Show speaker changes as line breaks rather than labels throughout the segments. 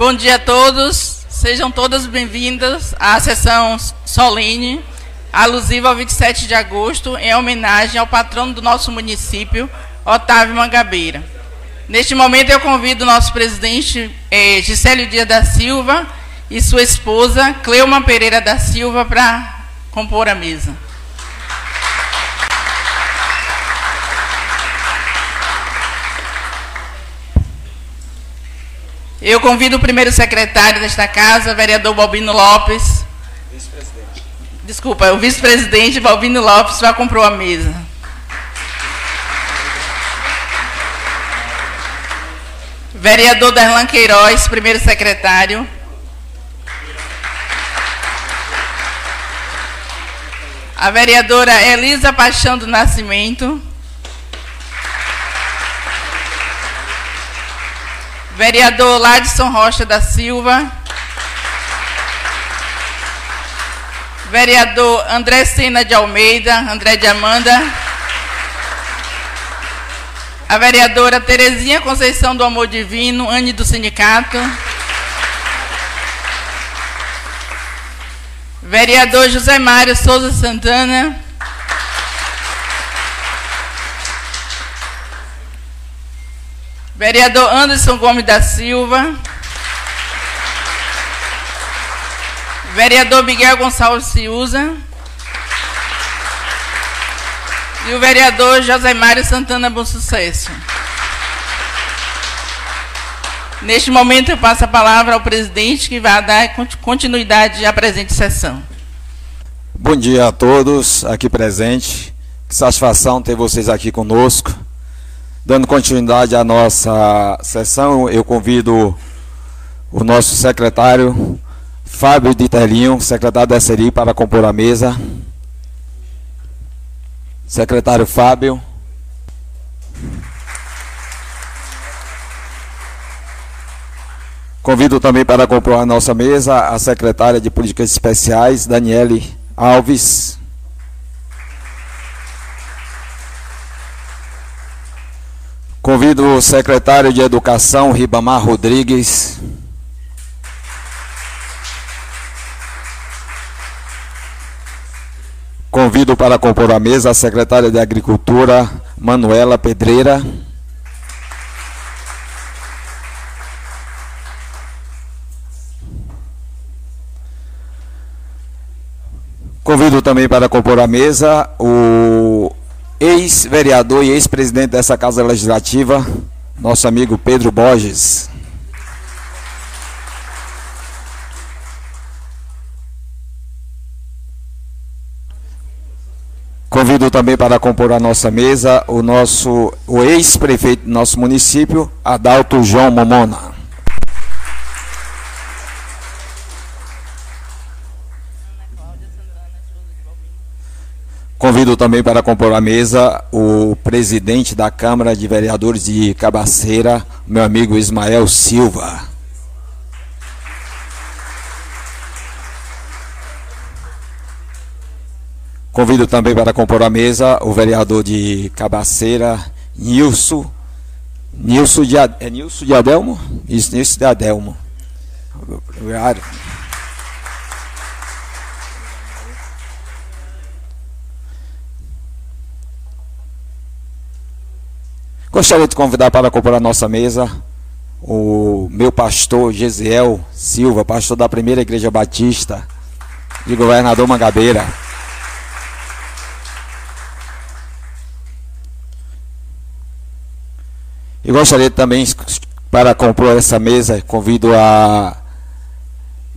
Bom dia a todos. Sejam todas bem-vindas à sessão solene, alusiva ao 27 de agosto, em homenagem ao patrono do nosso município, Otávio Mangabeira. Neste momento, eu convido o nosso presidente, eh, Gisélio Dias da Silva, e sua esposa, Cleuma Pereira da Silva, para compor a mesa. Eu convido o primeiro secretário desta casa, vereador Balbino Lopes. Vice-presidente. Desculpa, o vice-presidente Balbino Lopes para compor a mesa. Vereador Darlan Queiroz, primeiro secretário. A vereadora Elisa Paixão do Nascimento. Vereador Ladson Rocha da Silva. Vereador André Sena de Almeida, André de Amanda. A vereadora Terezinha Conceição do Amor Divino, Anne do Sindicato. Vereador José Mário Souza Santana. Vereador Anderson Gomes da Silva. Vereador Miguel Gonçalves Ciuza. E o vereador José Mário Santana Bom Sucesso. Neste momento, eu passo a palavra ao presidente, que vai dar continuidade à presente sessão.
Bom dia a todos aqui presentes. Que satisfação ter vocês aqui conosco. Dando continuidade à nossa sessão, eu convido o nosso secretário Fábio de Telinho, secretário da SRI, para compor a mesa. Secretário Fábio. Convido também para compor a nossa mesa a secretária de Políticas Especiais, Daniele Alves. Convido o secretário de Educação, Ribamar Rodrigues. Convido para compor a mesa a secretária de Agricultura, Manuela Pedreira. Convido também para compor a mesa o ex-vereador e ex-presidente dessa Casa Legislativa, nosso amigo Pedro Borges. Convido também para compor a nossa mesa o nosso o ex-prefeito do nosso município, Adalto João Momona. Convido também para compor a mesa o presidente da Câmara de Vereadores de Cabaceira, meu amigo Ismael Silva. Convido também para compor a mesa o vereador de Cabaceira, Nilson. Nilson de, é Nilson de Adelmo? Isso, Nilson de Adelmo. Obrigado. Gostaria de convidar para compor a nossa mesa o meu pastor Gesiel Silva, pastor da primeira igreja batista de governador Mangabeira. E gostaria também, para compor essa mesa, convido a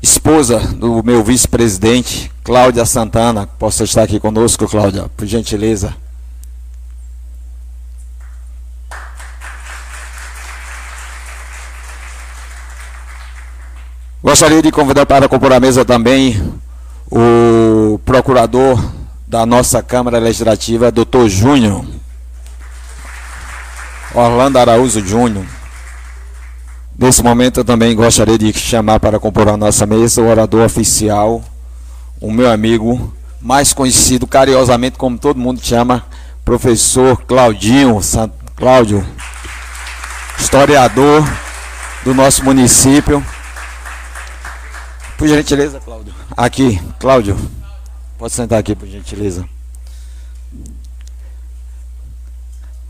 esposa do meu vice-presidente, Cláudia Santana. Possa estar aqui conosco, Cláudia, por gentileza. Gostaria de convidar para compor a mesa também o procurador da nossa Câmara Legislativa, doutor Júnior. Orlando Araújo Júnior. Nesse momento eu também gostaria de chamar para compor a nossa mesa o orador oficial, o meu amigo, mais conhecido carinhosamente como todo mundo chama, professor Claudinho, Cláudio, historiador do nosso município Por gentileza, Cláudio. Aqui, Cláudio. Pode sentar aqui, por gentileza.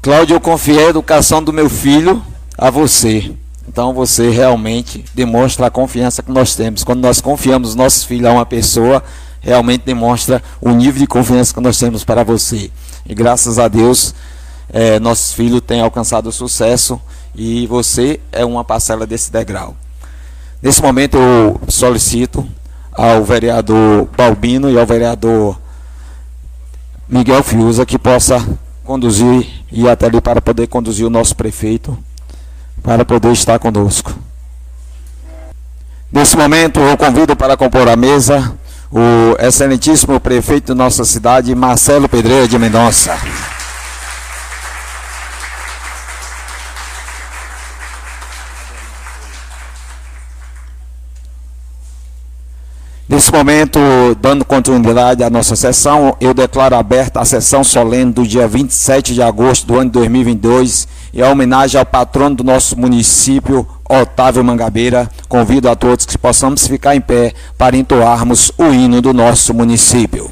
Cláudio, eu confiei a educação do meu filho a você. Então você realmente demonstra a confiança que nós temos. Quando nós confiamos os nossos filhos a uma pessoa, realmente demonstra o nível de confiança que nós temos para você. E graças a Deus, é, nossos filhos têm alcançado sucesso e você é uma parcela desse degrau. Nesse momento eu solicito ao vereador Balbino e ao vereador Miguel Fiuza que possa conduzir e até ali para poder conduzir o nosso prefeito para poder estar conosco. Nesse momento eu convido para compor a mesa o excelentíssimo prefeito de nossa cidade, Marcelo Pedreira de Mendonça. Nesse momento, dando continuidade à nossa sessão, eu declaro aberta a sessão solene do dia 27 de agosto do ano de 2022 e homenagem ao patrono do nosso município, Otávio Mangabeira. Convido a todos que possamos ficar em pé para entoarmos o hino do nosso município.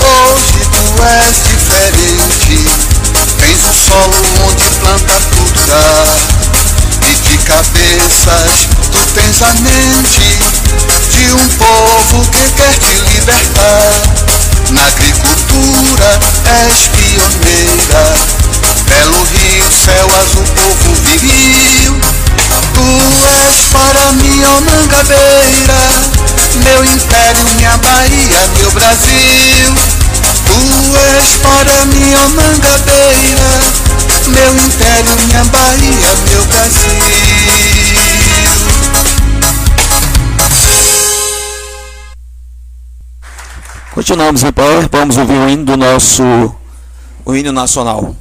Hoje tu és diferente, tens o solo onde planta tudo dá. E de cabeças tu tens a mente de um povo que quer te libertar. Na agricultura és pioneira Belo rio, céu azul, povo viril Tu és para mim, ó Mangabeira Meu império, minha Bahia, meu Brasil. Tu és mim, ó Mangabeira Meu império, minha Bahia, meu Brasil.
Continuamos em pé, vamos ouvir o hino do nosso o hino nacional.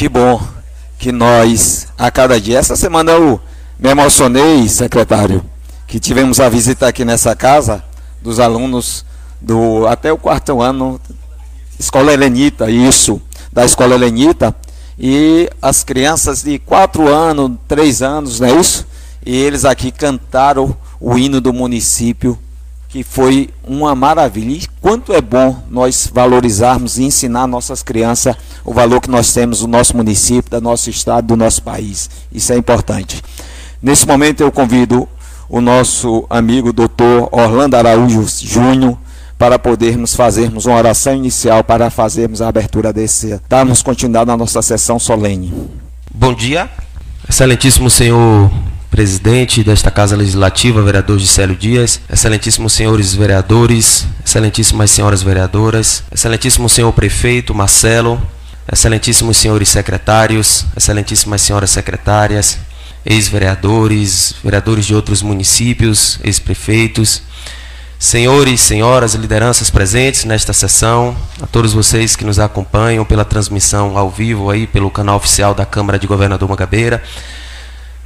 Que
bom que nós, a cada dia, essa semana eu me emocionei, secretário, que tivemos a visita aqui nessa casa dos alunos do até o quarto ano Escola Helenita, isso, da Escola Helenita, e as crianças de quatro anos, três anos, não é isso? E eles aqui cantaram o hino do município, que foi uma maravilha. E quanto é bom nós valorizarmos e ensinar nossas crianças o valor que nós temos do nosso município, do nosso estado, do nosso país. Isso é importante. Nesse momento eu convido o nosso amigo doutor Orlando Araújo Júnior para podermos fazermos uma oração inicial para fazermos a abertura desse, darmos continuidade na nossa sessão solene.
Bom dia, excelentíssimo senhor presidente desta Casa Legislativa, vereador Gisélio Dias, excelentíssimos senhores vereadores, excelentíssimas senhoras vereadoras, excelentíssimo senhor prefeito Marcelo, excelentíssimos senhores secretários, excelentíssimas senhoras secretárias, ex-vereadores, vereadores de outros municípios, ex-prefeitos, senhores, senhoras, lideranças presentes nesta sessão, a todos vocês que nos acompanham pela transmissão ao vivo aí pelo canal oficial da Câmara de Governador Magabeira,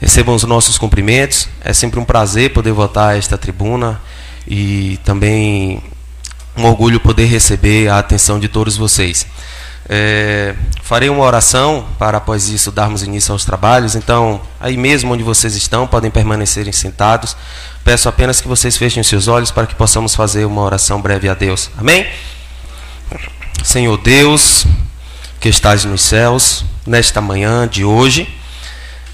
recebam os nossos cumprimentos. É sempre um prazer poder votar esta tribuna e também um orgulho poder receber a atenção de todos vocês. É, farei uma oração para após isso darmos início aos trabalhos. Então, aí mesmo onde vocês estão, podem permanecerem sentados. Peço apenas que vocês fechem seus olhos para que possamos fazer uma oração breve a Deus. Amém? Senhor Deus, que estás nos céus, nesta manhã de hoje,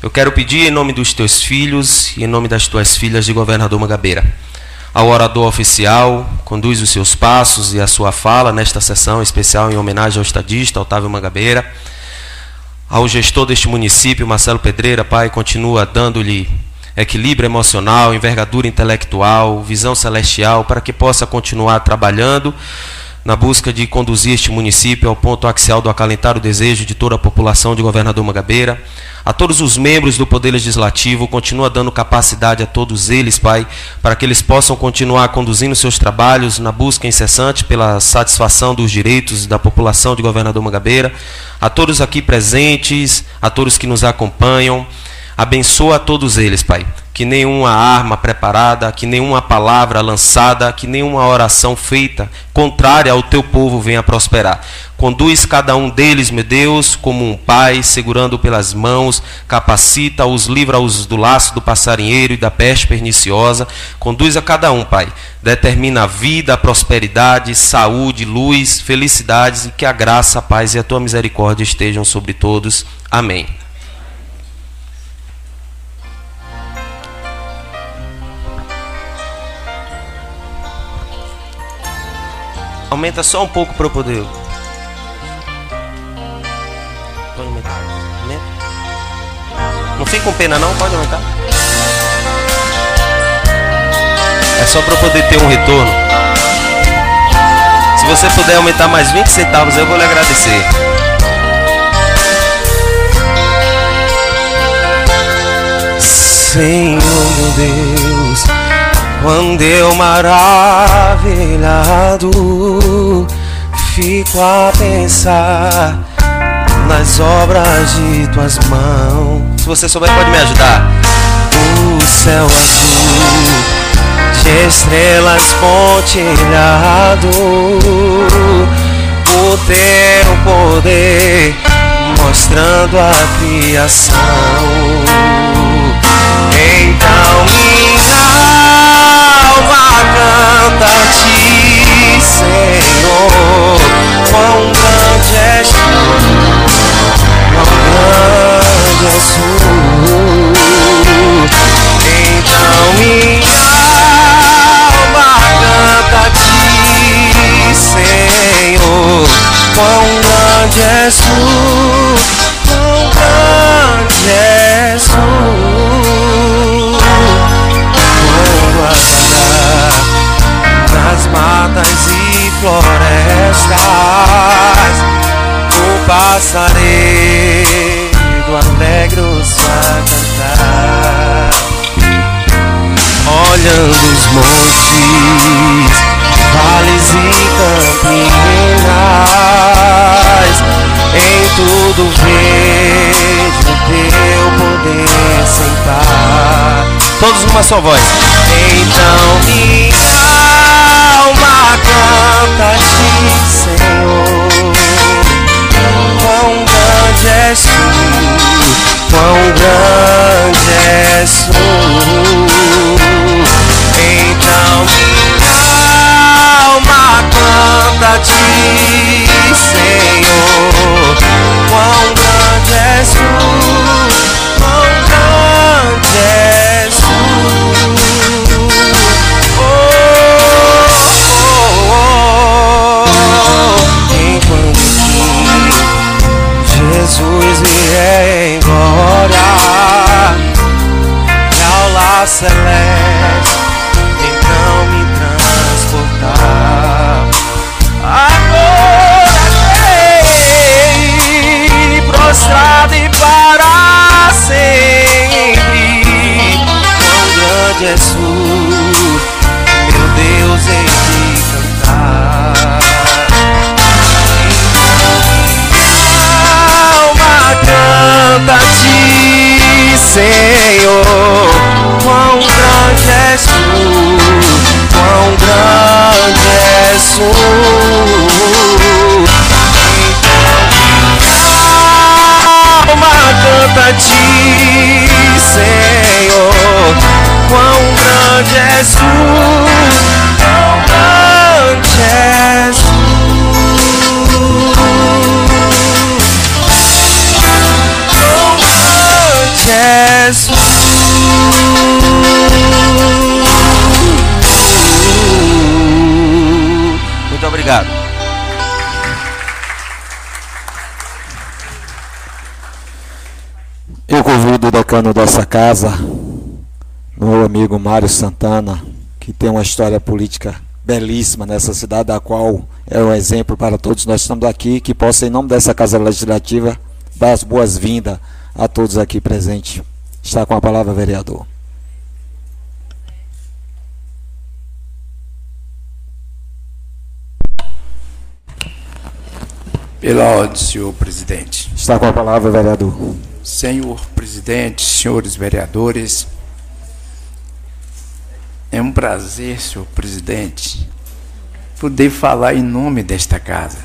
eu quero pedir em nome dos teus filhos e em nome das tuas filhas de governador Magabeira ao orador oficial, conduz os seus passos e a sua fala nesta sessão especial em homenagem ao estadista Otávio Mangabeira. Ao gestor deste município, Marcelo Pedreira, pai, continua dando-lhe equilíbrio emocional, envergadura intelectual, visão celestial, para que possa continuar trabalhando na busca de conduzir este município ao ponto axial do acalentar o desejo de toda a população de Governador Magabeira. A todos os membros do Poder Legislativo, continua dando capacidade a todos eles, Pai, para que eles possam continuar conduzindo seus trabalhos na busca incessante pela satisfação dos direitos da população de Governador Magabeira. A todos aqui presentes, a todos que nos acompanham, Abençoa a todos eles, Pai. Que nenhuma arma preparada, que nenhuma palavra lançada, que nenhuma oração feita contrária ao teu povo venha prosperar. Conduz cada um deles, meu Deus, como um pai, segurando pelas mãos, capacita-os, livra-os do laço do passarinheiro e da peste perniciosa. Conduz a cada um, Pai. Determina a vida, a prosperidade, saúde, luz, felicidades e que a graça, a paz e a tua misericórdia estejam sobre todos. Amém.
Aumenta só um pouco para eu poder. Pode aumentar. Aumenta. Não fica com pena não, pode aumentar. É só para eu poder ter um retorno. Se você puder aumentar mais 20 centavos, eu vou lhe agradecer. Senhor meu Deus, quando eu maravilhado fico a pensar nas obras de tuas mãos. Se você souber, pode me ajudar. O céu azul de estrelas pontilhado, o teu poder mostrando a criação. Então minha alma canta a ti, Senhor. Quão grande és tu, quão grande és tu. Então minha alma canta a ti, Senhor. Quão grande és tu, quão grande és tu. Quando habitar nas matas e florestas, o passaredo alegre a cantar olhando os montes, vales e campinas, em tudo vejo teu poder sentar. Todos numa só voz. Então minha alma canta a ti, Senhor. Quão grande és tu, quão grande és tu. Então minha alma canta a ti, Senhor. Quão grande és tu, quão grande és tu. Oh, oh, oh. Enquanto que Jesus vier em glória e ao lar celeste então me transportar. És tu, meu Deus, em te cantar. alma canta ti, Senhor. Quão grande és tu, quão grande és tu. Alma canta grande és tu, quão grande és tu. Jesus. Muito obrigado.
Eu convido o decano dessa casa, amigo Mário Santana, que tem uma história política belíssima nessa cidade, da qual é um exemplo para todos nós que estamos aqui, que possa, em nome dessa Casa Legislativa, dar as boas-vindas a todos aqui presentes. Está com a palavra, vereador.
Pela ordem, senhor presidente.
Está com a palavra, vereador.
Senhor presidente, senhores vereadores, é um prazer, senhor presidente, poder falar em nome desta casa.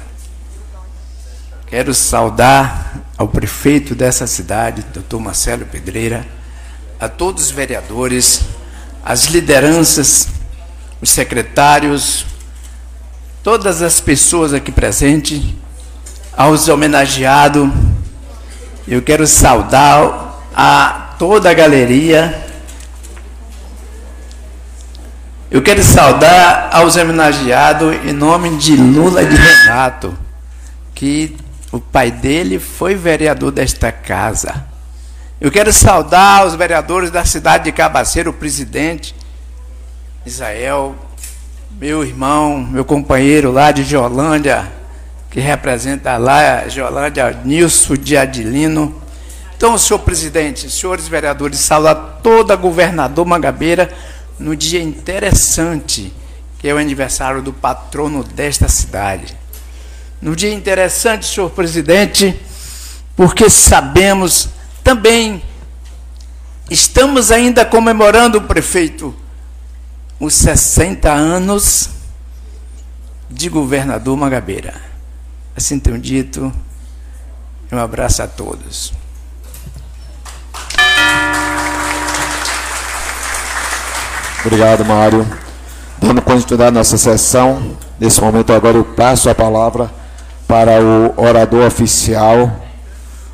Quero saudar ao prefeito dessa cidade, doutor Marcelo Pedreira, a todos os vereadores, as lideranças, os secretários, todas as pessoas aqui presentes, aos homenageados. Eu quero saudar a toda a galeria. Eu quero saudar aos homenageados em nome de Lula de Renato, que o pai dele foi vereador desta casa. Eu quero saudar os vereadores da cidade de Cabaceiro, o presidente Israel, meu irmão, meu companheiro lá de Geolândia, que representa lá Geolândia, Nilson de Adilino. Então, senhor presidente, senhores vereadores, saudar toda governador Mangabeira no dia interessante, que é o aniversário do patrono desta cidade. No dia interessante, senhor presidente, porque sabemos também, estamos ainda comemorando o prefeito os 60 anos de governador Magabeira. Assim tenho dito, um abraço a todos.
Obrigado, Mário. Dando continuidade à nossa sessão, nesse momento agora eu passo a palavra para o orador oficial,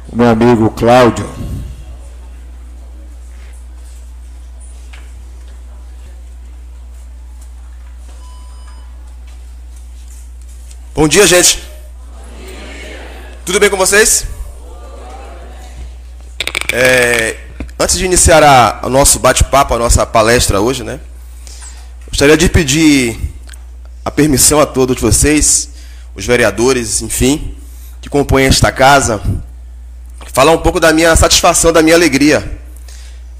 o meu amigo Cláudio.
Bom dia, gente. Bom dia. Tudo bem com vocês? É, antes de iniciar a, o nosso bate-papo, a nossa palestra hoje, né? Gostaria de pedir a permissão a todos vocês, os vereadores, enfim, que compõem esta casa, falar um pouco da minha satisfação, da minha alegria,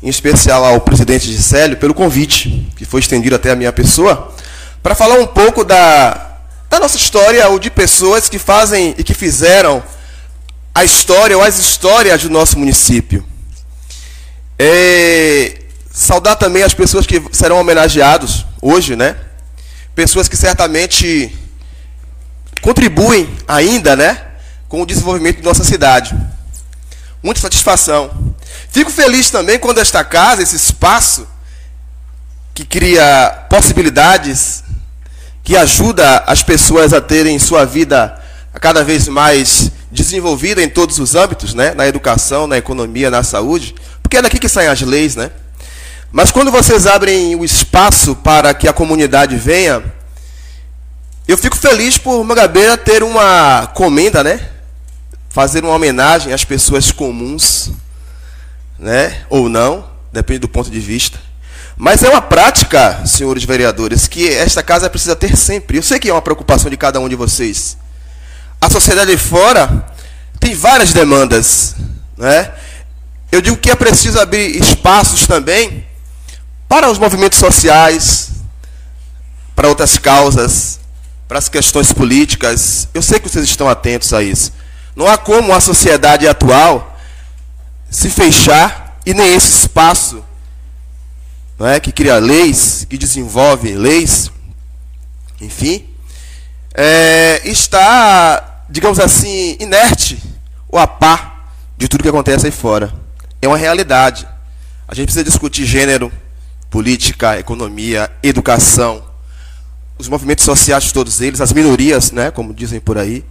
em especial ao presidente Gisélio, pelo convite que foi estendido até a minha pessoa, para falar um pouco da da nossa história ou de pessoas que fazem e que fizeram a história ou as histórias do nosso município. É, saudar também as pessoas que serão homenageados hoje, né? Pessoas que certamente contribuem ainda, né, com o desenvolvimento de nossa cidade. Muita satisfação. Fico feliz também quando esta casa, esse espaço que cria possibilidades que ajuda as pessoas a terem sua vida cada vez mais desenvolvida em todos os âmbitos, né? na educação, na economia, na saúde, porque é daqui que saem as leis. Né? Mas quando vocês abrem o espaço para que a comunidade venha, eu fico feliz por Mangabeira ter uma comenda, né? fazer uma homenagem às pessoas comuns, né? ou não, depende do ponto de vista. Mas é uma prática, senhores vereadores, que esta casa precisa ter sempre. Eu sei que é uma preocupação de cada um de vocês. A sociedade de fora tem várias demandas. Né? Eu digo que é preciso abrir espaços também para os movimentos sociais, para outras causas, para as questões políticas. Eu sei que vocês estão atentos a isso. Não há como a sociedade atual se fechar e nem esse espaço não é? que cria leis, que desenvolve leis, enfim, é, está, digamos assim, inerte ou a par de tudo que acontece aí fora. É uma realidade. A gente precisa discutir gênero, política, economia, educação, os movimentos sociais, todos eles, as minorias, né, como dizem por aí.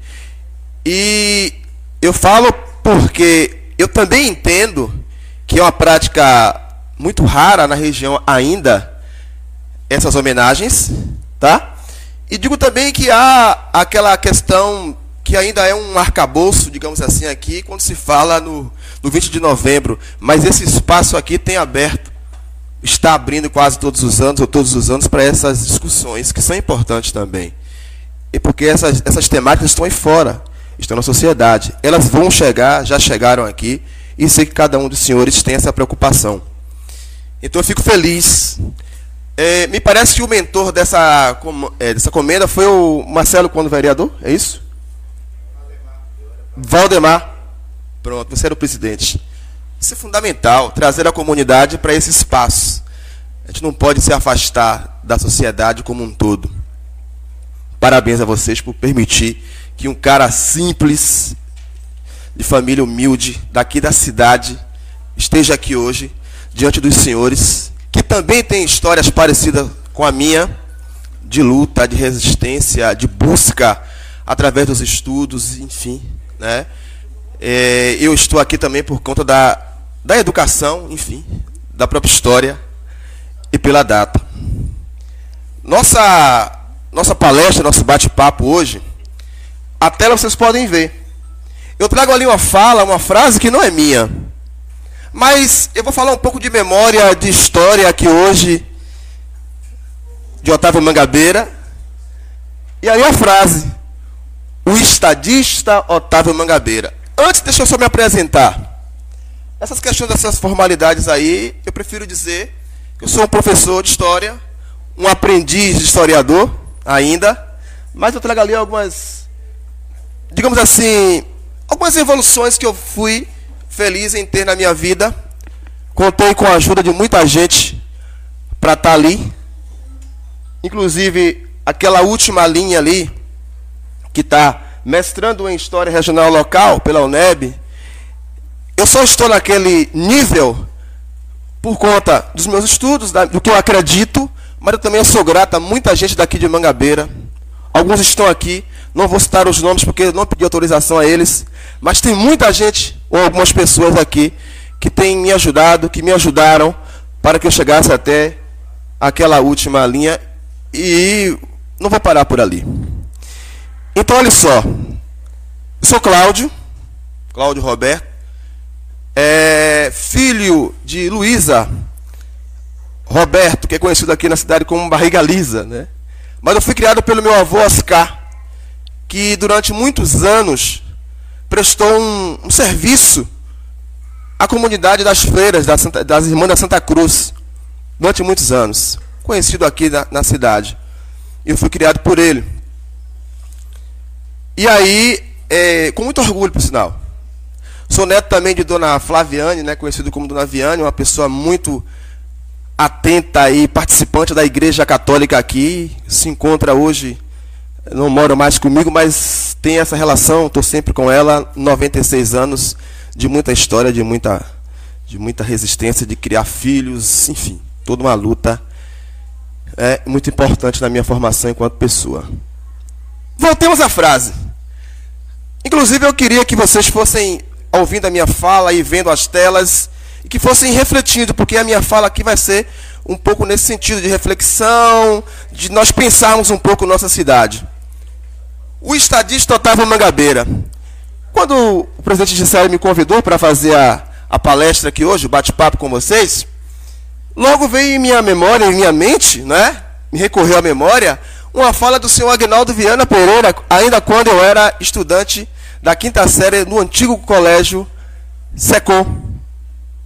E eu falo porque eu também entendo que é uma prática muito rara na região ainda essas homenagens, tá? E digo também que há aquela questão que ainda é um arcabouço, digamos assim, aqui, quando se fala no, no 20 de novembro, mas esse espaço aqui tem aberto, está abrindo quase todos os anos, ou todos os anos, para essas discussões, que são importantes também. E porque essas, essas temáticas estão aí fora, estão na sociedade. Elas vão chegar, já chegaram aqui, e sei que cada um dos senhores tem essa preocupação. Então eu fico feliz. É, me parece que o mentor dessa, é, dessa comenda foi o Marcelo, quando vereador, é isso? Valdemar. Pronto, você era o presidente. Isso é fundamental, trazer a comunidade para esse espaço. A gente não pode se afastar da sociedade como um todo. Parabéns a vocês por permitir que um cara simples, de família humilde, daqui da cidade, esteja aqui hoje diante dos senhores, que também tem histórias parecidas com a minha, de luta, de resistência, de busca através dos estudos, enfim. Né? É, eu estou aqui também por conta da, da educação, enfim, da própria história e pela data. Nossa, nossa palestra, nosso bate-papo hoje, a tela vocês podem ver. Eu trago ali uma fala, uma frase que não é minha. Mas eu vou falar um pouco de memória, de história aqui hoje, de Otávio Mangabeira. E aí a frase, o estadista Otávio Mangabeira. Antes, deixa eu só me apresentar. Essas questões dessas formalidades aí, eu prefiro dizer que eu sou um professor de história, um aprendiz de historiador ainda, mas eu trago ali algumas, digamos assim, algumas evoluções que eu fui feliz em ter na minha vida. Contei com a ajuda de muita gente para estar tá ali. Inclusive, aquela última linha ali, que está mestrando em História Regional Local pela UNEB, eu só estou naquele nível por conta dos meus estudos, do que eu acredito, mas eu também sou grato a muita gente daqui de Mangabeira. Alguns estão aqui, não vou citar os nomes porque não pedi autorização a eles, mas tem muita gente, ou algumas pessoas aqui, que têm me ajudado, que me ajudaram para que eu chegasse até aquela última linha e não vou parar por ali. Então, olha só. Eu sou Cláudio, Cláudio Roberto, é filho de Luísa Roberto, que é conhecido aqui na cidade como Barriga Lisa, né? Mas eu fui criado pelo meu avô Oscar, que durante muitos anos prestou um, um serviço à comunidade das freiras das, Santa, das Irmãs da Santa Cruz, durante muitos anos, conhecido aqui na, na cidade. Eu fui criado por ele. E aí, é, com muito orgulho, por sinal. Sou neto também de Dona Flaviane, né, conhecido como Dona Viane, uma pessoa muito atenta e participante da Igreja Católica aqui. Se encontra hoje, não mora mais comigo, mas tem essa relação, estou sempre com ela, 96 anos, de muita história, de muita, de muita resistência, de criar filhos, enfim, toda uma luta. É muito importante na minha formação enquanto pessoa. Voltemos à frase. Inclusive, eu queria que vocês fossem ouvindo a minha fala e vendo as telas e que fossem refletindo, porque a minha fala aqui vai ser um pouco nesse sentido de reflexão, de nós pensarmos um pouco nossa cidade. O estadista Otávio Mangabeira. Quando o presidente Gisele me convidou para fazer a, a palestra aqui hoje, o bate-papo com vocês, logo veio em minha memória, em minha mente, né? me recorreu à memória, uma fala do senhor Agnaldo Viana Pereira, ainda quando eu era estudante da quinta série no antigo colégio Secom,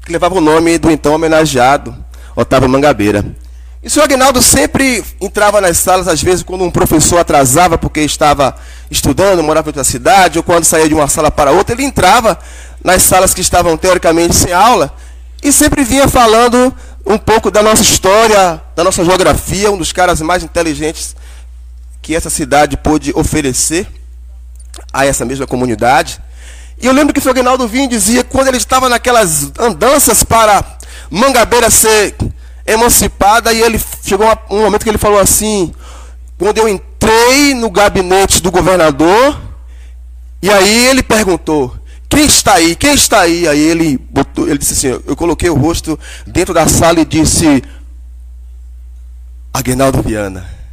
que levava o nome do então homenageado Otávio Mangabeira. E o senhor Agnaldo sempre entrava nas salas, às vezes, quando um professor atrasava porque estava estudando, morava em outra cidade, ou quando saía de uma sala para outra, ele entrava nas salas que estavam teoricamente sem aula e sempre vinha falando um pouco da nossa história, da nossa geografia, um dos caras mais inteligentes que essa cidade pôde oferecer a essa mesma comunidade. E eu lembro que o vinha e dizia, quando ele estava naquelas andanças para Mangabeira ser emancipada, e ele chegou um momento que ele falou assim, quando eu entrei no gabinete do governador, e aí ele perguntou, quem está aí? Quem está aí? Aí ele botou, ele disse assim, eu coloquei o rosto dentro da sala e disse, Aguinaldo Viana.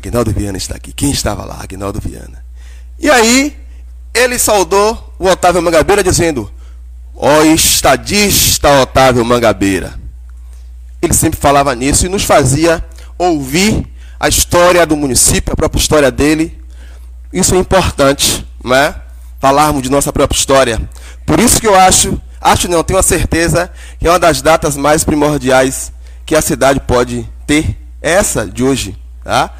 Agnaldo Viana está aqui. Quem estava lá? Agnaldo Viana. E aí, ele saudou o Otávio Mangabeira dizendo: Ó oh, estadista Otávio Mangabeira. Ele sempre falava nisso e nos fazia ouvir a história do município, a própria história dele. Isso é importante, não é? Falarmos de nossa própria história. Por isso que eu acho, acho não, tenho a certeza que é uma das datas mais primordiais que a cidade pode ter, essa de hoje, tá?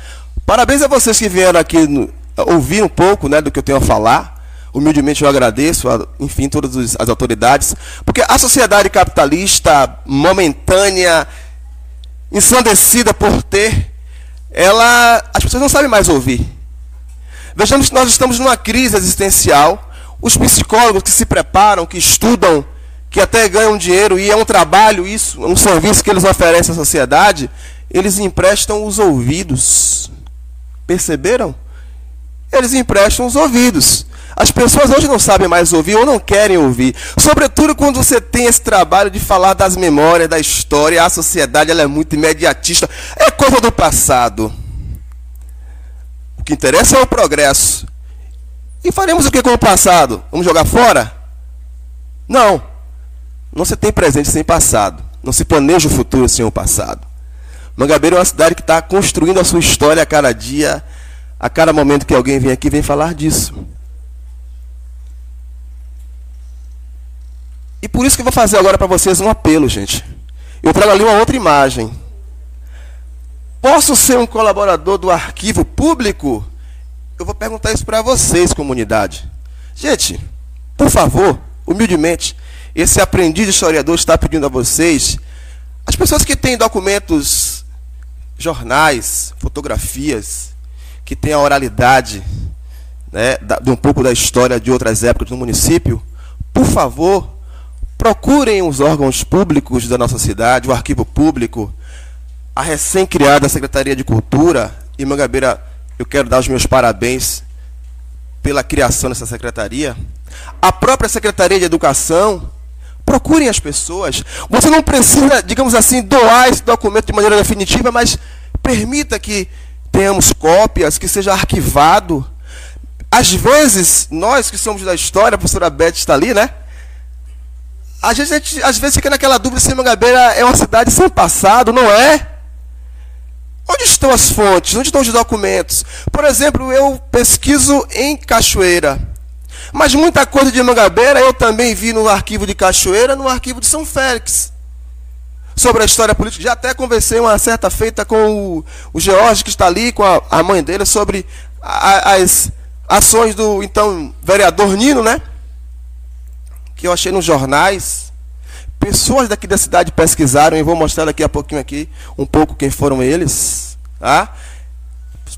Parabéns a vocês que vieram aqui no, ouvir um pouco né, do que eu tenho a falar. Humildemente eu agradeço, a, enfim, todas as autoridades, porque a sociedade capitalista momentânea, ensandecida por ter, ela, as pessoas não sabem mais ouvir. Vejamos que nós estamos numa crise existencial. Os psicólogos que se preparam, que estudam, que até ganham dinheiro e é um trabalho isso, um serviço que eles oferecem à sociedade, eles emprestam os ouvidos. Perceberam? Eles emprestam os ouvidos. As pessoas hoje não sabem mais ouvir ou não querem ouvir. Sobretudo quando você tem esse trabalho de falar das memórias, da história. A sociedade ela é muito imediatista. É coisa do passado. O que interessa é o progresso. E faremos o que com o passado? Vamos jogar fora? Não. Não se tem presente sem passado. Não se planeja o futuro sem o passado. Mangabeira é uma cidade que está construindo a sua história a cada dia, a cada momento que alguém vem aqui, vem falar disso. E por isso que eu vou fazer agora para vocês um apelo, gente. Eu trago ali uma outra imagem. Posso ser um colaborador do arquivo público? Eu vou perguntar isso para vocês, comunidade. Gente, por favor, humildemente, esse aprendiz historiador está pedindo a vocês, as pessoas que têm documentos, jornais, fotografias, que têm a oralidade né, de um pouco da história de outras épocas do município, por favor, Procurem os órgãos públicos da nossa cidade, o arquivo público, a recém-criada Secretaria de Cultura. E Mangabeira, eu quero dar os meus parabéns pela criação dessa secretaria. A própria Secretaria de Educação. Procurem as pessoas. Você não precisa, digamos assim, doar esse documento de maneira definitiva, mas permita que tenhamos cópias, que seja arquivado. Às vezes, nós que somos da história, a professora Beth está ali, né? A gente, a gente às vezes fica naquela dúvida se Mangabeira é uma cidade sem passado, não é? Onde estão as fontes? Onde estão os documentos? Por exemplo, eu pesquiso em Cachoeira. Mas muita coisa de Mangabeira eu também vi no arquivo de Cachoeira, no arquivo de São Félix. Sobre a história política. Já até conversei uma certa feita com o, o George, que está ali, com a, a mãe dele, sobre a, as ações do então vereador Nino, né? que eu achei nos jornais. Pessoas daqui da cidade pesquisaram e vou mostrar daqui a pouquinho aqui um pouco quem foram eles. Tá?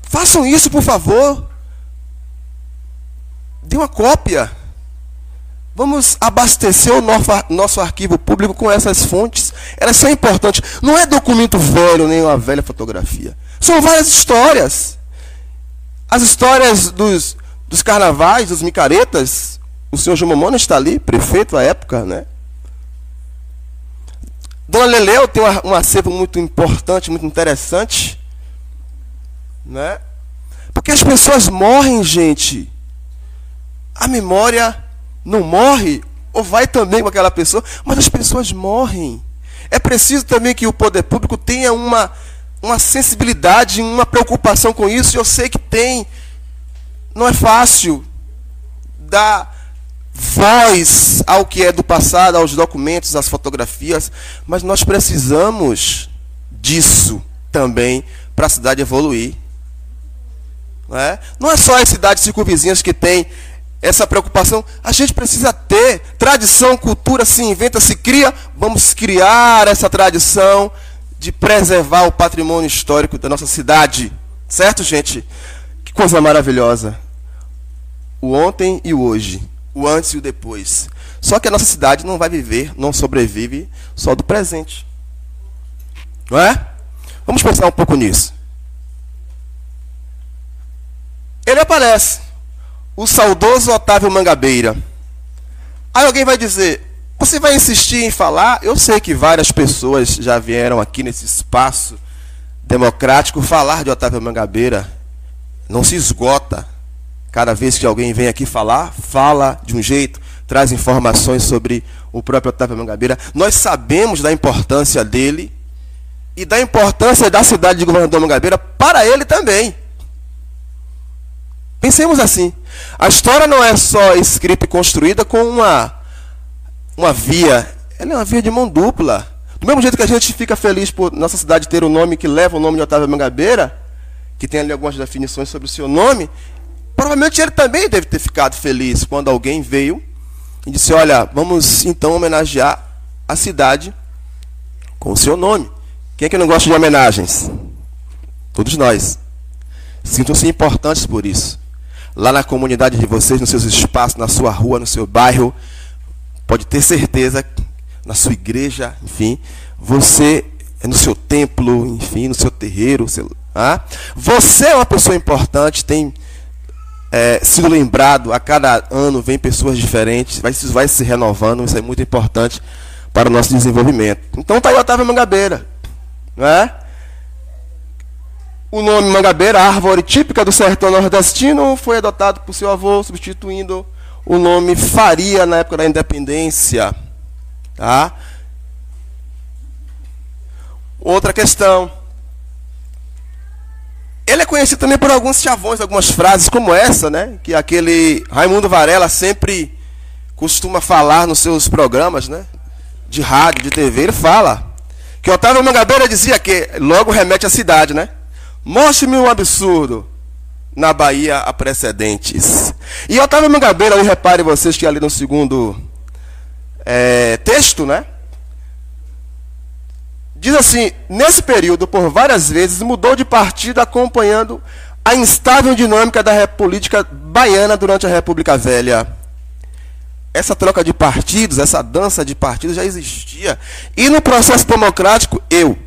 Façam isso, por favor. Dê uma cópia. Vamos abastecer o nosso arquivo público com essas fontes. Elas são importantes. Não é documento velho, nem uma velha fotografia. São várias histórias. As histórias dos, dos carnavais, dos micaretas, o senhor Jumomona está ali, prefeito à época, né? Dona Leleu tem um acervo muito importante, muito interessante. Né? Porque as pessoas morrem, gente. A memória não morre, ou vai também com aquela pessoa, mas as pessoas morrem. É preciso também que o poder público tenha uma, uma sensibilidade, uma preocupação com isso. Eu sei que tem. Não é fácil dar voz ao que é do passado, aos documentos, às fotografias, mas nós precisamos disso também para a cidade evoluir. Não é? não é só as cidades circunvizinhas que têm essa preocupação, a gente precisa ter tradição, cultura, se inventa, se cria, vamos criar essa tradição de preservar o patrimônio histórico da nossa cidade. Certo, gente? Que coisa maravilhosa. O ontem e o hoje o antes e o depois. Só que a nossa cidade não vai viver, não sobrevive só do presente. Não é? Vamos pensar um pouco nisso. Ele aparece, o saudoso Otávio Mangabeira. Aí alguém vai dizer: Você vai insistir em falar? Eu sei que várias pessoas já vieram aqui nesse espaço democrático falar de Otávio Mangabeira. Não se esgota. Cada vez que alguém vem aqui falar, fala de um jeito, traz informações sobre o próprio Otávio Mangabeira. Nós sabemos da importância dele e da importância da cidade de Governador Mangabeira para ele também. Pensemos assim. A história não é só escrita e construída com uma, uma via. Ela é uma via de mão dupla. Do mesmo jeito que a gente fica feliz por nossa cidade ter o um nome que leva o nome de Otávio Mangabeira, que tem ali algumas definições sobre o seu nome, Provavelmente ele também deve ter ficado feliz quando alguém veio e disse: Olha, vamos então homenagear a cidade com o seu nome. Quem é que não gosta de homenagens? Todos nós. Sintam-se importantes por isso. Lá na comunidade de vocês, nos seus espaços, na sua rua, no seu bairro, pode ter certeza, na sua igreja, enfim, você no seu templo, enfim, no seu terreiro, seu, ah, você é uma pessoa importante, tem é, sido lembrado, a cada ano vem pessoas diferentes, vai, vai se renovando, isso é muito importante para o nosso desenvolvimento. Então está aí Otávio Mangabeira. Não é? O nome Mangabeira, árvore típica do sertão nordestino, foi adotado por seu avô, substituindo o nome Faria na época da independência. Tá? Outra questão. Ele é conhecido também por alguns chavões, algumas frases como essa, né? Que aquele Raimundo Varela sempre costuma falar nos seus programas, né? De rádio, de TV. Ele fala que Otávio Mangabeira dizia que, logo remete à cidade, né? Mostre-me um absurdo na Bahia a precedentes. E Otávio Mangabeira, aí reparem vocês que ali no segundo é, texto, né? Diz assim: nesse período, por várias vezes, mudou de partido acompanhando a instável dinâmica da política baiana durante a República Velha. Essa troca de partidos, essa dança de partidos já existia. E no processo democrático, eu,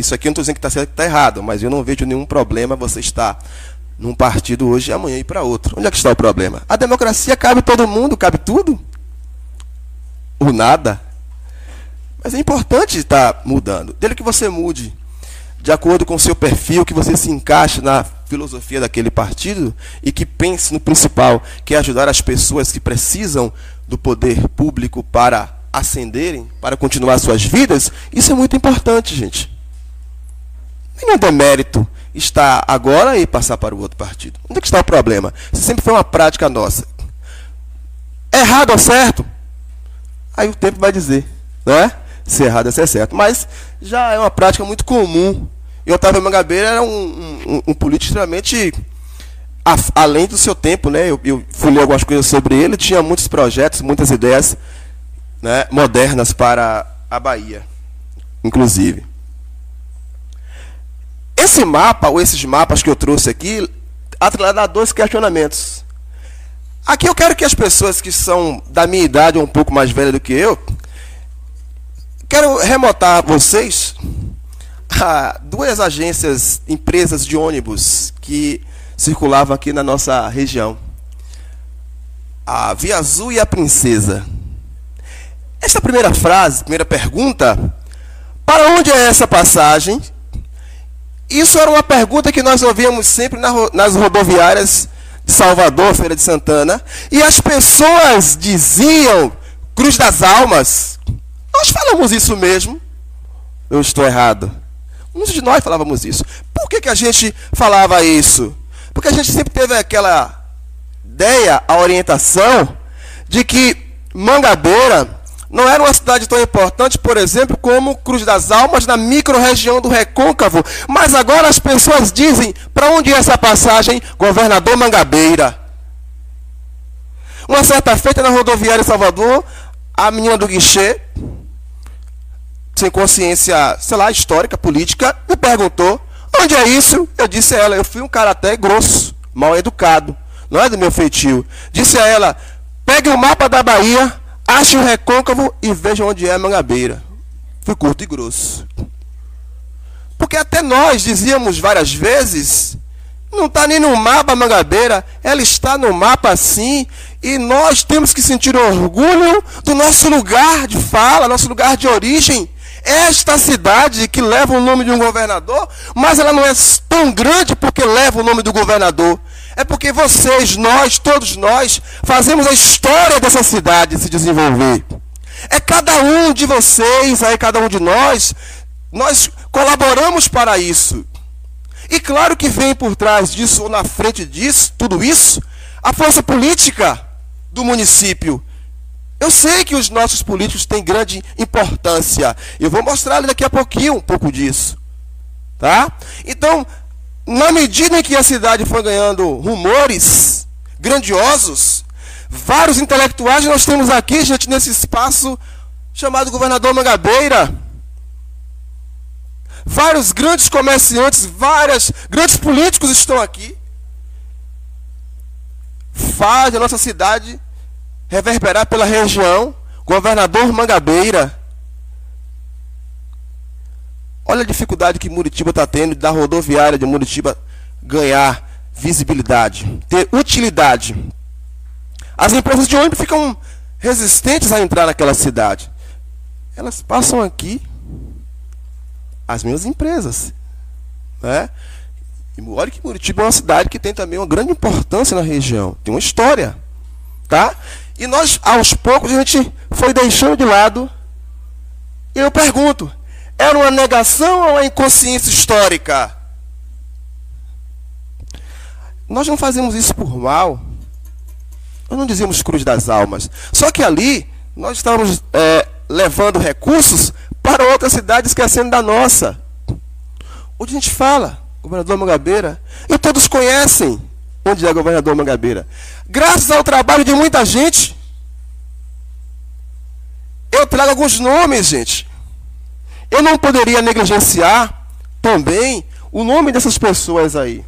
isso aqui eu não estou dizendo que está certo que está errado, mas eu não vejo nenhum problema você estar num partido hoje e amanhã ir para outro. Onde é que está o problema? A democracia cabe todo mundo, cabe tudo? O nada? Mas é importante estar mudando. Dele que você mude de acordo com o seu perfil, que você se encaixe na filosofia daquele partido e que pense no principal, que é ajudar as pessoas que precisam do poder público para ascenderem, para continuar suas vidas. Isso é muito importante, gente. Nenhum demérito está agora e passar para o outro partido. Onde é que está o problema? Isso sempre foi uma prática nossa. Errado ou certo? Aí o tempo vai dizer, não é? se errado é ser certo. Mas já é uma prática muito comum. E Otávio Mangabeira era um, um, um político extremamente a, além do seu tempo, né? Eu, eu fui ler algumas coisas sobre ele, tinha muitos projetos, muitas ideias né, modernas para a Bahia, inclusive. Esse mapa, ou esses mapas que eu trouxe aqui, atrelado a dois questionamentos. Aqui eu quero que as pessoas que são da minha idade ou um pouco mais velhas do que eu, Quero remotar vocês a duas agências, empresas de ônibus que circulavam aqui na nossa região. A Via Azul e a Princesa. Esta primeira frase, primeira pergunta, para onde é essa passagem? Isso era uma pergunta que nós ouvíamos sempre nas rodoviárias de Salvador, Feira de Santana, e as pessoas diziam Cruz das Almas, nós falamos isso mesmo. Eu estou errado. Muitos de nós falávamos isso. Por que, que a gente falava isso? Porque a gente sempre teve aquela ideia, a orientação, de que Mangabeira não era uma cidade tão importante, por exemplo, como Cruz das Almas, na micro-região do Recôncavo. Mas agora as pessoas dizem, para onde é essa passagem? Governador Mangabeira. Uma certa feita na rodoviária em Salvador, a menina do guichê sem consciência, sei lá, histórica, política, me perguntou: onde é isso? Eu disse a ela: eu fui um cara até grosso, mal educado, não é do meu feitio. Disse a ela: pegue o mapa da Bahia, ache o recôncavo e veja onde é Mangabeira. Fui curto e grosso. Porque até nós dizíamos várias vezes não está nem no mapa Mangabeira, ela está no mapa sim, e nós temos que sentir orgulho do nosso lugar de fala, nosso lugar de origem. Esta cidade que leva o nome de um governador, mas ela não é tão grande porque leva o nome do governador. É porque vocês, nós, todos nós, fazemos a história dessa cidade se desenvolver. É cada um de vocês, aí cada um de nós, nós colaboramos para isso. E claro que vem por trás disso, ou na frente disso, tudo isso, a força política do município, eu sei que os nossos políticos têm grande importância. Eu vou mostrar daqui a pouquinho um pouco disso. Tá? Então, na medida em que a cidade foi ganhando rumores grandiosos, vários intelectuais nós temos aqui, gente, nesse espaço chamado Governador Mangabeira. Vários grandes comerciantes, vários grandes políticos estão aqui. Faz a nossa cidade reverberar pela região. Governador Mangabeira. Olha a dificuldade que Muritiba está tendo da rodoviária de Muritiba ganhar visibilidade, ter utilidade. As empresas de ônibus ficam resistentes a entrar naquela cidade. Elas passam aqui, as minhas empresas. Né? E olha que Muritiba é uma cidade que tem também uma grande importância na região. Tem uma história. Tá? E nós, aos poucos, a gente foi deixando de lado. E eu pergunto: era uma negação ou uma inconsciência histórica? Nós não fazemos isso por mal. Nós não dizíamos cruz das almas. Só que ali nós estávamos é, levando recursos para outras cidades esquecendo da nossa. Onde a gente fala, governador Mangabeira, e todos conhecem onde é governador Mangabeira. Graças ao trabalho de muita gente, eu trago alguns nomes, gente. Eu não poderia negligenciar também o nome dessas pessoas aí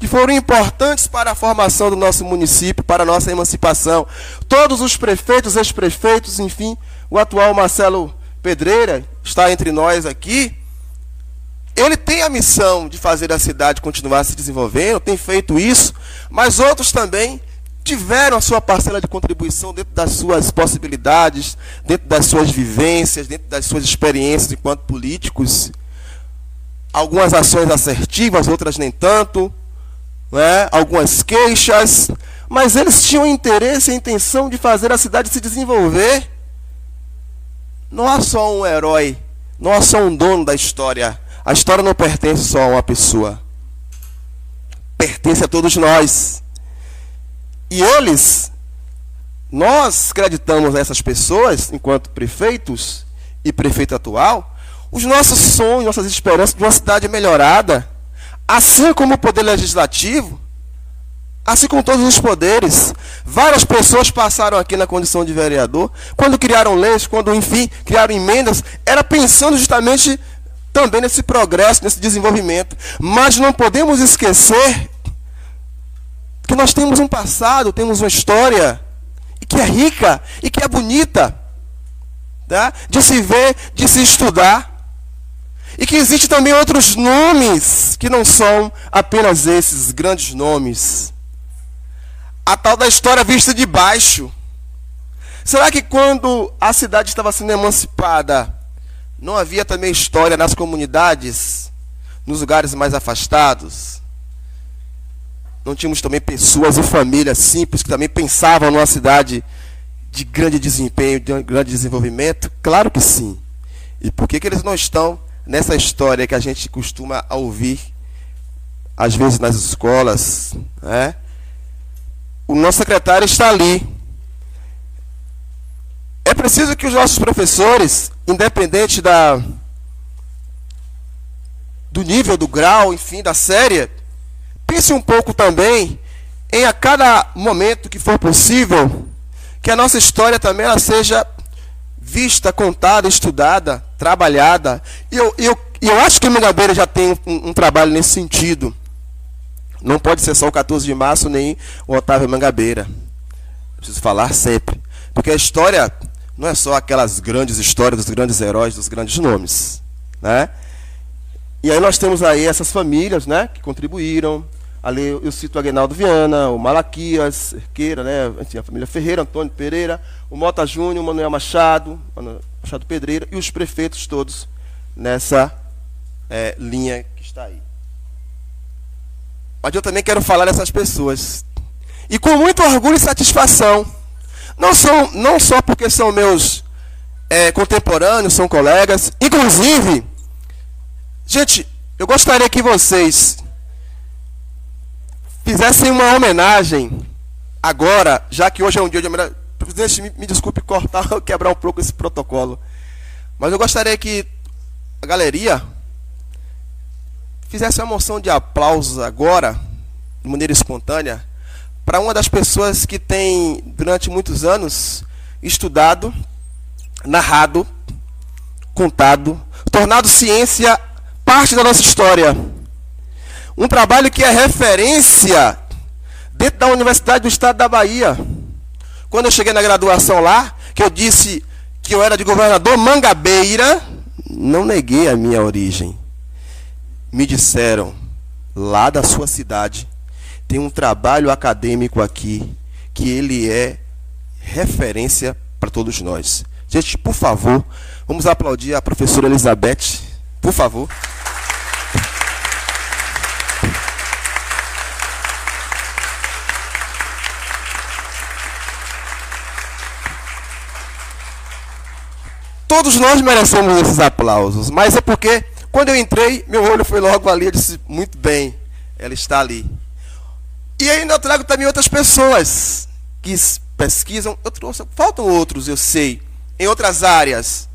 que foram importantes para a formação do nosso município, para a nossa emancipação. Todos os prefeitos, ex-prefeitos, enfim, o atual Marcelo Pedreira está entre nós aqui. Ele tem a missão de fazer a cidade continuar se desenvolvendo, tem feito isso, mas outros também tiveram a sua parcela de contribuição dentro das suas possibilidades, dentro das suas vivências, dentro das suas experiências enquanto políticos. Algumas ações assertivas, outras nem tanto né, algumas queixas, mas eles tinham interesse e intenção de fazer a cidade se desenvolver. Não há só um herói, não há só um dono da história. A história não pertence só a uma pessoa. Pertence a todos nós. E eles, nós acreditamos nessas pessoas, enquanto prefeitos e prefeito atual, os nossos sonhos, nossas esperanças de uma cidade melhorada Assim como o poder legislativo, assim como todos os poderes, várias pessoas passaram aqui na condição de vereador, quando criaram leis, quando, enfim, criaram emendas, era pensando justamente também nesse progresso, nesse desenvolvimento. Mas não podemos esquecer que nós temos um passado, temos uma história, e que é rica, e que é bonita, tá? de se ver, de se estudar. E que existem também outros nomes que não são apenas esses grandes nomes. A tal da história vista de baixo. Será que quando a cidade estava sendo emancipada, não havia também história nas comunidades, nos lugares mais afastados? Não tínhamos também pessoas e famílias simples que também pensavam numa cidade de grande desempenho, de grande desenvolvimento? Claro que sim. E por que, que eles não estão nessa história que a gente costuma ouvir, às vezes nas escolas, né? o nosso secretário está ali. É preciso que os nossos professores, independente da, do nível, do grau, enfim, da série, pense um pouco também em a cada momento que for possível, que a nossa história também ela seja vista, contada, estudada, trabalhada. E eu, eu, eu acho que o Mangabeira já tem um, um, trabalho nesse sentido. Não pode ser só o 14 de março nem o Otávio Mangabeira. Preciso falar sempre. Porque a história não é só aquelas grandes histórias dos grandes heróis, dos grandes nomes. Né? E aí nós temos aí essas famílias né, que contribuíram, Ali eu cito o Aguinaldo Viana, o Malaquias, Cerqueira, né? a família Ferreira, Antônio Pereira, o Mota Júnior, o Manuel Machado, Machado Pedreira e os prefeitos todos nessa é, linha que está aí. Mas eu também quero falar dessas pessoas. E com muito orgulho e satisfação. Não, são, não só porque são meus é, contemporâneos, são colegas. Inclusive, gente, eu gostaria que vocês fizessem uma homenagem agora, já que hoje é um dia de homenagem. Presidente, me, me desculpe cortar, quebrar um pouco esse protocolo. Mas eu gostaria que a galeria fizesse uma moção de aplausos agora, de maneira espontânea, para uma das pessoas que tem, durante muitos anos, estudado, narrado, contado, tornado ciência parte da nossa história. Um trabalho que é referência dentro da Universidade do Estado da Bahia. Quando eu cheguei na graduação lá, que eu disse que eu era de governador Mangabeira, não neguei a minha origem. Me disseram, lá da sua cidade, tem um trabalho acadêmico aqui que ele é referência para todos nós. Gente, por favor, vamos aplaudir a professora Elizabeth, por favor. Todos nós merecemos esses aplausos, mas é porque quando eu entrei, meu olho foi logo ali, eu disse, muito bem, ela está ali. E ainda eu trago também outras pessoas que pesquisam, eu trouxe, faltam outros, eu sei, em outras áreas.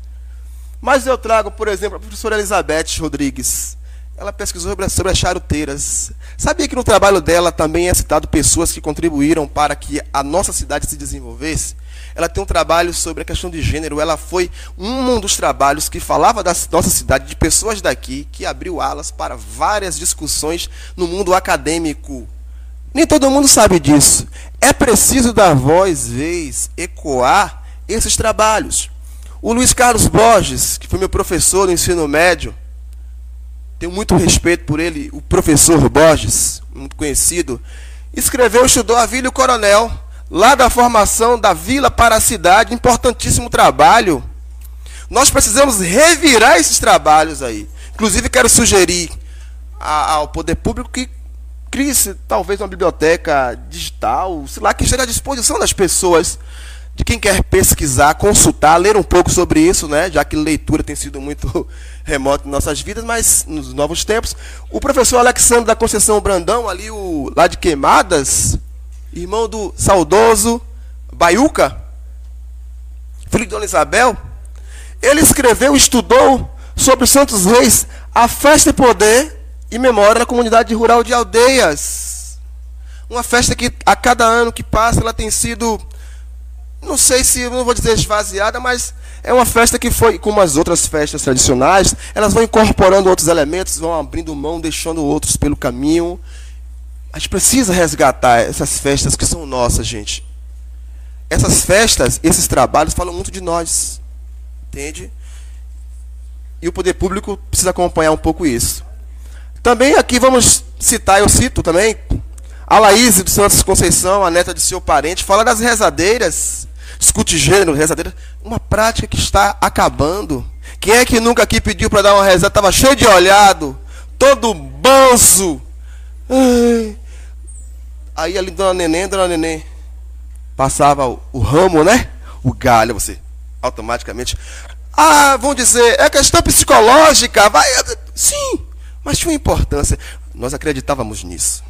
Mas eu trago, por exemplo, a professora Elizabeth Rodrigues. Ela pesquisou sobre, as charuteiras. Sabia que no trabalho dela também é citado pessoas que contribuíram para que a nossa cidade se desenvolvesse? ela tem um trabalho sobre a questão de gênero. Ela foi um dos trabalhos que falava da nossa cidade, de pessoas daqui, que abriu alas para várias discussões no mundo acadêmico. Nem todo mundo sabe disso. É preciso dar voz, vez, ecoar esses trabalhos. O Luiz Carlos Borges, que foi meu professor no ensino médio, tenho muito respeito por ele, o professor Borges, muito conhecido, escreveu, estudou a Vila Coronel, lá da formação da vila para a cidade, importantíssimo trabalho. Nós precisamos revirar esses trabalhos aí. Inclusive, quero sugerir ao poder público que crie talvez uma biblioteca digital, sei lá, que esteja à disposição das pessoas, de quem quer pesquisar, consultar, ler um pouco sobre isso, né? já que leitura tem sido muito remota em nossas vidas, mas nos novos tempos. O professor Alexandre da Conceição Brandão, ali o, lá de Queimadas, irmão do saudoso Baiuca, filho de Dona Isabel, ele escreveu estudou sobre os Santos Reis, a festa e poder e memória na comunidade rural de Aldeias. Uma festa que a cada ano que passa ela tem sido, não sei se, não vou dizer esvaziada, mas é uma festa que foi, como as outras festas tradicionais, elas vão incorporando outros elementos, vão abrindo mão, deixando outros pelo caminho. A gente precisa resgatar essas festas que são nossas, gente. Essas festas, esses trabalhos falam muito de nós. Entende? E o poder público precisa acompanhar um pouco isso. Também aqui vamos citar, eu cito também, a Laís dos Santos Conceição, a neta de seu parente, fala das rezadeiras, discute gênero, rezadeiras, uma prática que está acabando. Quem é que nunca aqui pediu para dar uma rezada? Estava cheio de olhado, todo banzo. Aí ali, dona Neném, dona Neném, passava o, o ramo, né? O galho, você automaticamente. Ah, vão dizer, é questão psicológica, vai. Sim, mas tinha uma importância. Nós acreditávamos nisso.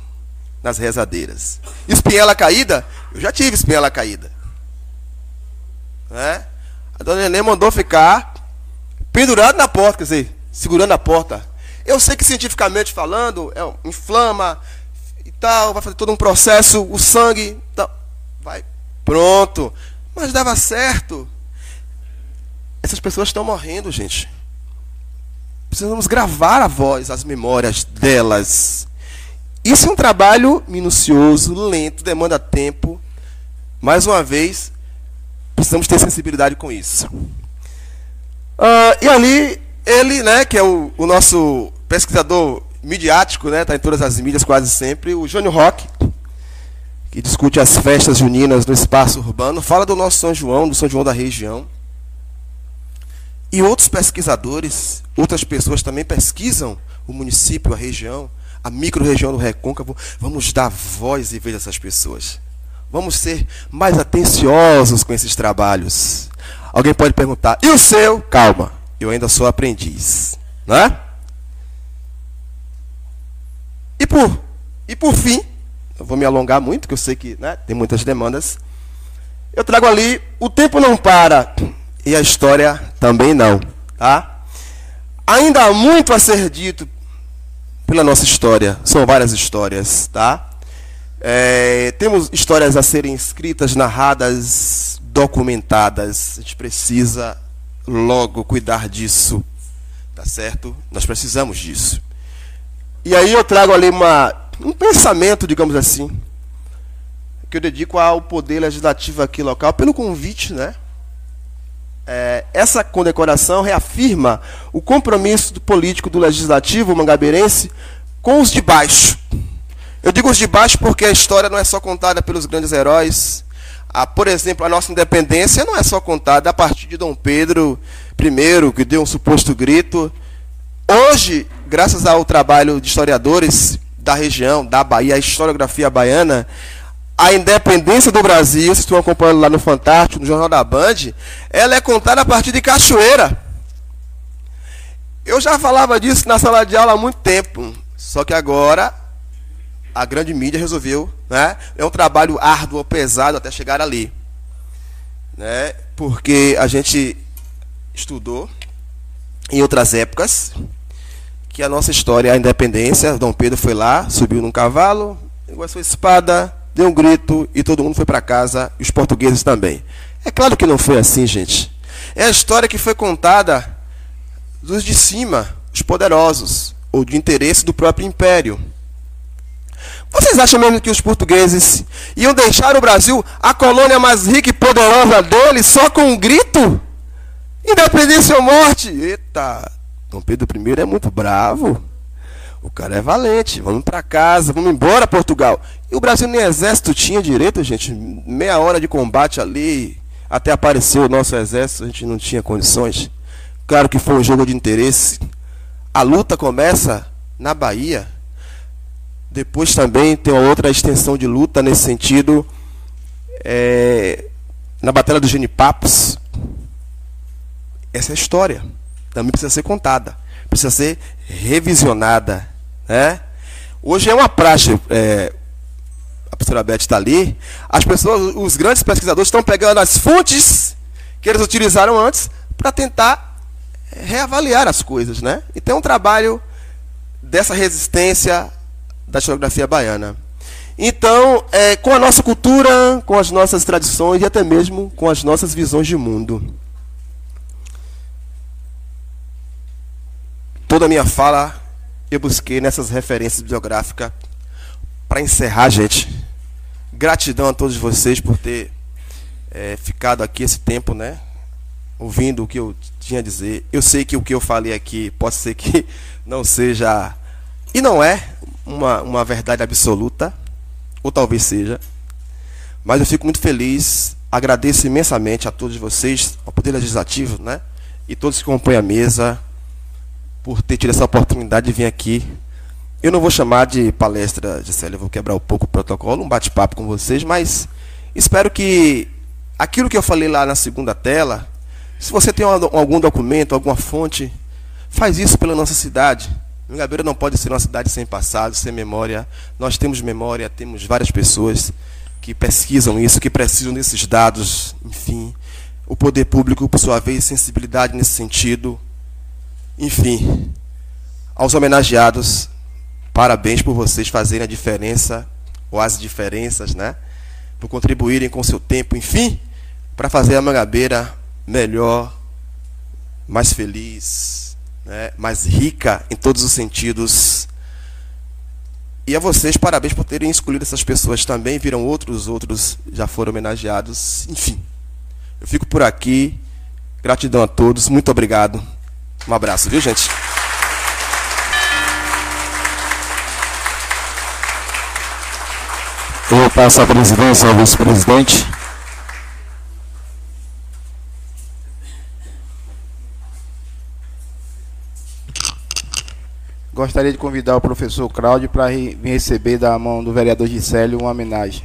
Nas rezadeiras. Espinhela caída, eu já tive espinhela caída. Né? A dona Neném mandou ficar pendurado na porta, quer dizer, segurando a porta. Eu sei que cientificamente falando, é, inflama, tal, vai fazer todo um processo, o sangue, tal. vai, pronto. Mas dava certo. Essas pessoas estão morrendo, gente. Precisamos gravar a voz, as memórias delas. Isso é um trabalho minucioso, lento, demanda tempo. Mais uma vez, precisamos ter sensibilidade com isso. Uh, e ali, ele, né, que é o, o nosso pesquisador midiático, né? Está em todas as mídias quase sempre. O Jônio Rock, que discute as festas juninas no espaço urbano, fala do nosso São João, do São João da região. E outros pesquisadores, outras pessoas também pesquisam o município, a região, a micro-região do Recôncavo. Vamos dar voz e vez a essas pessoas. Vamos ser mais atenciosos com esses trabalhos. Alguém pode perguntar, e o seu? Calma, eu ainda sou aprendiz. Não é? E por, e por fim, eu vou me alongar muito, que eu sei que né, tem muitas demandas. Eu trago ali, o tempo não para e a história também não. Tá? Ainda há muito a ser dito pela nossa história. São várias histórias. Tá? É, temos histórias a serem escritas, narradas, documentadas. A gente precisa logo cuidar disso. Tá certo? Nós precisamos disso. E aí eu trago ali uma, um pensamento, digamos assim, que eu dedico ao poder legislativo aqui local, pelo convite, né? É, essa condecoração reafirma o compromisso do político do legislativo mangabeirense com os de baixo. Eu digo os de baixo porque a história não é só contada pelos grandes heróis. Ah, por exemplo, a nossa independência não é só contada a partir de Dom Pedro I, que deu um suposto grito. Hoje, graças ao trabalho de historiadores da região, da Bahia, a historiografia baiana, a independência do Brasil, vocês estão acompanhando lá no Fantástico, no Jornal da Band, ela é contada a partir de Cachoeira. Eu já falava disso na sala de aula há muito tempo, só que agora a grande mídia resolveu, né? É um trabalho árduo, pesado até chegar ali, né? Porque a gente estudou em outras épocas que a nossa história, a independência, Dom Pedro foi lá, subiu num cavalo, pegou a sua espada, deu um grito e todo mundo foi para casa, e os portugueses também. É claro que não foi assim, gente. É a história que foi contada dos de cima, os poderosos, ou de interesse do próprio império. Vocês acham mesmo que os portugueses iam deixar o Brasil, a colônia mais rica e poderosa deles, só com um grito? Independência ou morte? Eita, Dom Pedro I é muito bravo. O cara é valente. Vamos para casa, vamos embora, Portugal. E o Brasil nem exército tinha direito, gente. Meia hora de combate ali, até aparecer o nosso exército, a gente não tinha condições. Claro que foi um jogo de interesse. A luta começa na Bahia. Depois também tem outra extensão de luta nesse sentido. É, na Batalha dos Genipapos. Essa é a história. Também precisa ser contada. Precisa ser revisionada. Né? Hoje é uma praxe, é, a professora Beth está ali, as pessoas, os grandes pesquisadores estão pegando as fontes que eles utilizaram antes para tentar reavaliar as coisas. Né? Então um trabalho dessa resistência da historiografia baiana. Então, é, com a nossa cultura, com as nossas tradições e até mesmo com as nossas visões de mundo. Toda a minha fala eu busquei nessas referências bibliográficas para encerrar, gente. Gratidão a todos vocês por ter é, ficado aqui esse tempo, né? Ouvindo o que eu tinha a dizer. Eu sei que o que eu falei aqui pode ser que não seja. E não é uma, uma verdade absoluta, ou talvez seja. Mas eu fico muito feliz, agradeço imensamente a todos vocês, ao Poder Legislativo, né? E todos que compõem a mesa, por ter tido essa oportunidade de vir aqui. Eu não vou chamar de palestra, Gisele, vou quebrar um pouco o protocolo, um bate-papo com vocês, mas espero que aquilo que eu falei lá na segunda tela, se você tem algum documento, alguma fonte, faz isso pela nossa cidade. Mingabeira não pode ser uma cidade sem passado, sem memória. Nós temos memória, temos várias pessoas que pesquisam isso, que precisam desses dados, enfim. O poder público, por sua vez, sensibilidade nesse sentido. Enfim, aos homenageados, parabéns por vocês fazerem a diferença, ou as diferenças, né? Por contribuírem com seu tempo, enfim, para fazer a Mangabeira melhor, mais feliz, né? mais rica em todos os sentidos. E a vocês, parabéns por terem escolhido essas pessoas também. Viram outros, outros já foram homenageados. Enfim, eu fico por aqui. Gratidão a todos. Muito obrigado. Um abraço, viu, gente?
Eu vou passar a presidência ao vice-presidente.
Gostaria de convidar o professor Cláudio para vir receber da mão do vereador Gisélio uma homenagem.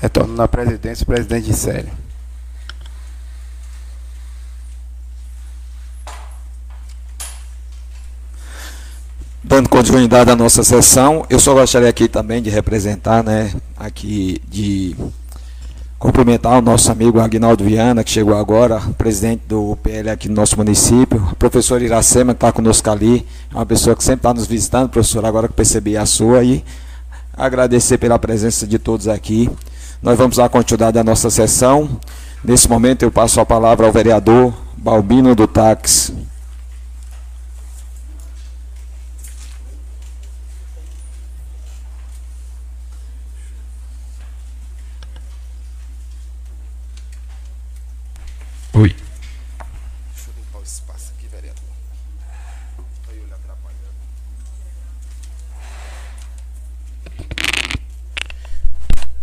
Retorno na presidência, presidente de série.
Dando continuidade à nossa sessão, eu só gostaria aqui também de representar, né, aqui de cumprimentar o nosso amigo Agnaldo Viana, que chegou agora, presidente do PL aqui no nosso município, o professor Iracema, que está conosco ali, é uma pessoa que sempre está nos visitando, professor, agora que percebi a sua, e agradecer pela presença de todos aqui. Nós vamos dar continuidade à nossa sessão. Nesse momento eu passo a palavra ao vereador Balbino do Táxi.
Oi.
Deixa eu limpar o espaço aqui, vereador. Aí eu lhe atrapalhando.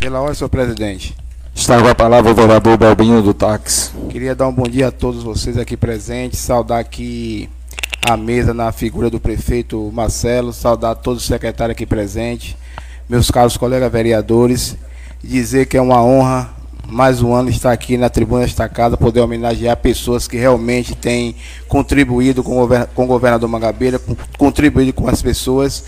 Pela hora, senhor presidente.
Está com a palavra o vereador Balbino do Táxi.
Queria dar um bom dia a todos vocês aqui presentes, saudar aqui a mesa na figura do prefeito Marcelo, saudar todos os secretários aqui presentes, meus caros colegas vereadores, dizer que é uma honra mais um ano estar aqui na tribuna desta casa, poder homenagear pessoas que realmente têm contribuído com o, governador Mangabeira, contribuído com as pessoas.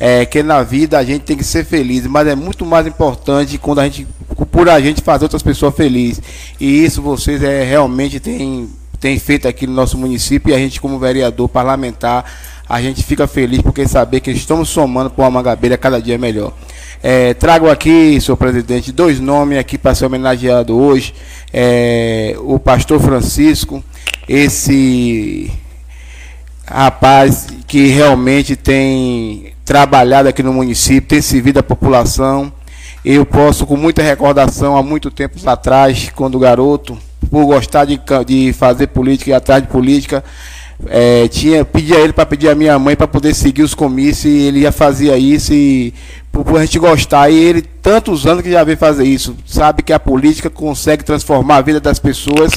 É, que na vida a gente tem que ser feliz, mas é muito mais importante quando a gente, por a gente fazer outras pessoas felizes. E isso vocês é, realmente têm, têm feito aqui no nosso município e a gente, como vereador parlamentar, a gente fica feliz porque saber que estamos somando para uma Mangabeira cada dia melhor. É, trago aqui, senhor presidente, dois nomes aqui para ser homenageado hoje. É, o pastor Francisco, esse rapaz que realmente tem trabalhado aqui no município, tem servido a população. Eu posso, com muita recordação, há muito tempo atrás, quando garoto, por gostar de, de fazer política e atrás de política, eh, tinha, pedia ele para pedir a minha mãe para poder seguir os comícios e ele ia fazia isso e por, por a gente gostar. E ele, tantos anos que já vem fazer isso, sabe que a política consegue transformar a vida das pessoas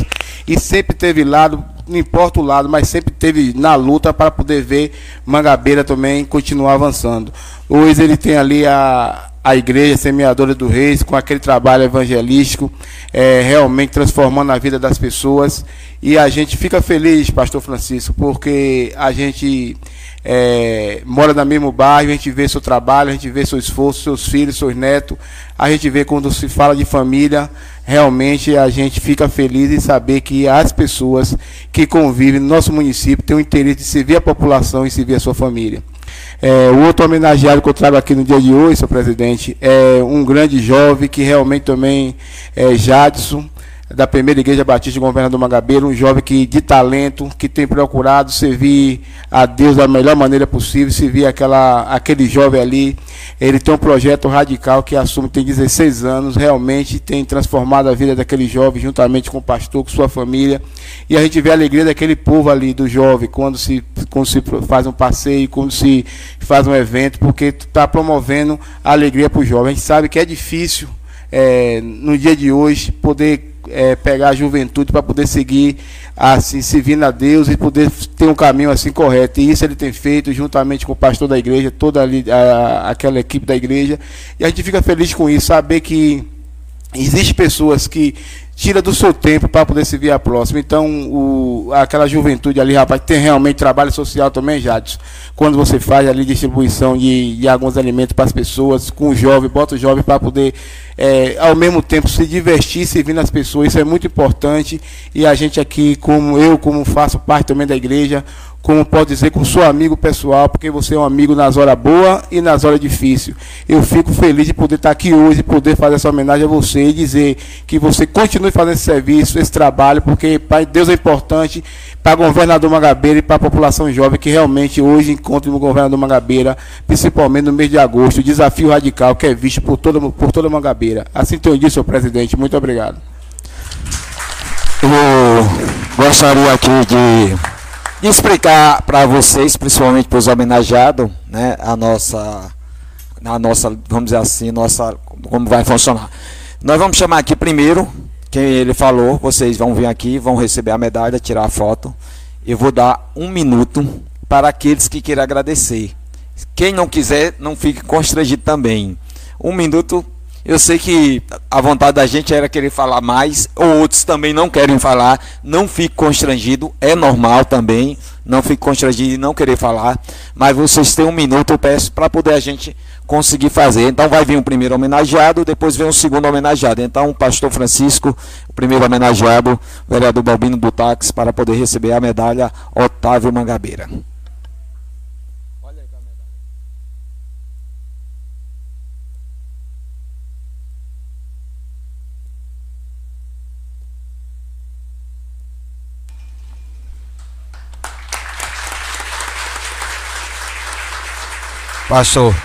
e sempre teve lado, não importa o lado, mas sempre teve na luta para poder ver Mangabeira também continuar avançando. Hoje ele tem ali a, a igreja semeadora do reis com aquele trabalho evangelístico, é, realmente transformando a vida das pessoas. E a gente fica feliz, pastor Francisco, porque a gente é, mora no mesmo bairro, a gente vê seu trabalho, a gente vê seu esforço, seus filhos, seus netos, a gente vê quando se fala de família, realmente a gente fica feliz em saber que as pessoas que convivem no nosso município têm o interesse de servir a população e servir a sua família. É, o outro homenageado que eu trago aqui no dia de hoje, senhor presidente, é um grande jovem que realmente também é Jadson, da primeira igreja batista de governador Mangabeira, um jovem que de talento, que tem procurado servir a Deus da melhor maneira possível, servir aquela, aquele jovem ali. Ele tem um projeto radical que assume, tem 16 anos, realmente tem transformado a vida daquele jovem, juntamente com o pastor, com sua família. E a gente vê a alegria daquele povo ali, do jovem, quando se, quando se faz um passeio, quando se faz um evento, porque está promovendo a alegria para o jovem. A gente sabe que é difícil, é, no dia de hoje, poder é, pegar a juventude para poder seguir assim, servindo a Deus e poder ter um caminho assim correto. E isso ele tem feito juntamente com o pastor da igreja, toda ali, a, aquela equipe da igreja. E a gente fica feliz com isso, saber que existem pessoas que tira do seu tempo para poder servir a próxima. Então, o, aquela juventude ali, rapaz, tem realmente trabalho social também, Jadson. Quando você faz ali distribuição de, de alguns alimentos para as pessoas, com o jovem, bota o jovem para poder, é, ao mesmo tempo, se divertir servindo as pessoas. Isso é muito importante. E a gente aqui, como eu, como faço parte também da igreja, como pode dizer, com seu amigo pessoal, porque você é um amigo nas horas boas e nas horas difíceis. Eu fico feliz de poder estar aqui hoje, poder fazer essa homenagem a você e dizer que você continue fazendo esse serviço, esse trabalho, porque para Deus é importante para o governador Mangabeira e para a população jovem que realmente hoje encontra no governador Mangabeira, principalmente no mês de agosto, o desafio radical que é visto por toda, por toda Mangabeira. Assim entendi, senhor presidente. Muito obrigado.
Eu gostaria aqui de, explicar para vocês, principalmente para os homenageados, né, a nossa, a nossa, vamos dizer assim, nossa, como vai funcionar. Nós vamos chamar aqui primeiro, quem ele falou, vocês vão vir aqui, vão receber a medalha, tirar a foto. Eu vou dar um minuto para aqueles que queiram agradecer. Quem não quiser, não fique constrangido também. Um minuto eu sei que a vontade da gente era querer falar mais, ou outros também não querem falar. Não fique constrangido, é normal também. Não fique constrangido e não querer falar. Mas vocês têm um minuto, eu peço, para poder a gente conseguir fazer. Então vai vir o primeiro homenageado, depois vem o segundo homenageado. Então, pastor Francisco, o primeiro homenageado, o vereador Balbino do Táxi, para poder receber a medalha Otávio Mangabeira. Pastor.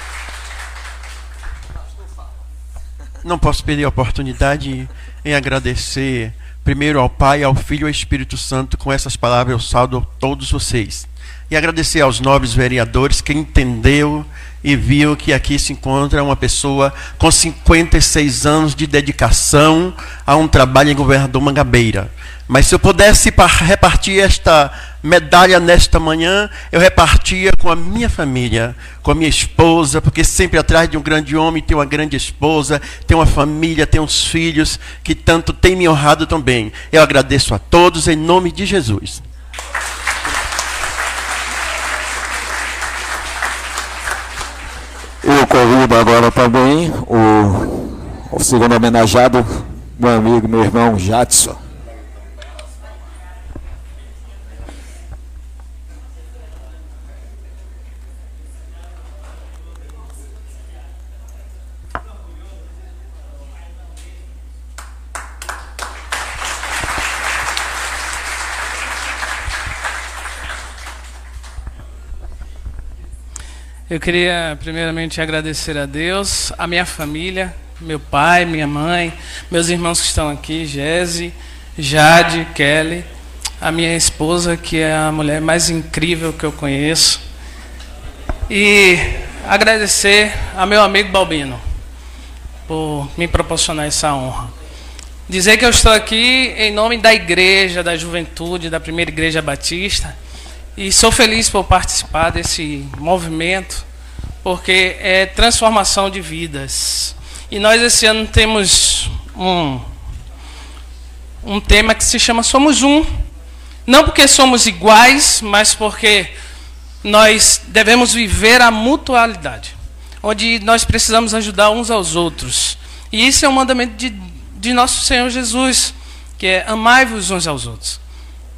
Não posso perder a oportunidade em agradecer primeiro ao Pai, ao Filho e ao Espírito Santo. Com essas palavras eu saldo todos vocês. E agradecer aos nobres vereadores que entendeu e viu que aqui se encontra uma pessoa com 56 anos de dedicação a um trabalho em governador Mangabeira. Mas se eu pudesse repartir esta medalha nesta manhã, eu repartia com a minha família, com a minha esposa, porque sempre atrás de um grande homem tem uma grande esposa, tem uma família, tem uns filhos que tanto têm me honrado também. Eu agradeço a todos em nome de Jesus.
Eu convido agora também o, o segundo homenageado, meu amigo, meu irmão Jadson.
Eu queria primeiramente agradecer a Deus, a minha família, meu pai, minha mãe, meus irmãos que estão aqui, Jese, Jade, Kelly, a minha esposa, que é a mulher mais incrível que eu conheço. E agradecer a meu amigo Balbino por me proporcionar essa honra. Dizer que eu estou aqui em nome da igreja, da juventude, da primeira igreja batista e sou feliz por participar desse movimento, porque é transformação de vidas. E nós esse ano temos um, um tema que se chama Somos Um. Não porque somos iguais, mas porque nós devemos viver a mutualidade, onde nós precisamos ajudar uns aos outros. E isso é um mandamento de, de nosso Senhor Jesus, que é amai-vos uns aos outros.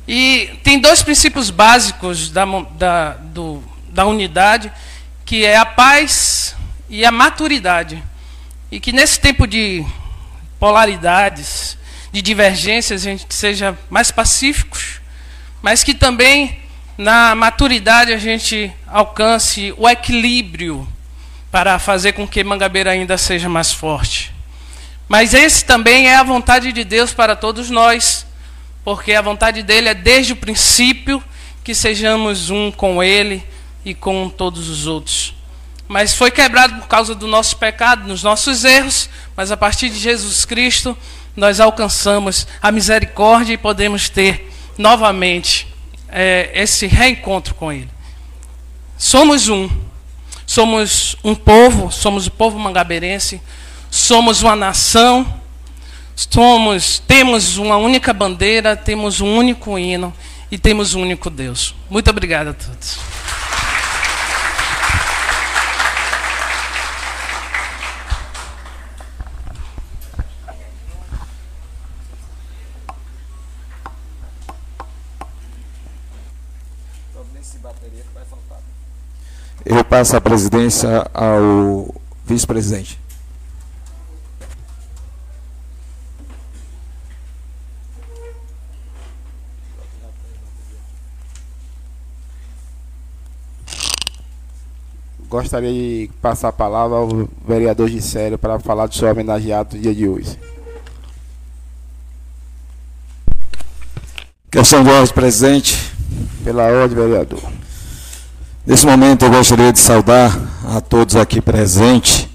E tem dois princípios básicos da, da, do, da unidade, que é a paz e a maturidade. E que nesse tempo de polaridades, de divergências, a gente seja mais pacíficos, mas que também na maturidade a gente alcance o equilíbrio para fazer com que Mangabeira ainda seja mais forte. Mas esse também é a vontade de Deus para todos nós porque a vontade dele é desde o princípio que sejamos um com ele e com todos os outros. Mas foi quebrado por causa do nosso pecado, dos nossos erros, mas a partir de Jesus Cristo nós alcançamos a misericórdia e podemos ter novamente é, esse reencontro com Ele. Somos um, somos um povo, somos o povo mangabeirense, somos uma nação Somos, temos uma única bandeira, temos um único hino e temos um único Deus. Muito obrigado a todos.
Eu passo a presidência ao vice-presidente.
Gostaria de passar a palavra ao vereador Gisélio para falar do seu homenageado do dia de hoje.
Questão de ordem presente.
Pela ordem, vereador.
Nesse momento eu gostaria de saudar a todos aqui presentes,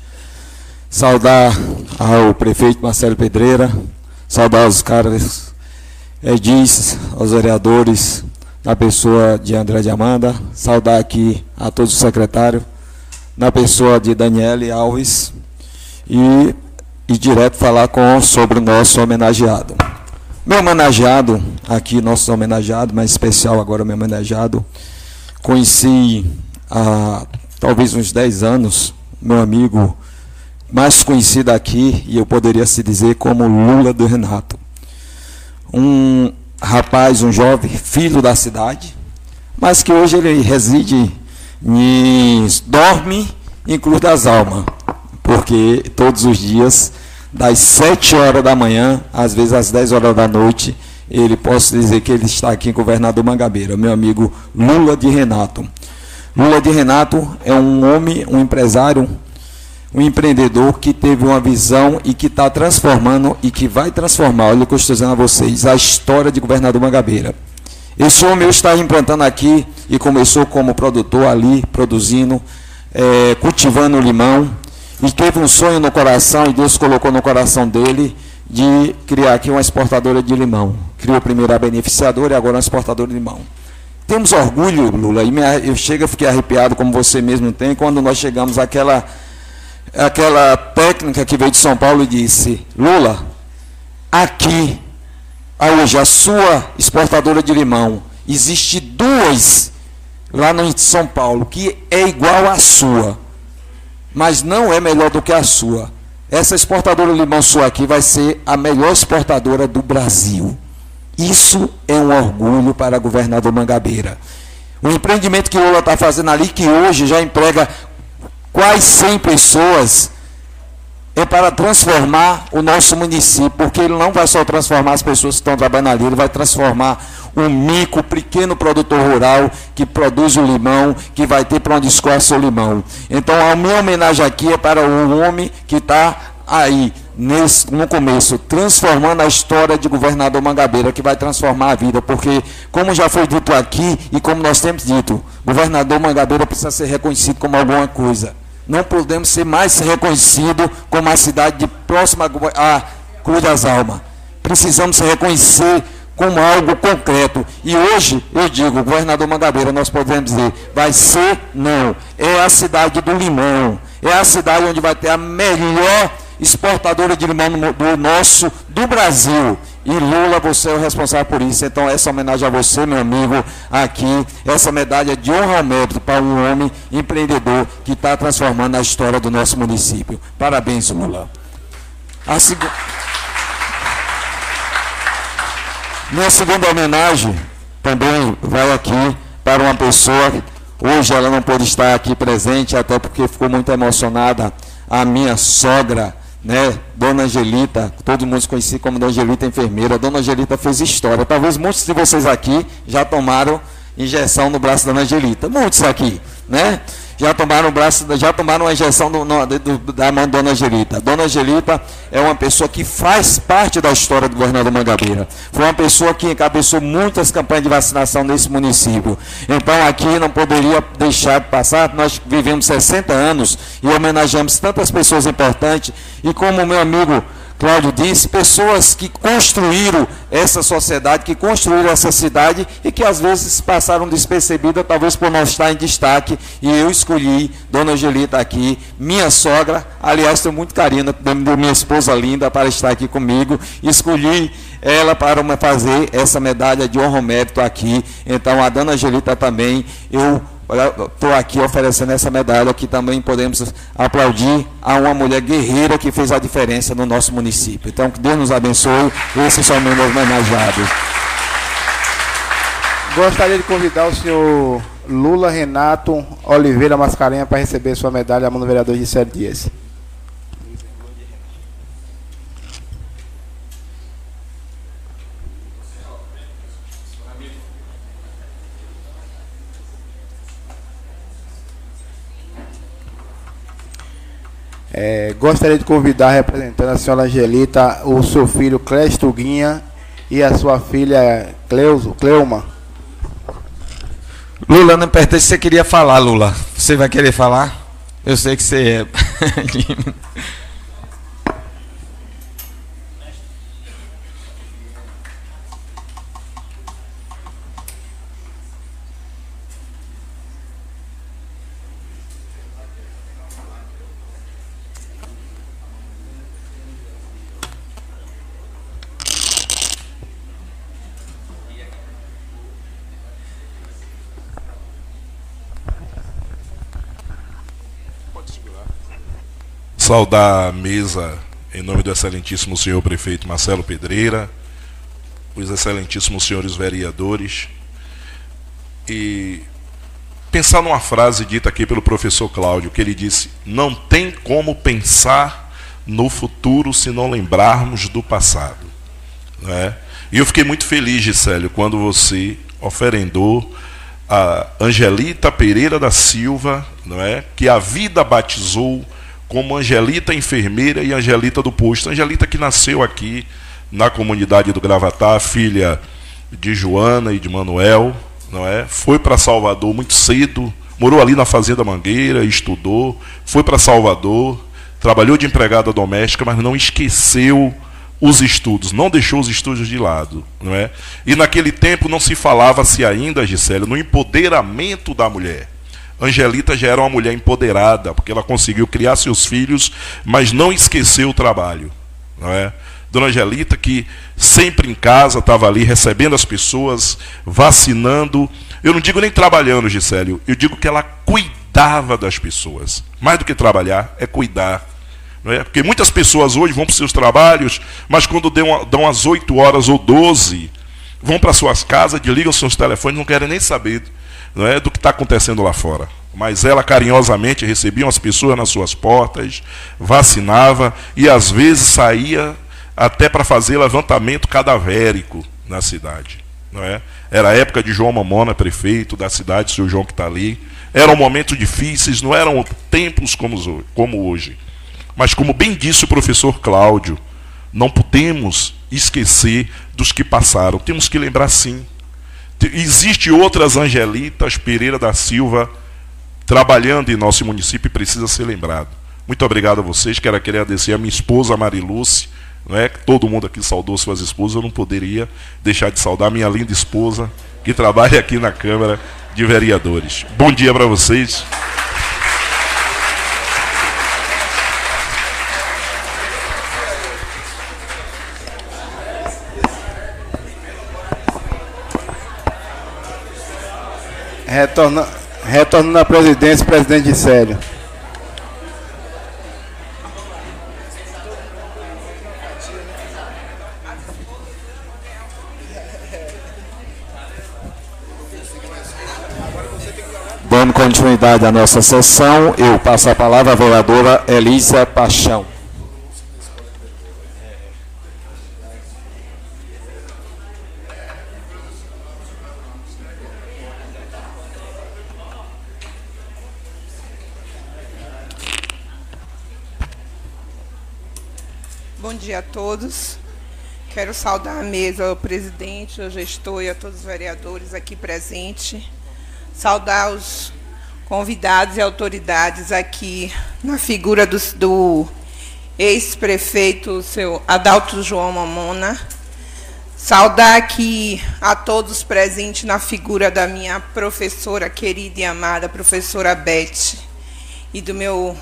saudar ao prefeito Marcelo Pedreira, saudar os caras Edis, aos vereadores, na pessoa de André de Amanda, saudar aqui a todos os secretários, na pessoa de Daniele Alves e, e direto falar com sobre o nosso homenageado. Meu homenageado, aqui nosso homenageado, mais especial agora meu homenageado, conheci há talvez uns 10 anos, meu amigo mais conhecido aqui, e eu poderia se dizer como Lula do Renato. Um rapaz, um jovem, filho da cidade, mas que hoje ele reside em, dorme em Cruz das Almas, porque todos os dias, das 7 horas da manhã, às vezes às 10 horas da noite, ele posso dizer que ele está aqui em Governador Mangabeira, meu amigo Lula de Renato. Lula de Renato é um homem, um empresário, um empreendedor que teve uma visão e que está transformando e que vai transformar, olha o que eu estou dizendo a vocês, a história de governador Mangabeira. Esse homem está implantando aqui e começou como produtor ali, produzindo, é, cultivando limão, e teve um sonho no coração, e Deus colocou no coração dele, de criar aqui uma exportadora de limão. Criou primeiro a beneficiadora e agora uma exportadora de limão. Temos orgulho, Lula, e eu chego, fiquei arrepiado, como você mesmo tem, quando nós chegamos àquela, àquela técnica que veio de São Paulo e disse, Lula, aqui, hoje, a sua exportadora de limão, existe duas lá no São Paulo, que é igual à sua, mas não é melhor do que a sua. Essa exportadora de limão sua aqui vai ser a melhor exportadora do Brasil. Isso é um orgulho para governador Mangabeira. O empreendimento que Lula está fazendo ali, que hoje já emprega quase 100 pessoas, é para transformar o nosso município, porque ele não vai só transformar as pessoas que estão trabalhando ali, ele vai transformar um mico, pequeno produtor rural que produz o limão, que vai ter para onde escoar seu limão. Então, a minha homenagem aqui é para o homem que está aí, nesse, no começo, transformando a história de governador Mangabeira, que vai transformar a vida, porque, como já foi dito aqui e como nós temos dito, governador Mangabeira precisa ser reconhecido como alguma coisa. Não podemos ser mais reconhecido como a cidade de próxima à Cruz das Almas. Precisamos reconhecer como algo concreto. E hoje, eu digo, governador Mangabeira, nós podemos dizer, vai ser, não. É a cidade do limão. É a cidade onde vai ter a melhor exportadora de limão do nosso, do Brasil. E Lula, você é o responsável por isso. Então, essa homenagem a você, meu amigo, aqui, essa medalha de honra ao mérito para um homem empreendedor que está transformando a história do nosso município. Parabéns, Lula. A seg... Minha segunda homenagem também vai aqui para uma pessoa. Hoje ela não pôde estar aqui presente, até porque ficou muito emocionada. A minha sogra, né? Dona Angelita, todo mundo conhecia como Dona Angelita enfermeira. Dona Angelita fez história. Talvez muitos de vocês aqui já tomaram injeção no braço da Dona Angelita. Muitos aqui, né? Já tomaram o braço, já tomaram uma injeção do, do, da mão Dona Angelita. Dona Angelita é uma pessoa que faz parte da história do governador Mangabeira. Foi uma pessoa que encabeçou muitas campanhas de vacinação nesse município. Então aqui não poderia deixar de passar. Nós vivemos 60 anos e homenageamos tantas pessoas importantes. E como meu amigo Cláudio disse, pessoas que construíram essa sociedade, que construíram essa cidade e que às vezes passaram despercebidas, talvez por não estar em destaque. E eu escolhi Dona Angelita aqui, minha sogra, aliás, tenho muito carinho da minha esposa linda para estar aqui comigo. Escolhi ela para fazer essa medalha de honra mérito aqui. Então, a Dona Angelita também, eu estou aqui oferecendo essa medalha que também podemos aplaudir a uma mulher guerreira que fez a diferença no nosso município. Então, que Deus nos abençoe. Esses são meus homenageados.
Gostaria de convidar o senhor Lula Renato Oliveira Mascarenha para receber sua medalha a mão do vereador Gisele Dias. É, gostaria de convidar, representando a senhora Angelita, o seu filho Clécio Tuguinha e a sua filha Cleuso, Cleuma.
Lula, não pertence, você queria falar, Lula. Você vai querer falar? Eu sei que você é.
saudar a mesa em nome do excelentíssimo senhor prefeito Marcelo Pedreira, os excelentíssimos senhores vereadores e pensar numa frase dita aqui pelo professor Cláudio, que ele disse: "Não tem como pensar no futuro se não lembrarmos do passado". Né? E eu fiquei muito feliz, Gisélio, quando você oferendou a Angelita Pereira da Silva, não é? Que a vida batizou como Angelita enfermeira e Angelita do posto. Angelita que nasceu aqui na comunidade do Gravatá, filha de Joana e de Manuel, não é? Foi para Salvador muito cedo, morou ali na fazenda Mangueira, estudou, foi para Salvador, trabalhou de empregada doméstica, mas não esqueceu os estudos, não deixou os estudos de lado, não é? E naquele tempo não se falava-se ainda, Gisele, no empoderamento da mulher. Angelita já era uma mulher empoderada, porque ela conseguiu criar seus filhos, mas não esqueceu o trabalho, não é? Dona Angelita que sempre em casa estava ali recebendo as pessoas, vacinando. Eu não digo nem trabalhando, Gisélio, eu digo que ela cuidava das pessoas. Mais do que trabalhar, é cuidar não é? Porque muitas pessoas hoje vão para os seus trabalhos, mas quando dão, dão as 8 horas ou 12, vão para suas casas, desligam seus telefones, não querem nem saber não é, do que está acontecendo lá fora. Mas ela carinhosamente recebia as pessoas nas suas portas, vacinava e às vezes saía até para fazer levantamento cadavérico na cidade. Não é? Era a época de João Mamona, prefeito da cidade, seu João que está ali. Eram momentos difíceis, não eram tempos como, como hoje. Mas, como bem disse o professor Cláudio, não podemos esquecer dos que passaram. Temos que lembrar sim. Existe outras Angelitas Pereira da Silva trabalhando em nosso município e precisa ser lembrado. Muito obrigado a vocês. Quero agradecer a minha esposa Mariluce, não é? Todo mundo aqui saudou suas esposas. Eu não poderia deixar de saudar minha linda esposa que trabalha aqui na Câmara de Vereadores. Bom dia para vocês.
Retorna, retornando à presidência, presidente Célio.
Dando continuidade à nossa sessão, eu passo a palavra à vereadora Elícia Paixão.
Bom dia a todos. Quero saudar a mesa, o presidente, o gestor e a todos os vereadores aqui presentes. Saudar os convidados e autoridades aqui na figura do, do ex-prefeito, seu Adalto João Mamona. Saudar aqui a todos presentes na figura da minha professora querida e amada, professora Beth, e do meu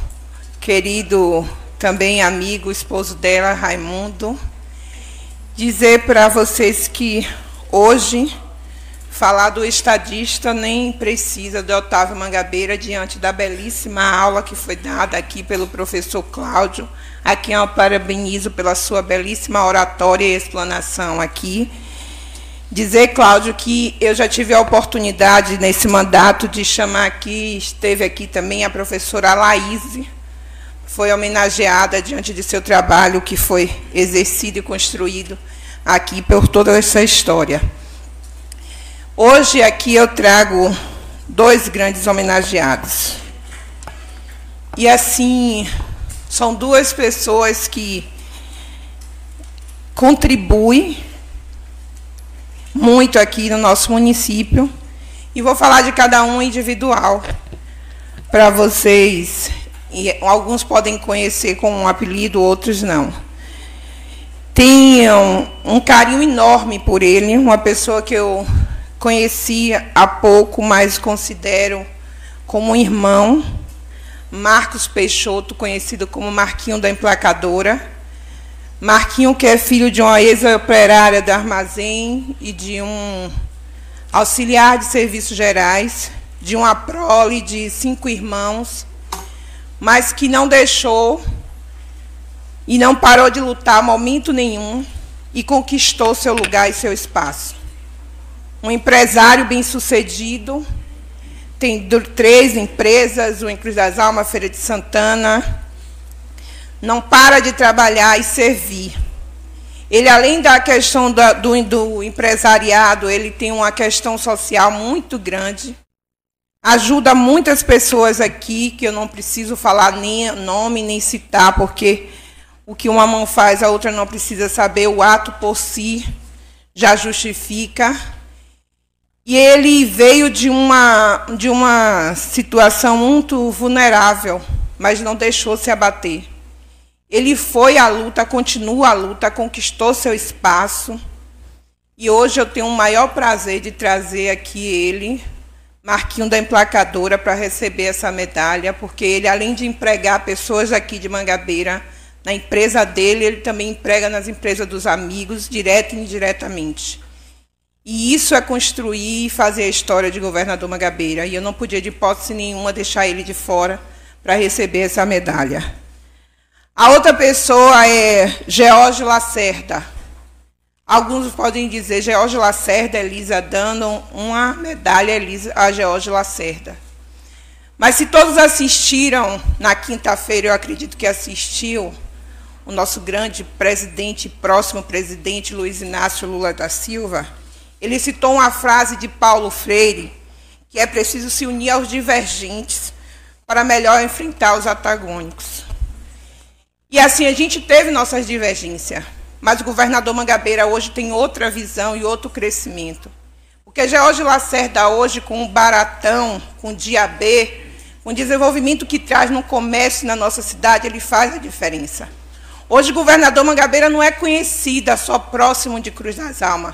querido também amigo, esposo dela, Raimundo, dizer para vocês que hoje falar do estadista nem precisa de Otávio Mangabeira diante da belíssima aula que foi dada aqui pelo professor Cláudio, a quem eu parabenizo pela sua belíssima oratória e explanação aqui. Dizer, Cláudio, que eu já tive a oportunidade nesse mandato de chamar aqui, esteve aqui também a professora Laíse, foi homenageada diante de seu trabalho que foi exercido e construído aqui por toda essa história. Hoje aqui eu trago dois grandes homenageados. E assim, são duas pessoas que contribuem muito aqui no nosso município. E vou falar de cada um individual para vocês e alguns podem conhecer com um apelido, outros não. Tenho um carinho enorme por ele, uma pessoa que eu conheci há pouco, mas considero como um irmão, Marcos Peixoto, conhecido como Marquinho da Emplacadora. Marquinho, que é filho de uma ex-operária do armazém e de um auxiliar de serviços gerais, de uma prole de cinco irmãos, mas que não deixou e não parou de lutar momento nenhum e conquistou seu lugar e seu espaço. Um empresário bem-sucedido, tem três empresas, o Cruz das Almas, Feira de Santana, não para de trabalhar e servir. Ele, além da questão da, do, do empresariado, ele tem uma questão social muito grande. Ajuda muitas pessoas aqui, que eu não preciso falar nem nome nem citar, porque o que uma mão faz, a outra não precisa saber, o ato por si já justifica. E ele veio de uma, de uma situação muito vulnerável, mas não deixou se abater. Ele foi à luta, continua a luta, conquistou seu espaço. E hoje eu tenho o maior prazer de trazer aqui ele, Marquinho da Emplacadora, para receber essa medalha, porque ele, além de empregar pessoas aqui de Mangabeira, na empresa dele, ele também emprega nas empresas dos amigos, direto e indiretamente. E isso é construir e fazer a história de governador Mangabeira. E eu não podia, de hipótese nenhuma, deixar ele de fora para receber essa medalha. A outra pessoa é George Lacerda. Alguns podem dizer George Lacerda, Elisa, dando uma medalha Elisa, a George Lacerda. Mas se todos assistiram na quinta-feira, eu acredito que assistiu, o nosso grande presidente, próximo presidente, Luiz Inácio Lula da Silva, ele citou uma frase de Paulo Freire, que é preciso se unir aos divergentes para melhor enfrentar os antagônicos. E assim, a gente teve nossas divergências, mas o governador Mangabeira hoje tem outra visão e outro crescimento. Porque George Lacerda hoje, com o Baratão, com o Diabê, com o desenvolvimento que traz no comércio na nossa cidade, ele faz a diferença. Hoje, o governador Mangabeira não é conhecida só próximo de Cruz das Almas.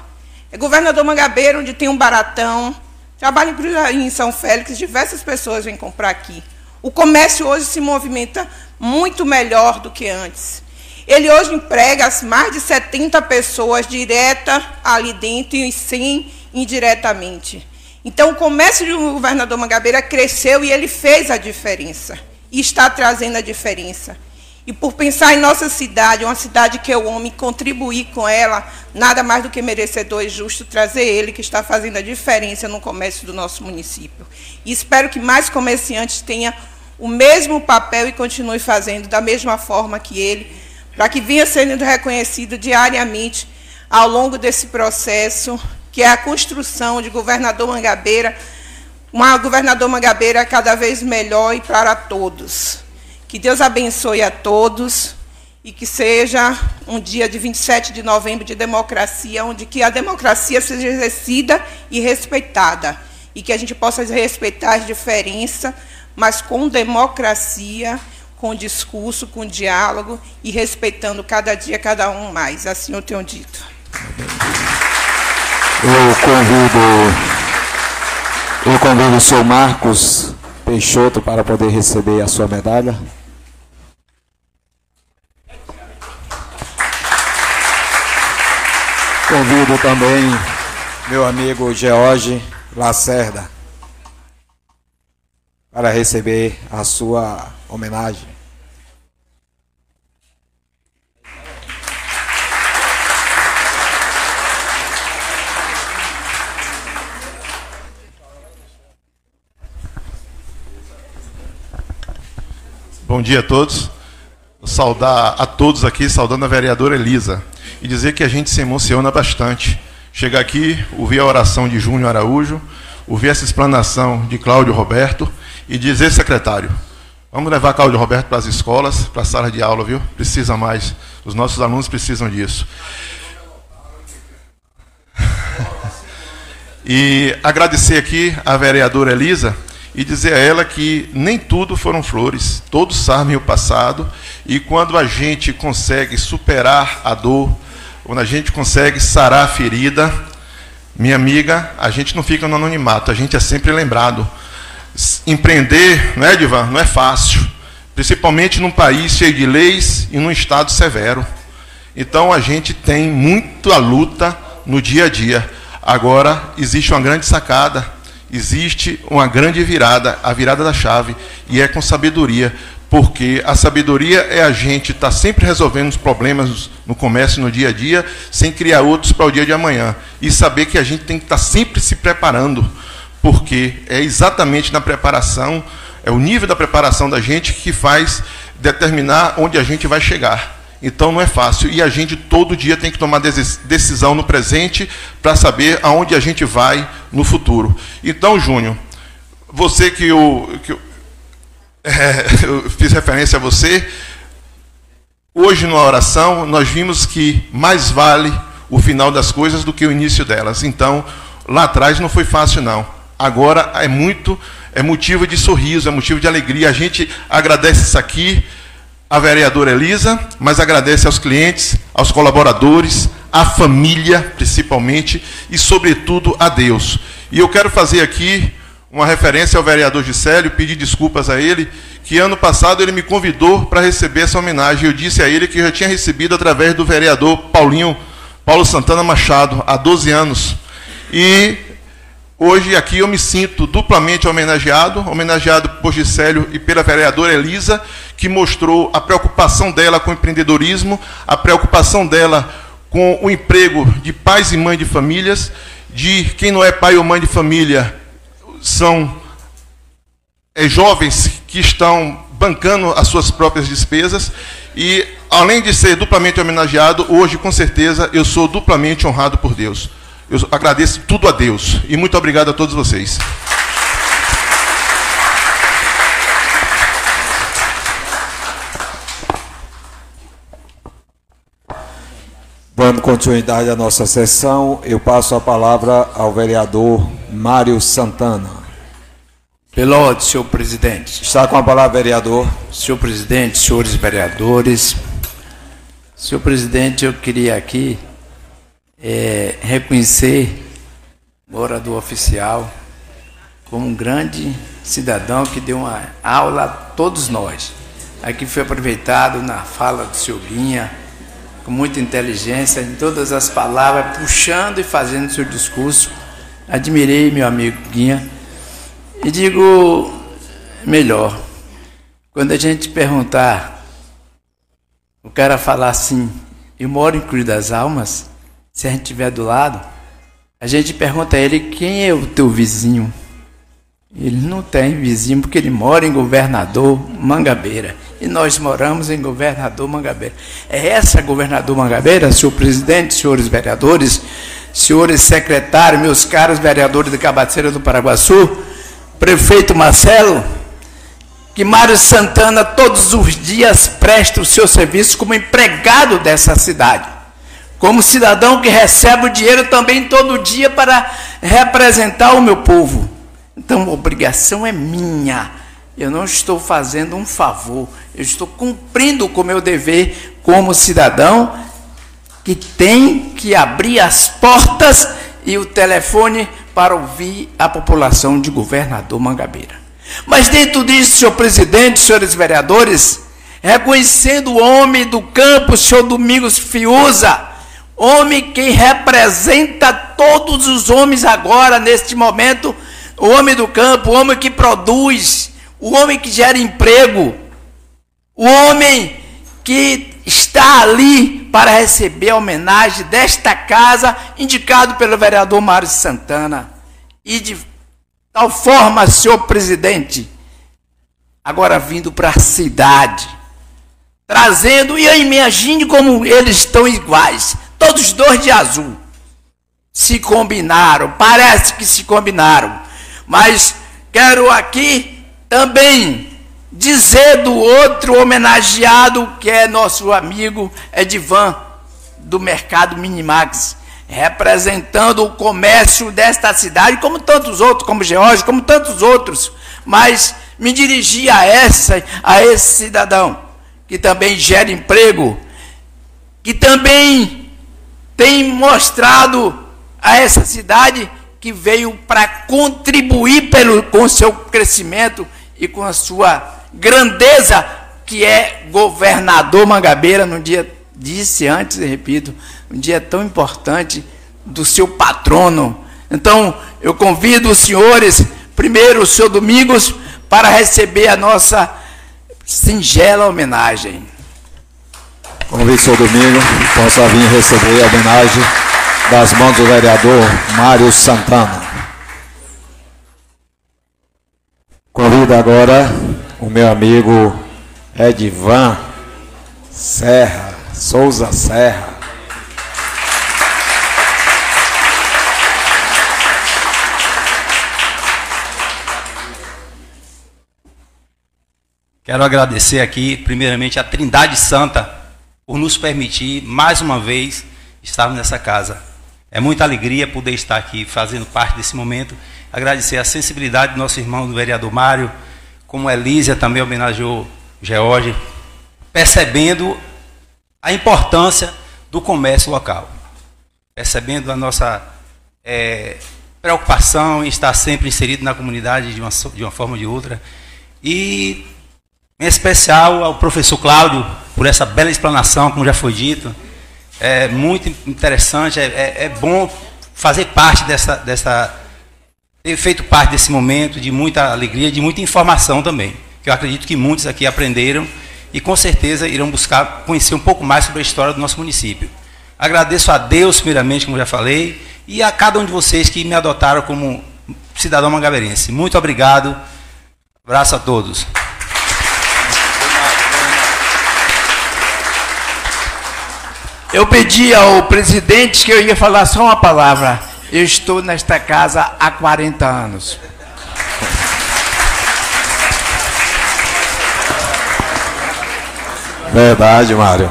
É governador Mangabeira, onde tem um baratão, trabalha em São Félix, diversas pessoas vêm comprar aqui. O comércio hoje se movimenta muito melhor do que antes. Ele hoje emprega mais de 70 pessoas direta ali dentro e 100 indiretamente. Então, o comércio do governador Mangabeira cresceu e ele fez a diferença. E está trazendo a diferença. E por pensar em nossa cidade, uma cidade que eu amo e contribuir com ela, nada mais do que merecedor e justo trazer ele que está fazendo a diferença no comércio do nosso município. E espero que mais comerciantes tenham o mesmo papel e continue fazendo da mesma forma que ele, para que venha sendo reconhecido diariamente ao longo desse processo, que é a construção de governador Mangabeira, uma governador Mangabeira cada vez melhor e para todos. Que Deus abençoe a todos e que seja um dia de 27 de novembro de democracia, onde que a democracia seja exercida e respeitada. E que a gente possa respeitar as diferenças, mas com democracia, com discurso, com diálogo e respeitando cada dia cada um mais. Assim eu tenho dito.
Eu convido, eu convido o senhor Marcos Peixoto para poder receber a sua medalha. Convido também meu amigo George Lacerda para receber a sua homenagem.
Bom dia a todos. Saudar a todos aqui, saudando a vereadora Elisa e dizer que a gente se emociona bastante. Chegar aqui, ouvir a oração de Júnior Araújo, ouvir essa explanação de Cláudio Roberto e dizer, secretário, vamos levar Cláudio Roberto para as escolas, para a sala de aula, viu? Precisa mais. Os nossos alunos precisam disso. E agradecer aqui a vereadora Elisa e dizer a ela que nem tudo foram flores, todos sabem o passado, e quando a gente consegue superar a dor, quando a gente consegue sarar a ferida, minha amiga, a gente não fica no anonimato, a gente é sempre lembrado. Empreender, não é, Divan? Não é fácil, principalmente num país cheio de leis e num estado severo. Então a gente tem muita luta no dia a dia. Agora existe uma grande sacada, existe uma grande virada, a virada da chave, e é com sabedoria porque a sabedoria é a gente estar tá sempre resolvendo os problemas no comércio, no dia a dia, sem criar outros para o dia de amanhã. E saber que a gente tem que estar tá sempre se preparando, porque é exatamente na preparação, é o nível da preparação da gente que faz determinar onde a gente vai chegar.
Então não é fácil. E a gente todo dia tem que tomar decisão no presente para saber aonde a gente vai no futuro. Então, Júnior, você que eu, que eu, é, eu fiz referência a você, hoje na oração nós vimos que mais vale o final das coisas do que o início delas. Então, lá atrás não foi fácil não. Agora é muito, é motivo de sorriso, é motivo de alegria. A gente agradece isso aqui à vereadora Elisa, mas agradece aos clientes, aos colaboradores, à família, principalmente, e sobretudo a Deus. E eu quero fazer aqui uma referência ao vereador Gisélio, pedir desculpas a ele, que ano passado ele me convidou para receber essa homenagem. Eu disse a ele que eu já tinha recebido através do vereador Paulinho Paulo Santana Machado, há 12 anos. E Hoje aqui eu me sinto duplamente homenageado, homenageado por Gisélio e pela vereadora Elisa, que mostrou a preocupação dela com o empreendedorismo, a preocupação dela com o emprego de pais e mães de famílias, de quem não é pai ou mãe de família, são é, jovens que estão bancando as suas próprias despesas e além de ser duplamente homenageado, hoje com certeza eu sou duplamente honrado por Deus. Eu agradeço tudo a Deus e muito obrigado a todos vocês.
Dando continuidade à nossa sessão, eu passo a palavra ao vereador Mário Santana.
Pela ordem, senhor presidente.
Está com a palavra, vereador.
Senhor presidente, senhores vereadores. Senhor presidente, eu queria aqui é, reconhecer o orador oficial como um grande cidadão que deu uma aula a todos nós. Aqui foi aproveitado na fala do senhor Guinha, com muita inteligência, em todas as palavras, puxando e fazendo seu discurso. Admirei meu amigo Guinha e digo melhor, quando a gente perguntar, o cara falar assim, eu moro em Cruz das Almas, se a gente estiver do lado, a gente pergunta a ele quem é o teu vizinho. Ele não tem vizinho porque ele mora em Governador Mangabeira. E nós moramos em Governador Mangabeira. É essa Governador Mangabeira, senhor presidente, senhores vereadores, senhores secretários, meus caros vereadores de Cabaceira do Paraguaçu, prefeito Marcelo, que Mário Santana todos os dias presta o seu serviço como empregado dessa cidade como cidadão que recebe o dinheiro também todo dia para representar o meu povo. Então, a obrigação é minha. Eu não estou fazendo um favor, eu estou cumprindo com o meu dever como cidadão que tem que abrir as portas e o telefone para ouvir a população de governador Mangabeira. Mas dentro disso, senhor presidente, senhores vereadores, reconhecendo o homem do campo, senhor Domingos Fiuza, homem que representa todos os homens agora, neste momento, o homem do campo, o homem que produz, o homem que gera emprego, o homem que está ali para receber a homenagem desta casa, indicado pelo vereador Mário Santana. E de tal forma, senhor presidente, agora vindo para a cidade, trazendo, e imagine como eles estão iguais, Todos dois de azul. Se combinaram, parece que se combinaram. Mas quero aqui também dizer do outro homenageado que é nosso amigo Edivan do Mercado Minimax, representando o comércio desta cidade, como tantos outros, como Geórgia, como tantos outros. Mas me dirigi a essa, a esse cidadão que também gera emprego, que também tem mostrado a essa cidade que veio para contribuir pelo, com o seu crescimento e com a sua grandeza, que é governador Mangabeira, no dia, disse antes e repito, um dia tão importante do seu patrono. Então, eu convido os senhores, primeiro o senhor Domingos, para receber a nossa singela homenagem.
Convido o senhor Domingo, possa vir receber a homenagem das mãos do vereador Mário Santana. Convido agora o meu amigo Edvan Serra. Souza Serra.
Quero agradecer aqui, primeiramente, a Trindade Santa por nos permitir, mais uma vez, estarmos nessa casa. É muita alegria poder estar aqui fazendo parte desse momento. Agradecer a sensibilidade do nosso irmão, do vereador Mário, como a Elísia também homenageou George, percebendo a importância do comércio local, percebendo a nossa é, preocupação em estar sempre inserido na comunidade de uma, de uma forma ou de outra. E em especial ao professor Cláudio, por essa bela explanação, como já foi dito. É muito interessante, é, é, é bom fazer parte dessa, dessa. ter feito parte desse momento de muita alegria, de muita informação também. Que eu acredito que muitos aqui aprenderam e com certeza irão buscar conhecer um pouco mais sobre a história do nosso município. Agradeço a Deus, primeiramente, como já falei, e a cada um de vocês que me adotaram como cidadão mangaberense. Muito obrigado. Abraço a todos.
Eu pedi ao presidente que eu ia falar só uma palavra. Eu estou nesta casa há 40 anos.
Verdade, Mário.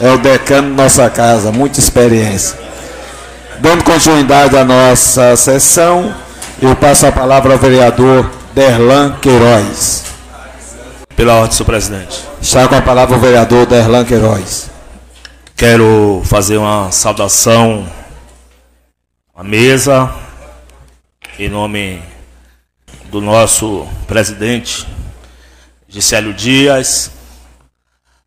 É o decano da nossa casa, muita experiência. Dando continuidade à nossa sessão, eu passo a palavra ao vereador Derlan Queiroz.
Pela ordem, senhor presidente.
Está com a palavra o vereador Derlan Queiroz.
Quero fazer uma saudação à mesa, em nome do nosso presidente Gisélio Dias.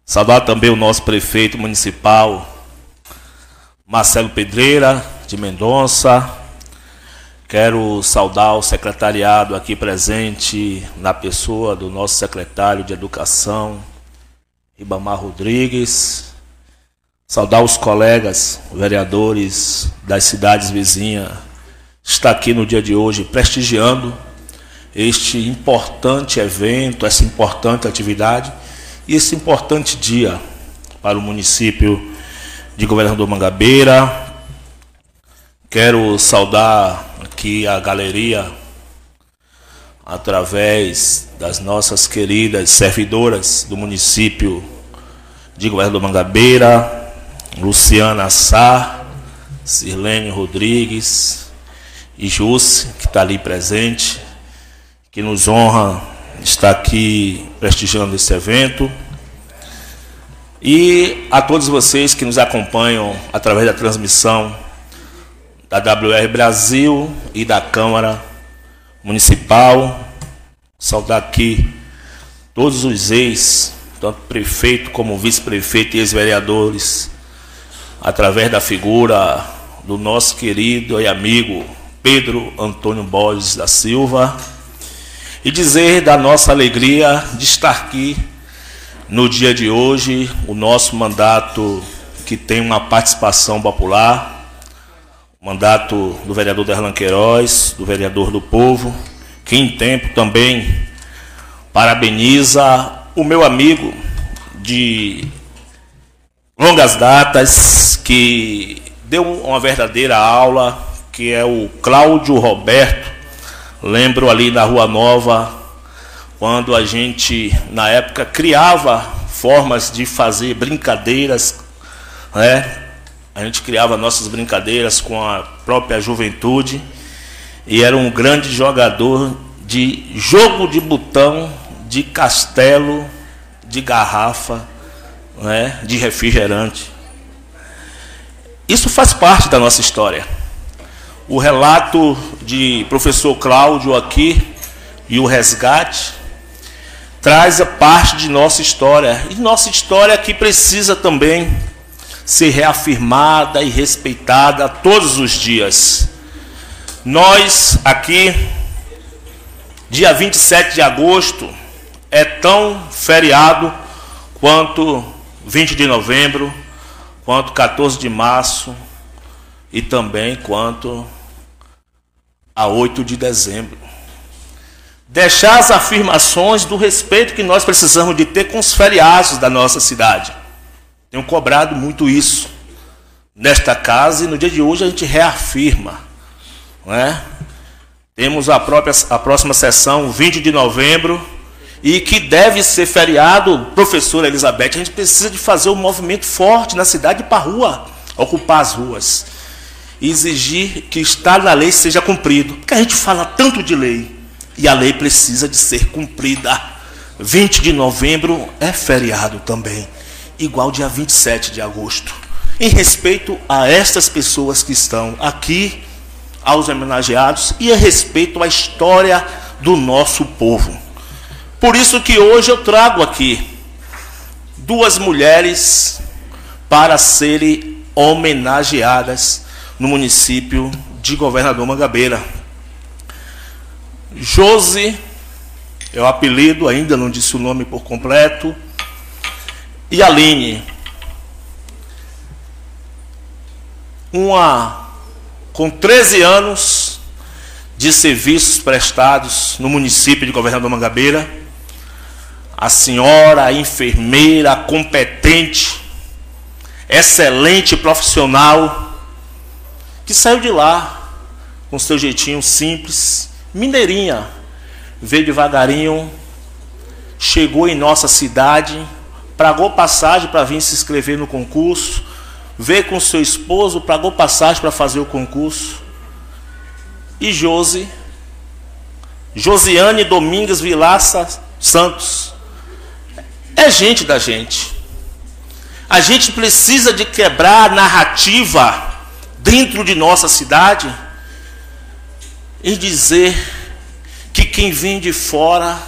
Saudar também o nosso prefeito municipal, Marcelo Pedreira, de Mendonça. Quero saudar o secretariado aqui presente, na pessoa do nosso secretário de Educação, Ribamar Rodrigues Saudar os colegas, vereadores das cidades vizinhas, está aqui no dia de hoje prestigiando este importante evento, essa importante atividade e esse importante dia para o município de Governador Mangabeira. Quero saudar aqui a galeria através das nossas queridas servidoras do município de Governador Mangabeira, Luciana Sá, Sirlene Rodrigues e Jusce, que está ali presente, que nos honra estar aqui prestigiando esse evento. E a todos vocês que nos acompanham através da transmissão da WR Brasil e da Câmara Municipal. Saudar aqui todos os ex, tanto prefeito como vice-prefeito e ex-vereadores através da figura do nosso querido e amigo Pedro Antônio Borges da Silva, e dizer da nossa alegria de estar aqui no dia de hoje, o nosso mandato que tem uma participação popular, mandato do vereador Derlan Queiroz, do vereador do povo, que em tempo também parabeniza o meu amigo de longas datas, que deu uma verdadeira aula, que é o Cláudio Roberto. Lembro ali na Rua Nova, quando a gente, na época, criava formas de fazer brincadeiras, né? A gente criava nossas brincadeiras com a própria juventude e era um grande jogador de jogo de botão, de castelo, de garrafa né, de refrigerante. Isso faz parte da nossa história. O relato de professor Cláudio aqui e o resgate traz a parte de nossa história. E nossa história que precisa também ser reafirmada e respeitada todos os dias. Nós aqui, dia 27 de agosto, é tão feriado quanto 20 de novembro, quanto 14 de março e também quanto a 8 de dezembro. Deixar as afirmações do respeito que nós precisamos de ter com os feriados da nossa cidade. Tenho cobrado muito isso nesta casa e no dia de hoje a gente reafirma. Não é? Temos a, própria, a próxima sessão, 20 de novembro, e que deve ser feriado, professora Elizabeth. A gente precisa de fazer um movimento forte na cidade para a rua, ocupar as ruas. E exigir que o Estado da lei seja cumprido. Porque a gente fala tanto de lei, e a lei precisa de ser cumprida. 20 de novembro é feriado também, igual dia 27 de agosto. Em respeito a estas pessoas que estão aqui, aos homenageados e a respeito à história do nosso povo. Por isso que hoje eu trago aqui duas mulheres para serem homenageadas no município de Governador Mangabeira. Josi é o apelido, ainda não disse o nome por completo. E Aline. Uma com 13 anos de serviços prestados no município de Governador Mangabeira. A senhora, a enfermeira, competente, excelente profissional, que saiu de lá com seu jeitinho simples, mineirinha, veio devagarinho, chegou em nossa cidade, pagou passagem para vir se inscrever no concurso, veio com seu esposo, pagou passagem para fazer o concurso. E Josi, Josiane Domingues Vilaça Santos, é gente da gente. A gente precisa de quebrar a narrativa dentro de nossa cidade e dizer que quem vem de fora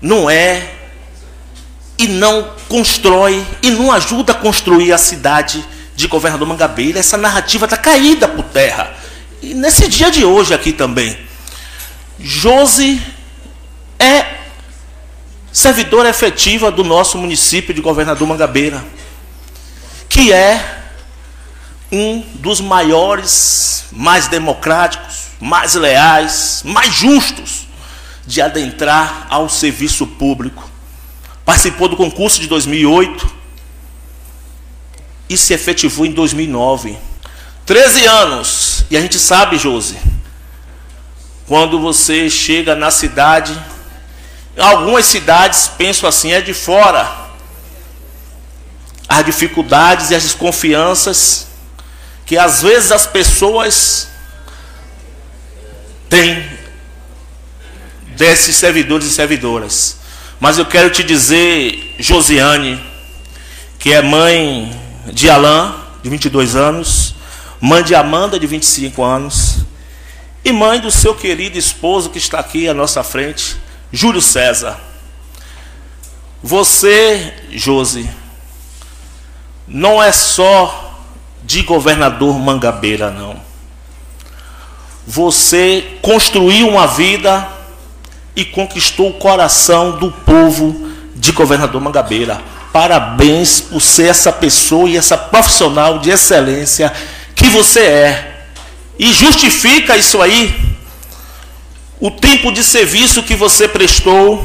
não é e não constrói e não ajuda a construir a cidade de Governador Mangabeira. Essa narrativa está caída por terra. E nesse dia de hoje aqui também. Josi é servidora efetiva do nosso município de Governador Mangabeira, que é um dos maiores, mais democráticos, mais leais, mais justos de adentrar ao serviço público participou do concurso de 2008 e se efetivou em 2009. 13 anos. E a gente sabe, Josi, quando você chega na cidade, algumas cidades, penso assim, é de fora. As dificuldades e as desconfianças que às vezes as pessoas têm desses servidores e servidoras. Mas eu quero te dizer, Josiane, que é mãe de Alain, de 22 anos, mãe de Amanda, de 25 anos, e mãe do seu querido esposo que está aqui à nossa frente, Júlio César. Você, Josi, não é só de governador Mangabeira, não. Você construiu uma vida e conquistou o coração do povo de Governador Mangabeira. Parabéns por ser essa pessoa e essa profissional de excelência que você é. E justifica isso aí, o tempo de serviço que você prestou,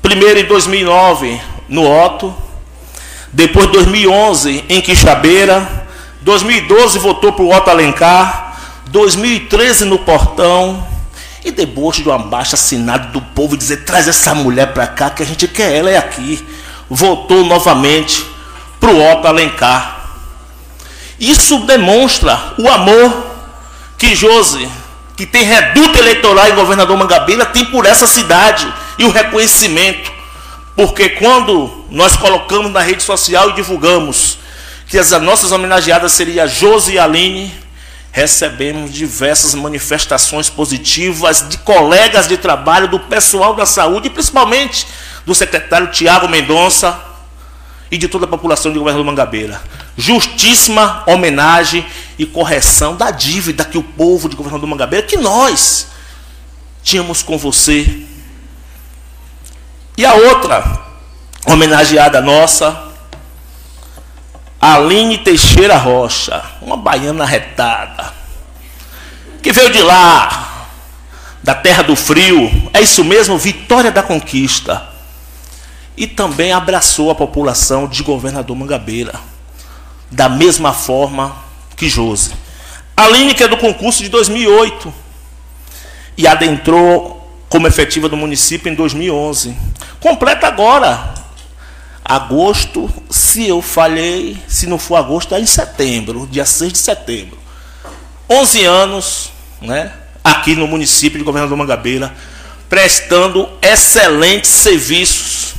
primeiro em 2009 no Otto, depois 2011 em Quixabeira, 2012 voltou para o Otto Alencar, 2013 no Portão, e deboche de uma baixa assinada do povo dizer: traz essa mulher para cá que a gente quer ela é aqui. Voltou novamente para o Otto Alencar. Isso demonstra o amor que José, que tem reduto eleitoral em governador Mangabeira, tem por essa cidade e o reconhecimento. Porque quando nós colocamos na rede social e divulgamos que as nossas homenageadas seriam Josi e Aline, recebemos diversas manifestações positivas de colegas de trabalho, do pessoal da saúde, principalmente do secretário Tiago Mendonça e de toda a população de Governador Mangabeira. Justíssima homenagem e correção da dívida que o povo de Governador Mangabeira, que nós tínhamos com você. E a outra homenageada nossa, Aline Teixeira Rocha, uma baiana retada, que veio de lá, da terra do frio, é isso mesmo, vitória da conquista. E também abraçou a população de governador Mangabeira, da mesma forma que Josi. Aline, que é do concurso de 2008, e adentrou como efetiva do município em 2011. Completa agora, agosto, se eu falhei, se não for agosto, é em setembro, dia 6 de setembro. 11 anos, né, aqui no município de Governador Mangabeira, prestando excelentes serviços,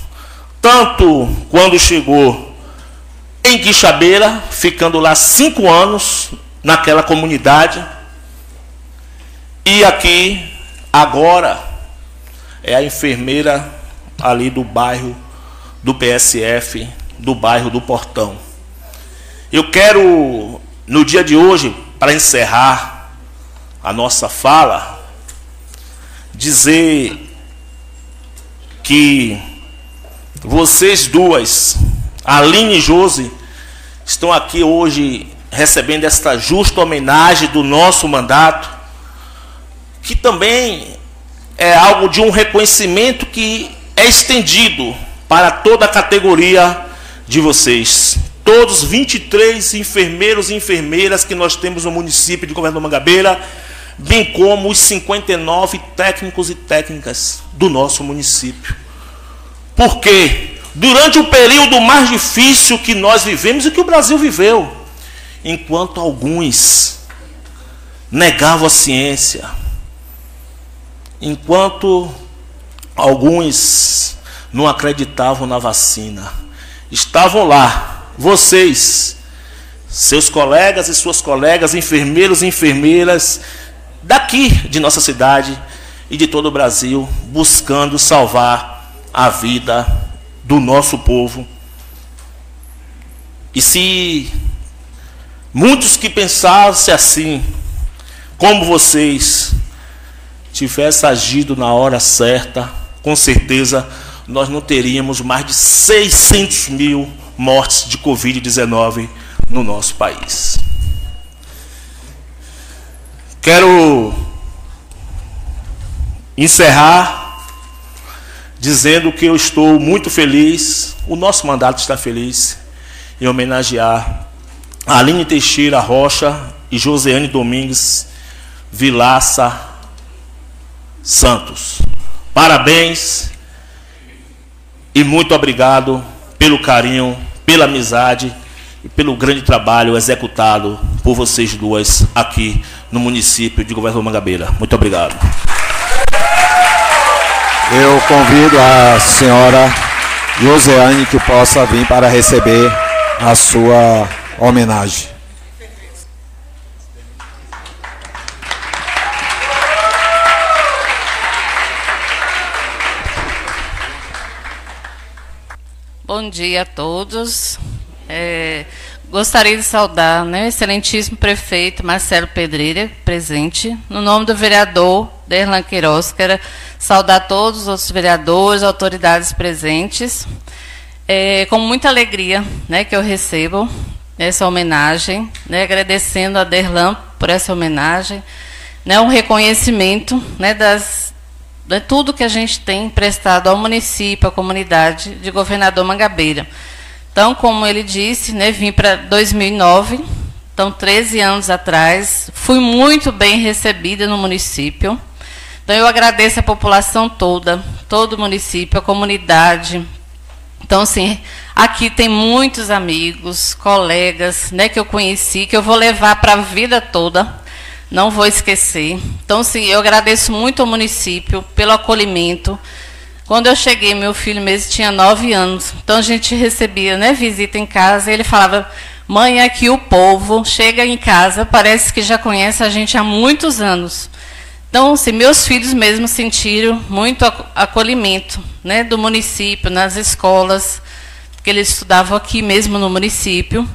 tanto quando chegou em Quixabeira, ficando lá cinco anos naquela comunidade, e aqui agora é a enfermeira ali do bairro do PSF, do bairro do Portão. Eu quero, no dia de hoje, para encerrar a nossa fala, dizer que vocês duas, Aline e Josi, estão aqui hoje recebendo esta justa homenagem do nosso mandato, que também é algo de um reconhecimento que é estendido para toda a categoria de vocês. Todos 23 enfermeiros e enfermeiras que nós temos no município de Governador Mangabeira, bem como os 59 técnicos e técnicas do nosso município. Porque durante o período mais difícil que nós vivemos e que o Brasil viveu, enquanto alguns negavam a ciência, enquanto alguns não acreditavam na vacina. Estavam lá, vocês, seus colegas e suas colegas, enfermeiros e enfermeiras daqui de nossa cidade e de todo o Brasil, buscando salvar a vida do nosso povo. E se muitos que pensassem assim, como vocês, tivessem agido na hora certa, com certeza nós não teríamos mais de 600 mil mortes de Covid-19 no nosso país. Quero encerrar dizendo que eu estou muito feliz, o nosso mandato está feliz, em homenagear Aline Teixeira Rocha e Joseane Domingues Vilaça Santos. Parabéns e muito obrigado pelo carinho, pela amizade e pelo grande trabalho executado por vocês duas aqui no município de Governador Mangabeira. Muito obrigado.
Eu convido a senhora Joseane que possa vir para receber a sua homenagem.
Bom dia a todos. É, gostaria de saudar né, o excelentíssimo prefeito Marcelo Pedreira, presente, no nome do vereador Derlan Queiroz. Quero saudar todos os outros vereadores, autoridades presentes. É, com muita alegria né, que eu recebo essa homenagem, né, agradecendo a Derlan por essa homenagem, né, um reconhecimento né, das de tudo que a gente tem prestado ao município, à comunidade de Governador Mangabeira. Então, como ele disse, né, vim para 2009, então 13 anos atrás, fui muito bem recebida no município. Então, eu agradeço a população toda, todo o município, a comunidade. Então, assim, aqui tem muitos amigos, colegas, né, que eu conheci, que eu vou levar para a vida toda não vou esquecer. Então, sim, eu agradeço muito ao município pelo acolhimento. Quando eu cheguei, meu filho mesmo tinha nove anos. Então a gente recebia né, visita em casa e ele falava, mãe, aqui o povo chega em casa, parece que já conhece a gente há muitos anos. Então, assim, meus filhos mesmo sentiram muito acolhimento né, do município, nas escolas, porque eles estudavam aqui mesmo no município.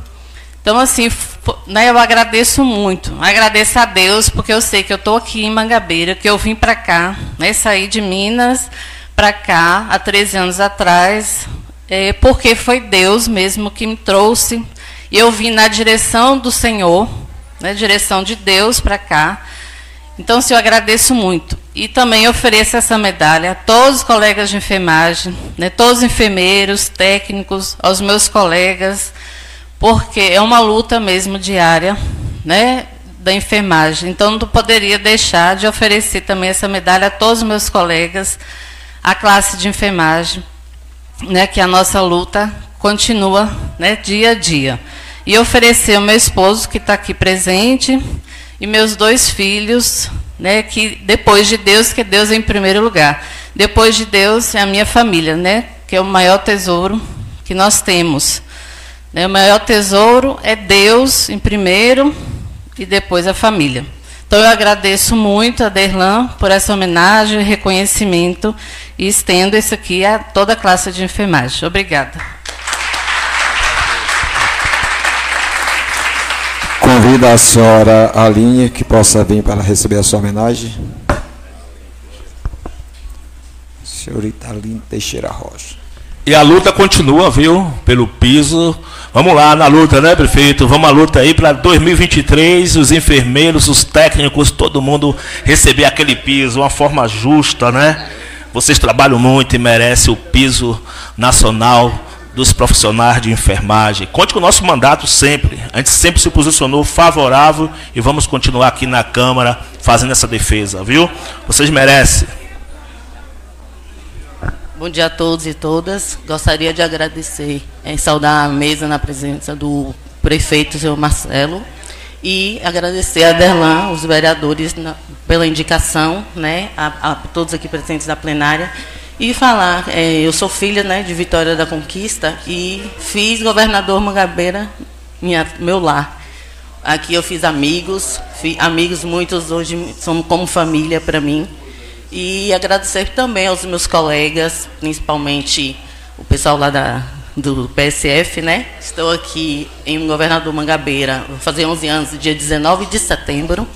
Então, assim, né, eu agradeço muito. Agradeço a Deus, porque eu sei que eu estou aqui em Mangabeira, que eu vim para cá, né, saí de Minas para cá há 13 anos atrás, é, porque foi Deus mesmo que me trouxe. E eu vim na direção do Senhor, na né, direção de Deus para cá. Então, assim, eu agradeço muito. E também ofereço essa medalha a todos os colegas de enfermagem, né, todos os enfermeiros, técnicos, aos meus colegas, porque é uma luta mesmo diária, né, da enfermagem. Então não poderia deixar de oferecer também essa medalha a todos os meus colegas, a classe de enfermagem, né, que a nossa luta continua, né, dia a dia. E oferecer ao meu esposo que está aqui presente e meus dois filhos, né, que depois de Deus, que Deus é em primeiro lugar. Depois de Deus é a minha família, né, que é o maior tesouro que nós temos. Né, o maior tesouro é Deus em primeiro e depois a família. Então eu agradeço muito a Derlan por essa homenagem, reconhecimento e estendo isso aqui a toda a classe de enfermagem. Obrigada.
Convido a senhora Aline que possa vir para receber a sua homenagem. Senhorita Aline Teixeira Rocha.
E a luta continua, viu? Pelo piso. Vamos lá na luta, né, prefeito? Vamos à luta aí para 2023, os enfermeiros, os técnicos, todo mundo receber aquele piso, uma forma justa, né? Vocês trabalham muito e merecem o piso nacional dos profissionais de enfermagem. Conte com o nosso mandato sempre. A gente sempre se posicionou favorável e vamos continuar aqui na Câmara fazendo essa defesa, viu? Vocês merecem.
Bom dia a todos e todas. Gostaria de agradecer e saudar a mesa na presença do prefeito, senhor Marcelo, e agradecer a Derlan, os vereadores, na, pela indicação, né, a, a, todos aqui presentes da plenária, e falar, é, eu sou filha né, de Vitória da Conquista e fiz governador Mangabeira minha, meu lar. Aqui eu fiz amigos, fiz amigos muitos hoje são como família para mim. E agradecer também aos meus colegas, principalmente o pessoal lá da, do PSF, né? Estou aqui em Governador Mangabeira, vou fazer 11 anos, dia 19 de setembro.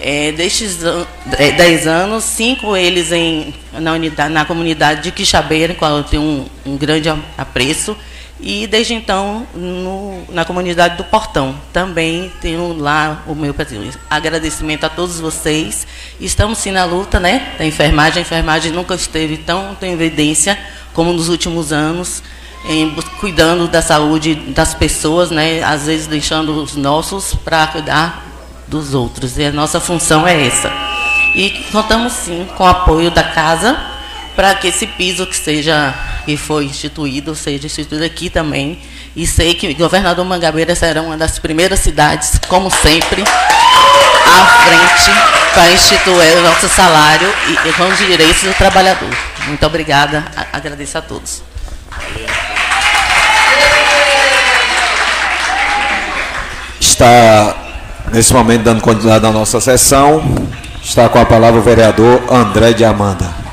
É, destes 10 é, anos, cinco eles em, na, unidade, na comunidade de Quixabeira, em qual eu tenho um, um grande apreço. E desde então, no, na comunidade do Portão, também tenho lá o meu agradecimento a todos vocês. Estamos sim na luta né, da enfermagem. A enfermagem nunca esteve tão em evidência como nos últimos anos, em, cuidando da saúde das pessoas, né, às vezes deixando os nossos para cuidar dos outros. E a nossa função é essa. E contamos sim com o apoio da casa para que esse piso que seja que foi instituído seja instituído aqui também. E sei que Governador Mangabeira será uma das primeiras cidades, como sempre, à frente para instituir o nosso salário e, e com os direitos do trabalhador. Muito obrigada, agradeço a todos.
Está nesse momento dando continuidade à nossa sessão. Está com a palavra o vereador André de Amanda.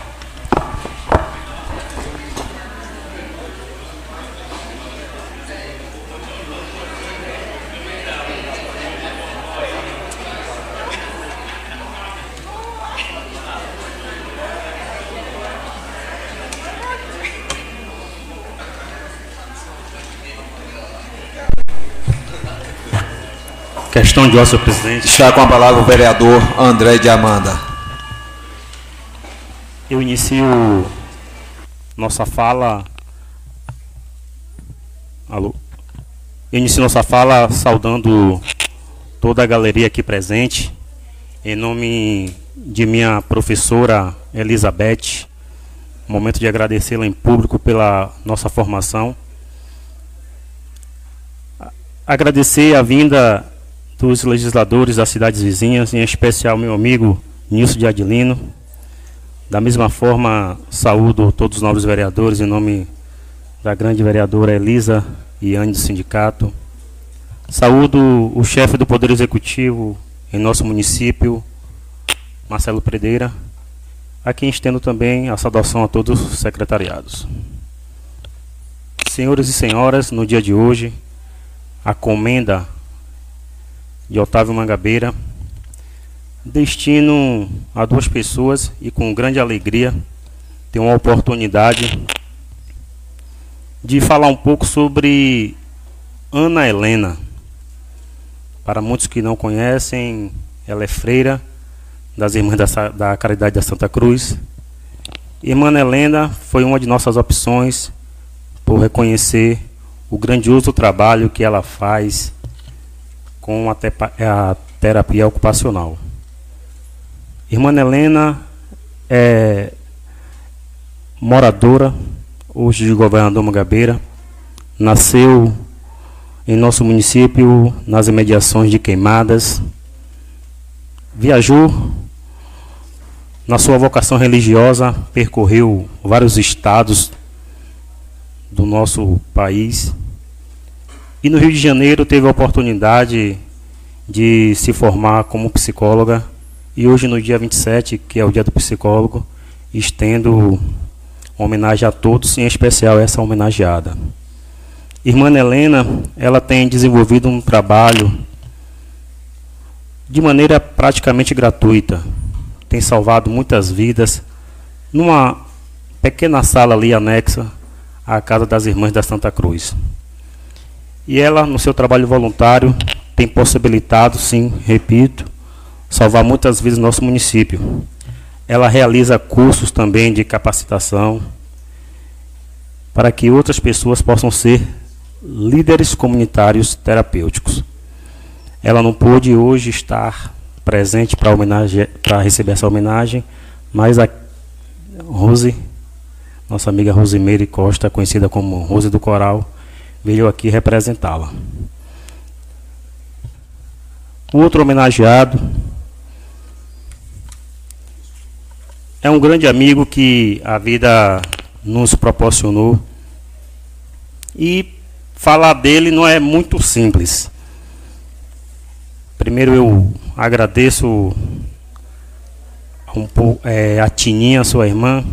Questão de ordem, senhor presidente.
Está com a palavra o vereador André de Amanda.
Eu inicio nossa fala. Alô? Eu inicio nossa fala saudando toda a galeria aqui presente, em nome de minha professora Elizabeth. Momento de agradecê-la em público pela nossa formação. Agradecer a vinda dos legisladores das cidades vizinhas, em especial meu amigo Nilson de Adilino. Da mesma forma, saúdo todos os nobres vereadores em nome da grande vereadora Elisa e Anne do sindicato. Saúdo o chefe do Poder Executivo em nosso município, Marcelo Predeira, a quem estendo também a saudação a todos os secretariados. Senhores e senhoras, no dia de hoje, a comenda de Otávio Mangabeira. Destino a duas pessoas e com grande alegria tenho a oportunidade de falar um pouco sobre Ana Helena. Para muitos que não conhecem, ela é freira das Irmãs da, da Caridade da Santa Cruz. Irmã Helena foi uma de nossas opções por reconhecer o grandioso trabalho que ela faz com a, a terapia ocupacional. Irmã Helena é moradora hoje de Governador Mangabeira, nasceu em nosso município nas imediações de Queimadas, viajou na sua vocação religiosa, percorreu vários estados do nosso país e no Rio de Janeiro teve a oportunidade de se formar como psicóloga e hoje no dia 27, que é o dia do psicólogo, estendo homenagem a todos, em especial essa homenageada. Irmã Helena, ela tem desenvolvido um trabalho de maneira praticamente gratuita. Tem salvado muitas vidas numa pequena sala ali anexa à Casa das Irmãs da Santa Cruz. E ela, no seu trabalho voluntário, tem possibilitado, sim, repito, salvar muitas no nosso município. Ela realiza cursos também de capacitação para que outras pessoas possam ser líderes comunitários terapêuticos. Ela não pôde hoje estar presente para para receber essa homenagem, mas a Rose, nossa amiga Rosemeire Costa, conhecida como Rose do Coral, veio aqui representá-la. Outro homenageado É um grande amigo que a vida nos proporcionou. E falar dele não é muito simples. Primeiro eu agradeço um pouco, é, a Tininha, sua irmã,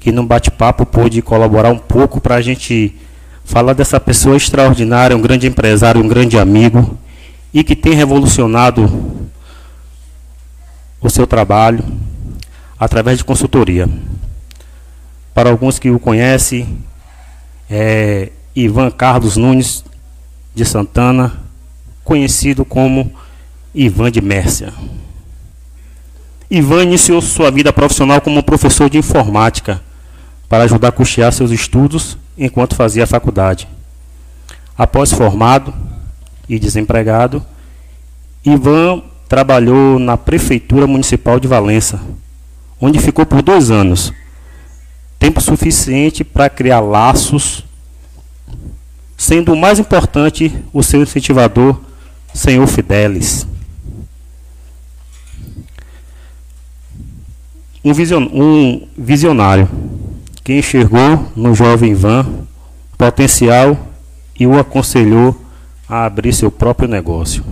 que no bate-papo pôde colaborar um pouco para a gente falar dessa pessoa extraordinária, um grande empresário, um grande amigo, e que tem revolucionado o seu trabalho, através de consultoria. Para alguns que o conhecem, é Ivan Carlos Nunes de Santana, conhecido como Ivan de Mércia. Ivan iniciou sua vida profissional como professor de informática para ajudar a custear seus estudos enquanto fazia a faculdade. Após formado e desempregado, Ivan trabalhou na Prefeitura Municipal de Valença, onde ficou por dois anos. Tempo suficiente para criar laços, sendo o mais importante o seu incentivador, Senhor Fidelis. Um, um visionário que enxergou no jovem Ivan potencial e o aconselhou a abrir seu próprio negócio.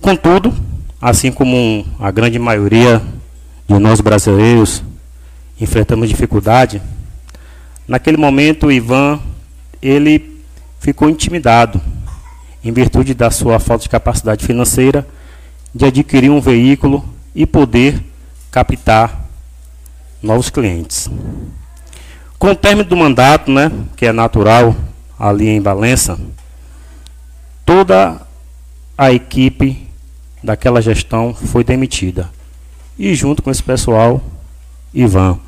Contudo, assim como a grande maioria de nós brasileiros enfrentamos dificuldade, naquele momento Ivan ele ficou intimidado em virtude da sua falta de capacidade financeira de adquirir um veículo e poder captar novos clientes. Com o término do mandato, né, que é natural ali em Valença, toda a equipe daquela gestão foi demitida. E junto com esse pessoal, Ivan.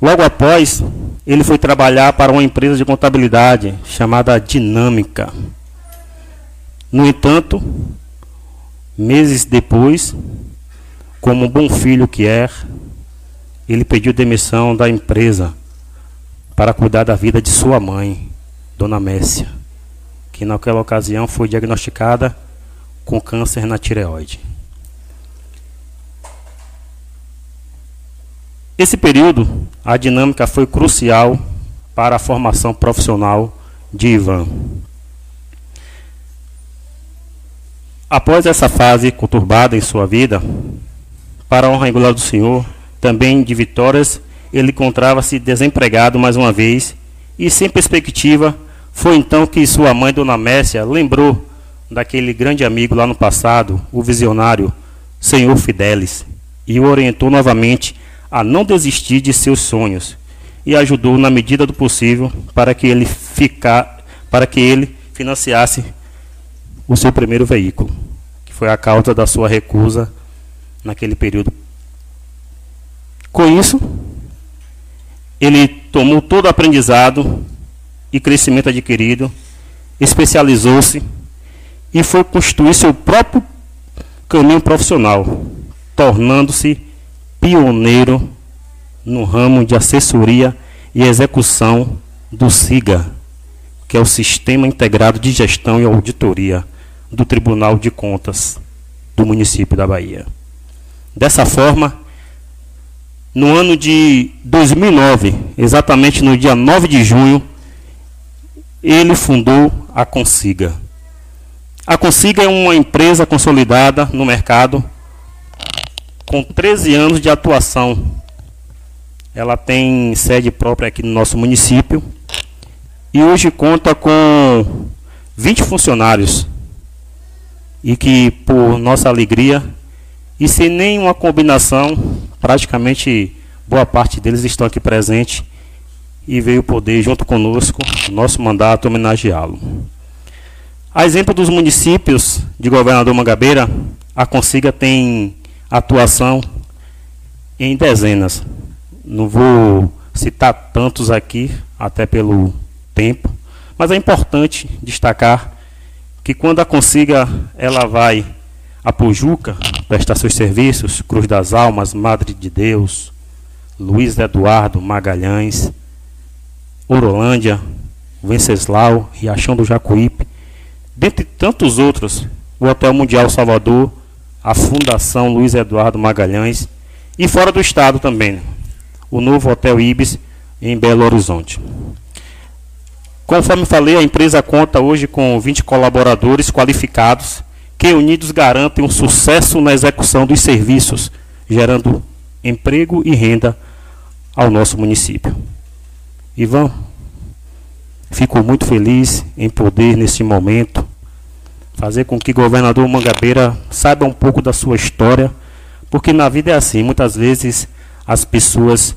Logo após, ele foi trabalhar para uma empresa de contabilidade chamada Dinâmica. No entanto, meses depois, como um bom filho que é, ele pediu demissão da empresa para cuidar da vida de sua mãe, Dona Messia, que naquela ocasião foi diagnosticada com câncer na tireoide. Esse período, a dinâmica foi crucial para a formação profissional de Ivan. Após essa fase conturbada em sua vida, para a honra e glória do Senhor, também de vitórias, ele encontrava-se desempregado mais uma vez e sem perspectiva. Foi então que sua mãe, Dona Mércia, lembrou daquele grande amigo lá no passado, o visionário Senhor Fidelis, e o orientou novamente a não desistir de seus sonhos e ajudou na medida do possível para que ele ficar, para que ele financiasse o seu primeiro veículo, que foi a causa da sua recusa naquele período. Com isso, ele tomou todo o aprendizado e crescimento adquirido, especializou-se e foi construir seu próprio caminho profissional, tornando-se pioneiro no ramo de assessoria e execução do SIGA, que é o Sistema Integrado de Gestão e Auditoria do Tribunal de Contas do município da Bahia. Dessa forma, no ano de 2009, exatamente no dia 9 de junho, ele fundou a Consiga. A Consiga é uma empresa consolidada no mercado com 13 anos de atuação. Ela tem sede própria aqui no nosso município e hoje conta com 20 funcionários. E que, por nossa alegria, e sem nenhuma combinação, praticamente boa parte deles estão aqui presentes e veio poder, junto conosco, nosso mandato, homenageá-lo. A exemplo dos municípios de Governador Mangabeira, a Consiga tem atuação em dezenas. Não vou citar tantos aqui, até pelo tempo, mas é importante destacar que quando a Consiga ela vai a Pujuca prestar seus serviços, Cruz das Almas, Madre de Deus, Luiz Eduardo Magalhães, Orolândia, Venceslau, Riachão do Jacuípe, dentre tantos outros, o Hotel Mundial Salvador, a Fundação Luiz Eduardo Magalhães e fora do estado também, o novo Hotel Ibis em Belo Horizonte. Conforme falei, a empresa conta hoje com 20 colaboradores qualificados que unidos garantem um sucesso na execução dos serviços, gerando emprego e renda ao nosso município. Ivan, fico muito feliz em poder, nesse momento, fazer com que o governador Mangabeira saiba um pouco da sua história, porque na vida é assim, muitas vezes as pessoas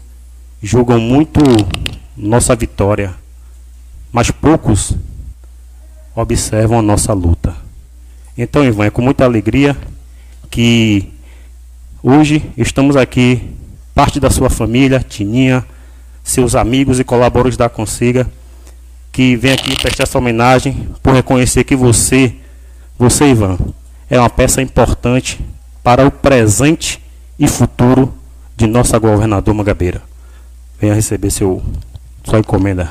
julgam muito nossa vitória, mas poucos observam a nossa luta. Então, Ivan, é com muita alegria que hoje estamos aqui, parte da sua família, Tininha, seus amigos e colaboradores da Consiga, que vem aqui prestar essa homenagem por reconhecer que você, você, Ivan, é uma peça importante para o presente e futuro de nossa governador Mangabeira. Venha receber seu, sua encomenda.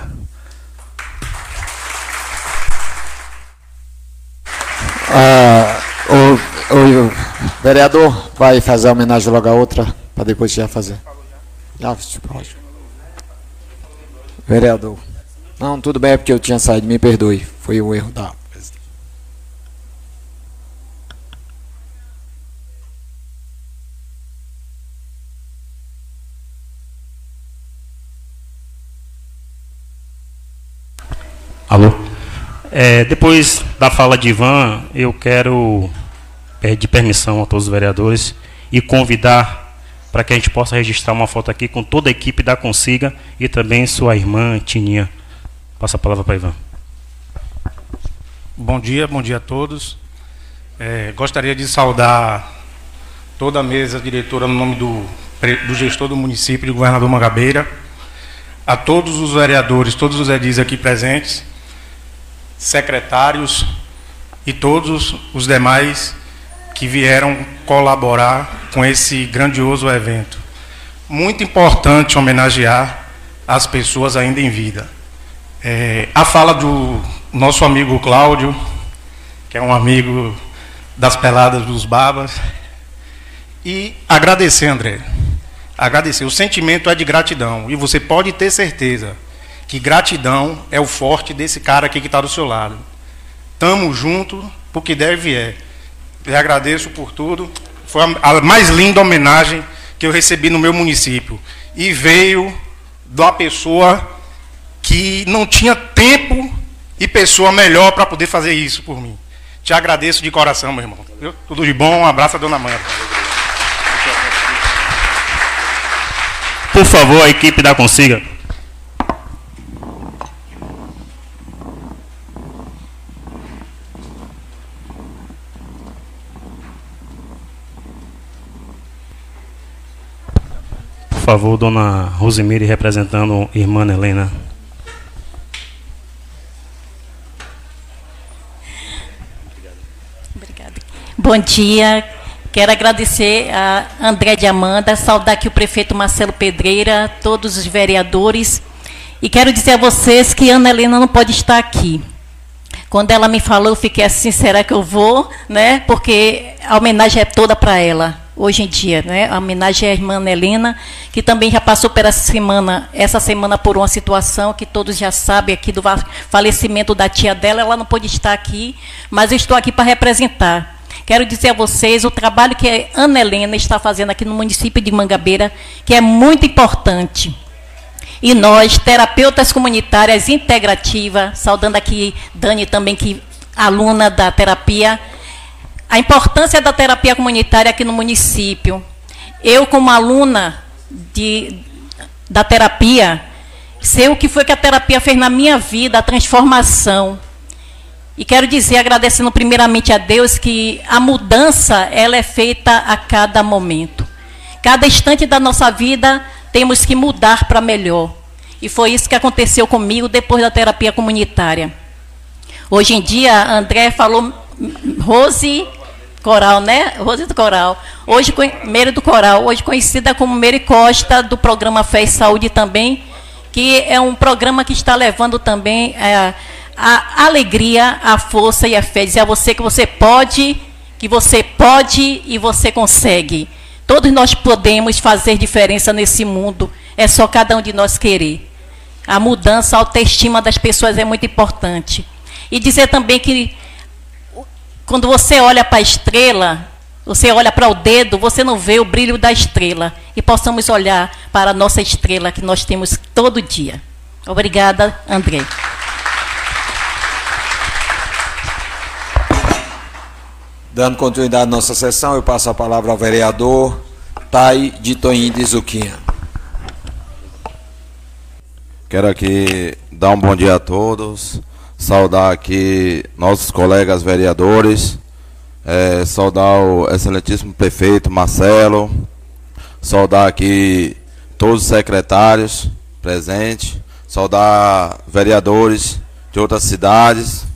Ah, o, o, vereador vai fazer a homenagem logo a outra, para depois já fazer. Já, pode. Vereador. Não, tudo bem, é porque eu tinha saído, me perdoe. Foi um erro da.
Alô? É, depois da fala de Ivan, eu quero pedir permissão a todos os vereadores e convidar para que a gente possa registrar uma foto aqui com toda a equipe da Consiga e também sua irmã Tininha. Passa a palavra para Ivan.
Bom dia, bom dia a todos. É, gostaria de saudar toda a mesa diretora no nome do, do gestor do município de Governador Mangabeira, a todos os vereadores, todos os edis aqui presentes, secretários e todos os demais que vieram colaborar com esse grandioso evento. Muito importante homenagear as pessoas ainda em vida. É, a fala do nosso amigo Cláudio, que é um amigo das peladas dos babas, e agradecer, André. Agradecer. O sentimento é de gratidão. E você pode ter certeza que gratidão é o forte desse cara aqui que está do seu lado. Tamo junto, porque deve é. Lhe agradeço por tudo. Foi a mais linda homenagem que eu recebi no meu município. E veio da pessoa que não tinha tempo e pessoa melhor para poder fazer isso por mim. Te agradeço de coração, meu irmão. Tudo de bom. Um abraço a dona Mãe.
Por favor, a equipe da Consiga. Favor, dona Rosemire representando irmã Helena.
Bom dia. Quero agradecer a André de Amanda, saudar aqui o prefeito Marcelo Pedreira, todos os vereadores. E quero dizer a vocês que Ana Helena não pode estar aqui. Quando ela me falou, eu fiquei assim, será que eu vou? Né? Porque a homenagem é toda para ela, hoje em dia. Né? A homenagem à irmã Helena, que também já passou essa semana, essa semana por uma situação que todos já sabem aqui do falecimento da tia dela. Ela não pôde estar aqui, mas eu estou aqui para representar. Quero dizer a vocês o trabalho que a Ana Helena está fazendo aqui no município de Mangabeira, que é muito importante. E nós, terapeutas comunitárias integrativa, saudando aqui Dani também, que aluna da terapia, a importância da terapia comunitária aqui no município. Eu, como aluna de, da terapia, sei o que foi que a terapia fez na minha vida, a transformação. E quero dizer, agradecendo primeiramente a Deus, que a mudança ela é feita a cada momento. Cada instante da nossa vida temos que mudar para melhor. E foi isso que aconteceu comigo depois da terapia comunitária. Hoje em dia, André falou Rose Coral, né? Rose do Coral. Hoje, Meire do Coral, hoje conhecida como Meire Costa, do programa Fé e Saúde também, que é um programa que está levando também é, a alegria, a força e a fé. Dizer a você que você pode, que você pode e você consegue. Todos nós podemos fazer diferença nesse mundo. É só cada um de nós querer. A mudança, a autoestima das pessoas é muito importante. E dizer também que quando você olha para a estrela, você olha para o dedo, você não vê o brilho da estrela. E possamos olhar para a nossa estrela que nós temos todo dia. Obrigada, André.
Dando continuidade à nossa sessão, eu passo a palavra ao vereador Tai de Toim de Zuquinha.
Quero aqui dar um bom dia a todos, saudar aqui nossos colegas vereadores, é, saudar o excelentíssimo prefeito Marcelo, saudar aqui todos os secretários presentes, saudar vereadores de outras cidades,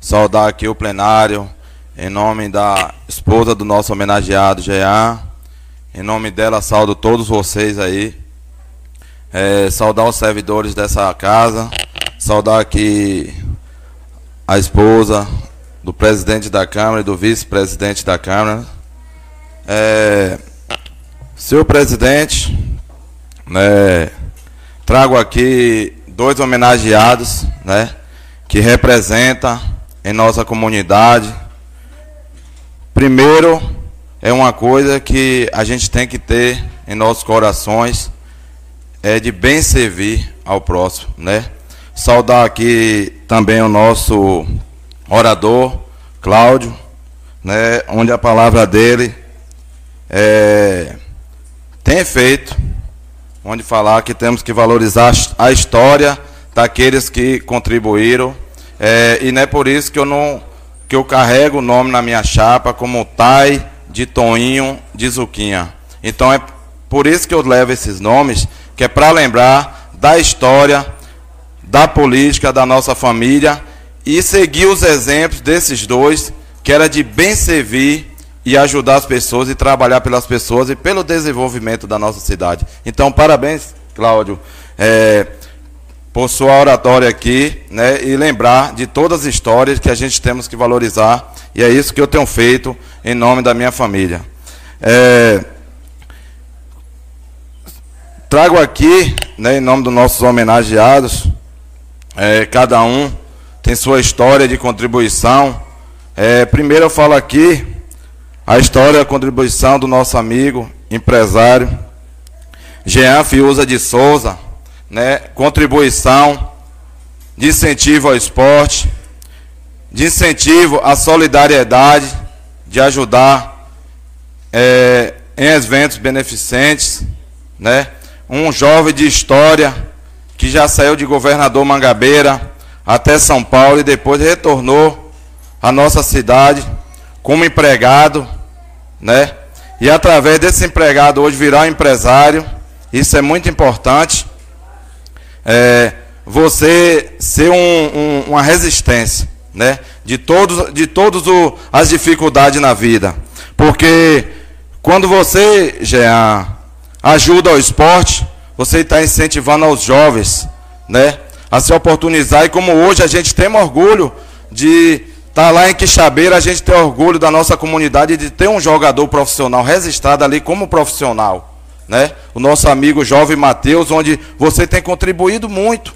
saudar aqui o plenário, em nome da esposa do nosso homenageado Jean, em nome dela saúdo todos vocês aí. É, saudar os servidores dessa casa, saudar aqui a esposa do presidente da Câmara e do vice-presidente da Câmara. É, senhor presidente, né, trago aqui dois homenageados, né, que representam em nossa comunidade Primeiro, é uma coisa que a gente tem que ter em nossos corações, é de bem servir ao próximo, né? Saudar aqui também o nosso orador, Cláudio, né? Onde a palavra dele é, tem efeito, onde falar que temos que valorizar a história daqueles que contribuíram, é, e não é por isso que eu não que eu carrego o nome na minha chapa como Tai de Toninho de Zuquinha. Então é por isso que eu levo esses nomes, que é para lembrar da história, da política da nossa família e seguir os exemplos desses dois, que era de bem servir e ajudar as pessoas e trabalhar pelas pessoas e pelo desenvolvimento da nossa cidade. Então, parabéns, Cláudio. É, por sua oratória aqui, né, e lembrar de todas as histórias que a gente temos que valorizar, e é isso que eu tenho feito em nome da minha família. É, trago aqui, né, em nome dos nossos homenageados, é, cada um tem sua história de contribuição. É, primeiro eu falo aqui a história, a contribuição do nosso amigo, empresário, Jean Fiuza de Souza, né, contribuição, de incentivo ao esporte, de incentivo à solidariedade, de ajudar é, em eventos beneficentes, né? Um jovem de história que já saiu de governador Mangabeira até São Paulo e depois retornou à nossa cidade como empregado, né? E através desse empregado hoje virar empresário Isso é muito importante. É, você ser um, um, uma resistência, né? De todos, de todos o, as dificuldades na vida, porque quando você já ajuda ao esporte, você está incentivando aos jovens, né? A se oportunizar e como hoje a gente tem orgulho de estar tá lá em Quixabeira, a gente tem orgulho da nossa comunidade de ter um jogador profissional registrado ali como profissional, né? O nosso amigo jovem Matheus, onde você tem contribuído muito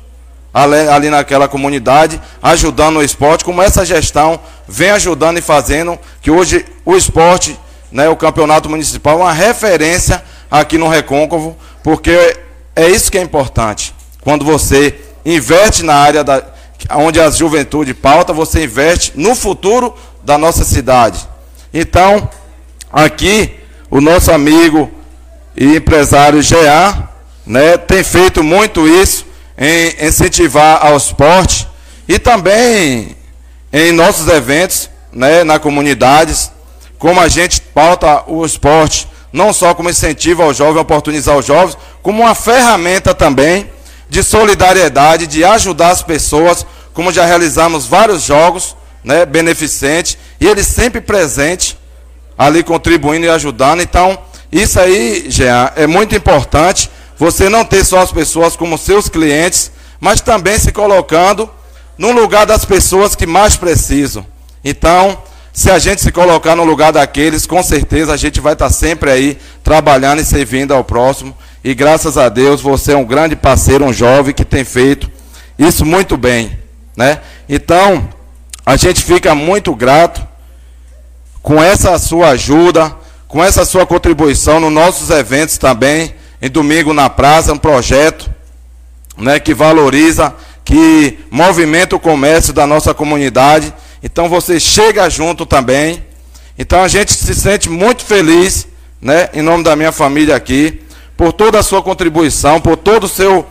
ali, ali naquela comunidade, ajudando o esporte, como essa gestão vem ajudando e fazendo que hoje o esporte, né, o campeonato municipal, é uma referência aqui no Recôncavo, porque é isso que é importante. Quando você investe na área da, onde a juventude pauta, você investe no futuro da nossa cidade. Então, aqui, o nosso amigo e empresário GA, né, tem feito muito isso em incentivar ao esporte e também em nossos eventos, né, na comunidades, como a gente pauta o esporte, não só como incentivo ao jovem, oportunizar os jovens, como uma ferramenta também de solidariedade, de ajudar as pessoas, como já realizamos vários jogos, né, beneficentes, e ele sempre presente, ali contribuindo e ajudando. Então, isso aí, Jean, é muito importante, você não ter só as pessoas como seus clientes, mas também se colocando no lugar das pessoas que mais precisam. Então, se a gente se colocar no lugar daqueles, com certeza a gente vai estar sempre aí trabalhando e servindo ao próximo. E graças a Deus você é um grande parceiro, um jovem que tem feito isso muito bem, né? Então, a gente fica muito grato com essa sua ajuda, com essa sua contribuição nos nossos eventos também, em domingo na praça, um projeto, né, que valoriza, que movimenta o comércio da nossa comunidade. Então você chega junto também. Então a gente se sente muito feliz, né, em nome da minha família aqui, por toda a sua contribuição, por todo o seu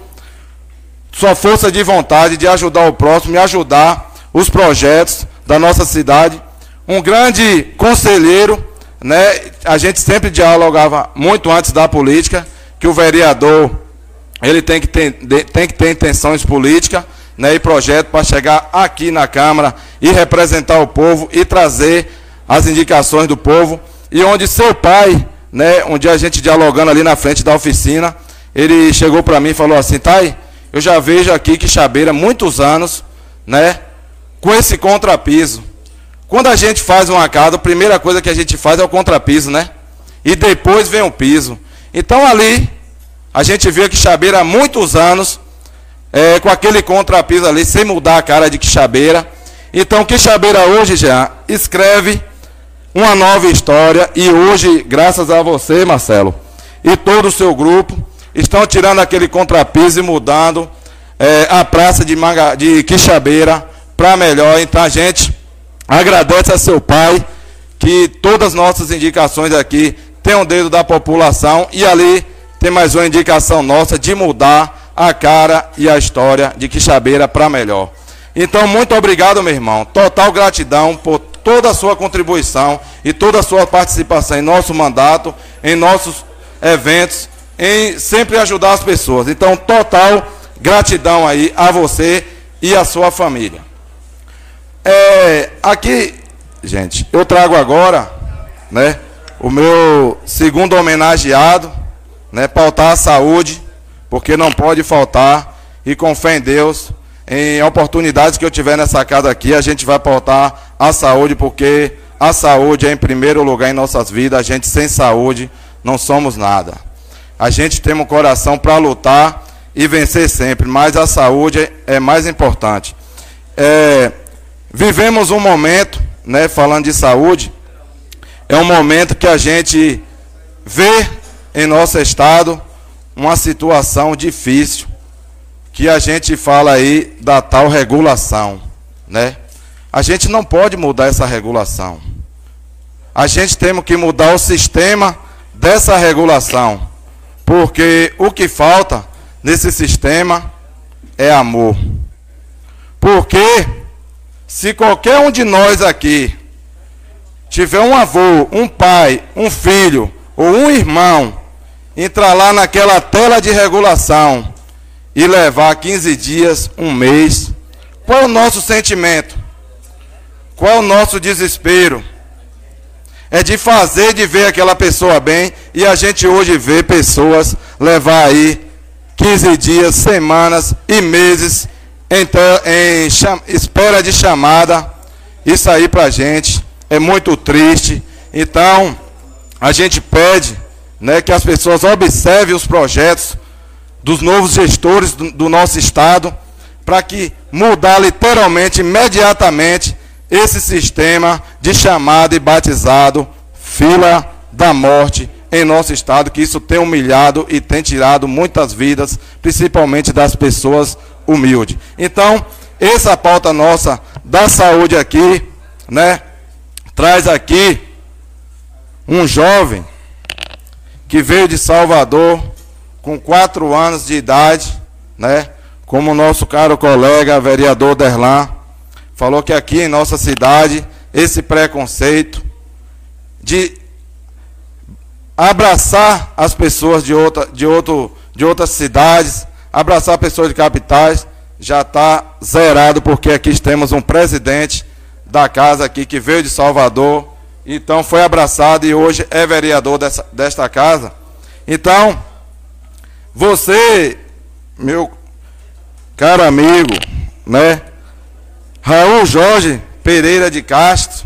sua força de vontade de ajudar o próximo e ajudar os projetos da nossa cidade. Um grande conselheiro, né? A gente sempre dialogava muito antes da política, que o vereador ele tem que ter, tem que ter intenções políticas né, e projeto para chegar aqui na Câmara e representar o povo e trazer as indicações do povo. E onde seu pai né, um dia a gente dialogando ali na frente da oficina, ele chegou para mim e falou assim, Thay, eu já vejo aqui que Chabeira, muitos anos, né, com esse contrapiso. Quando a gente faz uma casa, a primeira coisa que a gente faz é o contrapiso, né? E depois vem o piso. Então ali, a gente vê que Chabeira muitos anos, é, com aquele contrapiso ali, sem mudar a cara de Quixabeira. Então, Quixabeira hoje já escreve uma nova história e hoje, graças a você, Marcelo, e todo o seu grupo, estão tirando aquele contrapiso e mudando é, a praça de, Manga, de Quixabeira para melhor. Então a gente agradece a seu pai que todas as nossas indicações aqui tem um dedo da população e ali tem mais uma indicação nossa de mudar a cara e a história de Quixabeira para melhor. Então, muito obrigado, meu irmão. Total gratidão por toda a sua contribuição e toda a sua participação em nosso mandato, em nossos eventos, em sempre ajudar as pessoas. Então, total gratidão aí a você e a sua família. É, aqui, gente, eu trago agora, né, o meu segundo homenageado, né, pautar a saúde, porque não pode faltar, e com fé em Deus, em oportunidades que eu tiver nessa casa aqui, a gente vai pautar a saúde, porque a saúde é em primeiro lugar em nossas vidas. A gente sem saúde não somos nada. A gente tem um coração para lutar e vencer sempre, mas a saúde é mais importante. É, vivemos um momento, né, falando de saúde, é um momento que a gente vê em nosso estado uma situação difícil que a gente fala aí da tal regulação, né? A gente não pode mudar essa regulação. A gente tem que mudar o sistema dessa regulação, porque o que falta nesse sistema é amor. Porque se qualquer um de nós aqui tiver um avô, um pai, um filho ou um irmão entrar lá naquela tela de regulação e levar 15 dias, um mês, qual é o nosso sentimento? Qual é o nosso desespero? É de fazer, de ver aquela pessoa bem, e a gente hoje vê pessoas levar aí 15 dias, semanas e meses em, em espera de chamada. Isso aí pra gente é muito triste. Então, a gente pede né, que as pessoas observem os projetos dos novos gestores do, do nosso Estado, para que mudar literalmente, imediatamente, esse sistema de chamado e batizado fila da morte em nosso Estado, que isso tem humilhado e tem tirado muitas vidas, principalmente das pessoas humildes. Então, essa pauta nossa da saúde aqui, né, traz aqui um jovem que veio de Salvador com quatro anos de idade, né? Como o nosso caro colega, vereador Derlan, falou que aqui em nossa cidade, esse preconceito de abraçar as pessoas de, outra, de, outro, de outras cidades, abraçar pessoas de capitais, já está zerado, porque aqui temos um presidente da casa aqui que veio de Salvador, então foi abraçado e hoje é vereador dessa, desta casa. Então, você, meu caro amigo, né? Raul Jorge Pereira de Castro.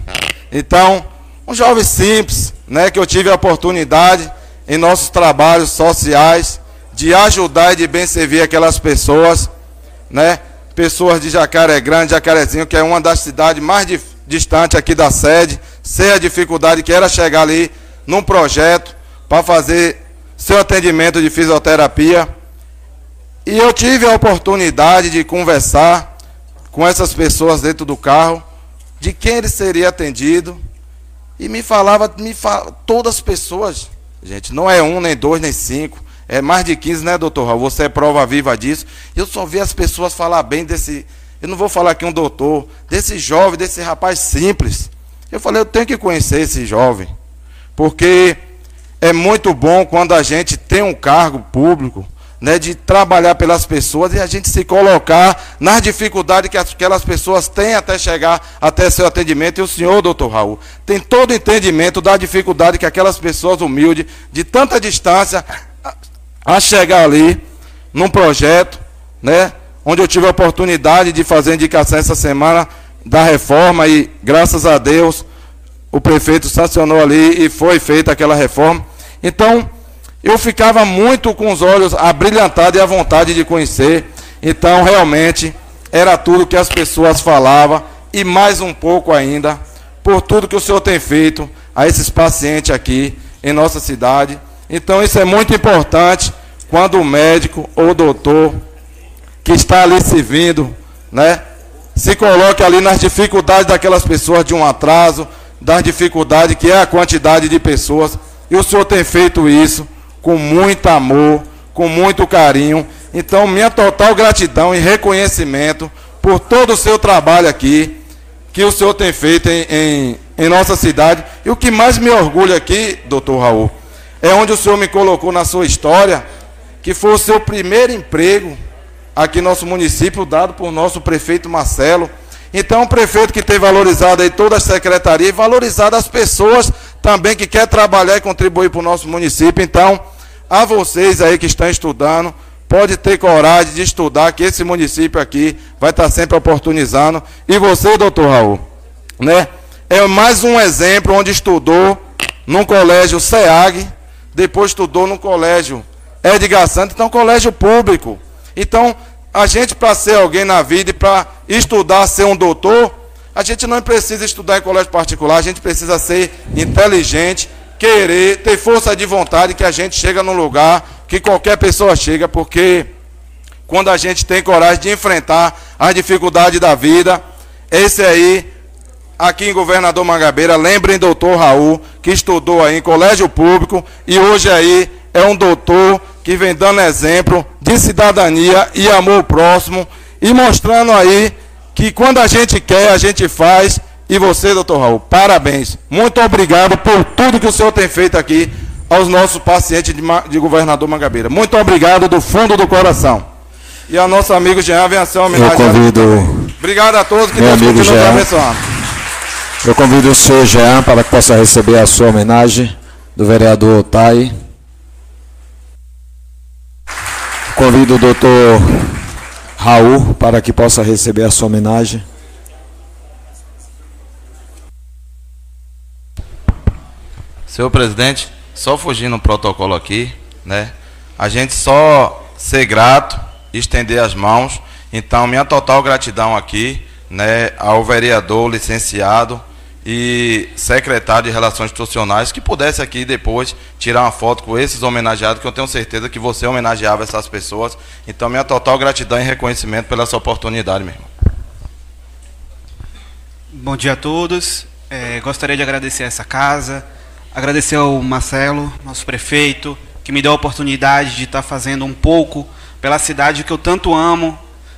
Então, um jovem simples, né, que eu tive a oportunidade em nossos trabalhos sociais de ajudar e de bem servir aquelas pessoas, né? Pessoas de Jacaré Grande, Jacarezinho, que é uma das cidades mais distantes aqui da sede, sei a dificuldade que era chegar ali num projeto para fazer seu atendimento de fisioterapia. E eu tive a oportunidade de conversar com essas pessoas dentro do carro, de quem ele seria atendido. E me falava, me fala, todas as pessoas, gente, não é um, nem dois, nem cinco, é mais de 15, né, doutor Raul? Você é prova viva disso. Eu só vi as pessoas falar bem desse, eu não vou falar aqui um doutor, desse jovem, desse rapaz simples. Eu falei, eu tenho que conhecer esse jovem, porque é muito bom quando a gente tem um cargo público, né, de trabalhar pelas pessoas e a gente se colocar nas dificuldades que aquelas pessoas têm até chegar até seu atendimento. E o senhor, doutor Raul, tem todo o entendimento da dificuldade que aquelas pessoas humildes, de tanta distância, a chegar ali num projeto, né, onde eu tive a oportunidade de fazer indicação essa semana da reforma e graças a Deus o prefeito sancionou ali e foi feita aquela reforma. Então, eu ficava muito com os olhos abrilhantados e a vontade de conhecer. Então, realmente, era tudo que as pessoas falavam e mais um pouco ainda, por tudo que o Senhor tem feito a esses pacientes aqui em nossa cidade. Então, isso é muito importante quando o médico ou doutor que está ali servindo, né, se coloca ali nas dificuldades daquelas pessoas de um atraso, das dificuldades que é a quantidade de pessoas. E o Senhor tem feito isso com muito amor, com muito carinho. Então, minha total gratidão e reconhecimento por todo o seu trabalho aqui, que o Senhor tem feito em, em, em nossa cidade. E o que mais me orgulha aqui, doutor Raul, é onde o Senhor me colocou na sua história, que foi o seu primeiro emprego aqui no nosso município, dado por nosso prefeito Marcelo. Então, um prefeito que tem valorizado aí toda a secretaria e valorizado as pessoas também que quer trabalhar e contribuir para o nosso município. Então, a vocês aí que estão estudando, pode ter coragem de estudar, que esse município aqui vai estar sempre oportunizando. E você, doutor Raul, né? É mais um exemplo onde estudou num colégio SEAG, depois estudou no colégio Edgar Santos, então colégio público. Então, a gente, para ser alguém na vida e para estudar, ser um doutor, a gente não precisa estudar em colégio particular, a gente precisa ser inteligente, querer, ter força de vontade que a gente chega num lugar que qualquer pessoa chega, porque quando a gente tem coragem de enfrentar as dificuldades da vida, esse aí, aqui em Governador Mangabeira, lembrem doutor Raul, que estudou aí em colégio público e hoje aí é um doutor que vem dando exemplo de cidadania e amor próximo e mostrando aí que quando a gente quer, a gente faz. E você, doutor Raul, parabéns. Muito obrigado por tudo que o senhor tem feito aqui aos nossos pacientes de, de governador Mangabeira. Muito obrigado do fundo do coração. E ao nosso amigo Jean vem a ser
Eu convido.
Obrigado a todos, que Deus
amigo
continue
Jean.
abençoando.
Eu convido o senhor Jean para que possa receber a sua homenagem do vereador Tai. Convido o doutor Raul para que possa receber a sua homenagem.
Senhor presidente, só fugindo o protocolo aqui, né? A gente só ser grato, estender as mãos. Então, minha total gratidão aqui, né, ao vereador licenciado e secretário de Relações Institucionais que pudesse aqui depois tirar uma foto com esses homenageados, que eu tenho certeza que você homenageava essas pessoas. Então, minha total gratidão e reconhecimento pela essa oportunidade, meu irmão.
Bom dia a todos. É, gostaria de agradecer a essa casa, agradecer ao Marcelo, nosso prefeito, que me deu a oportunidade de estar fazendo um pouco pela cidade que eu tanto amo,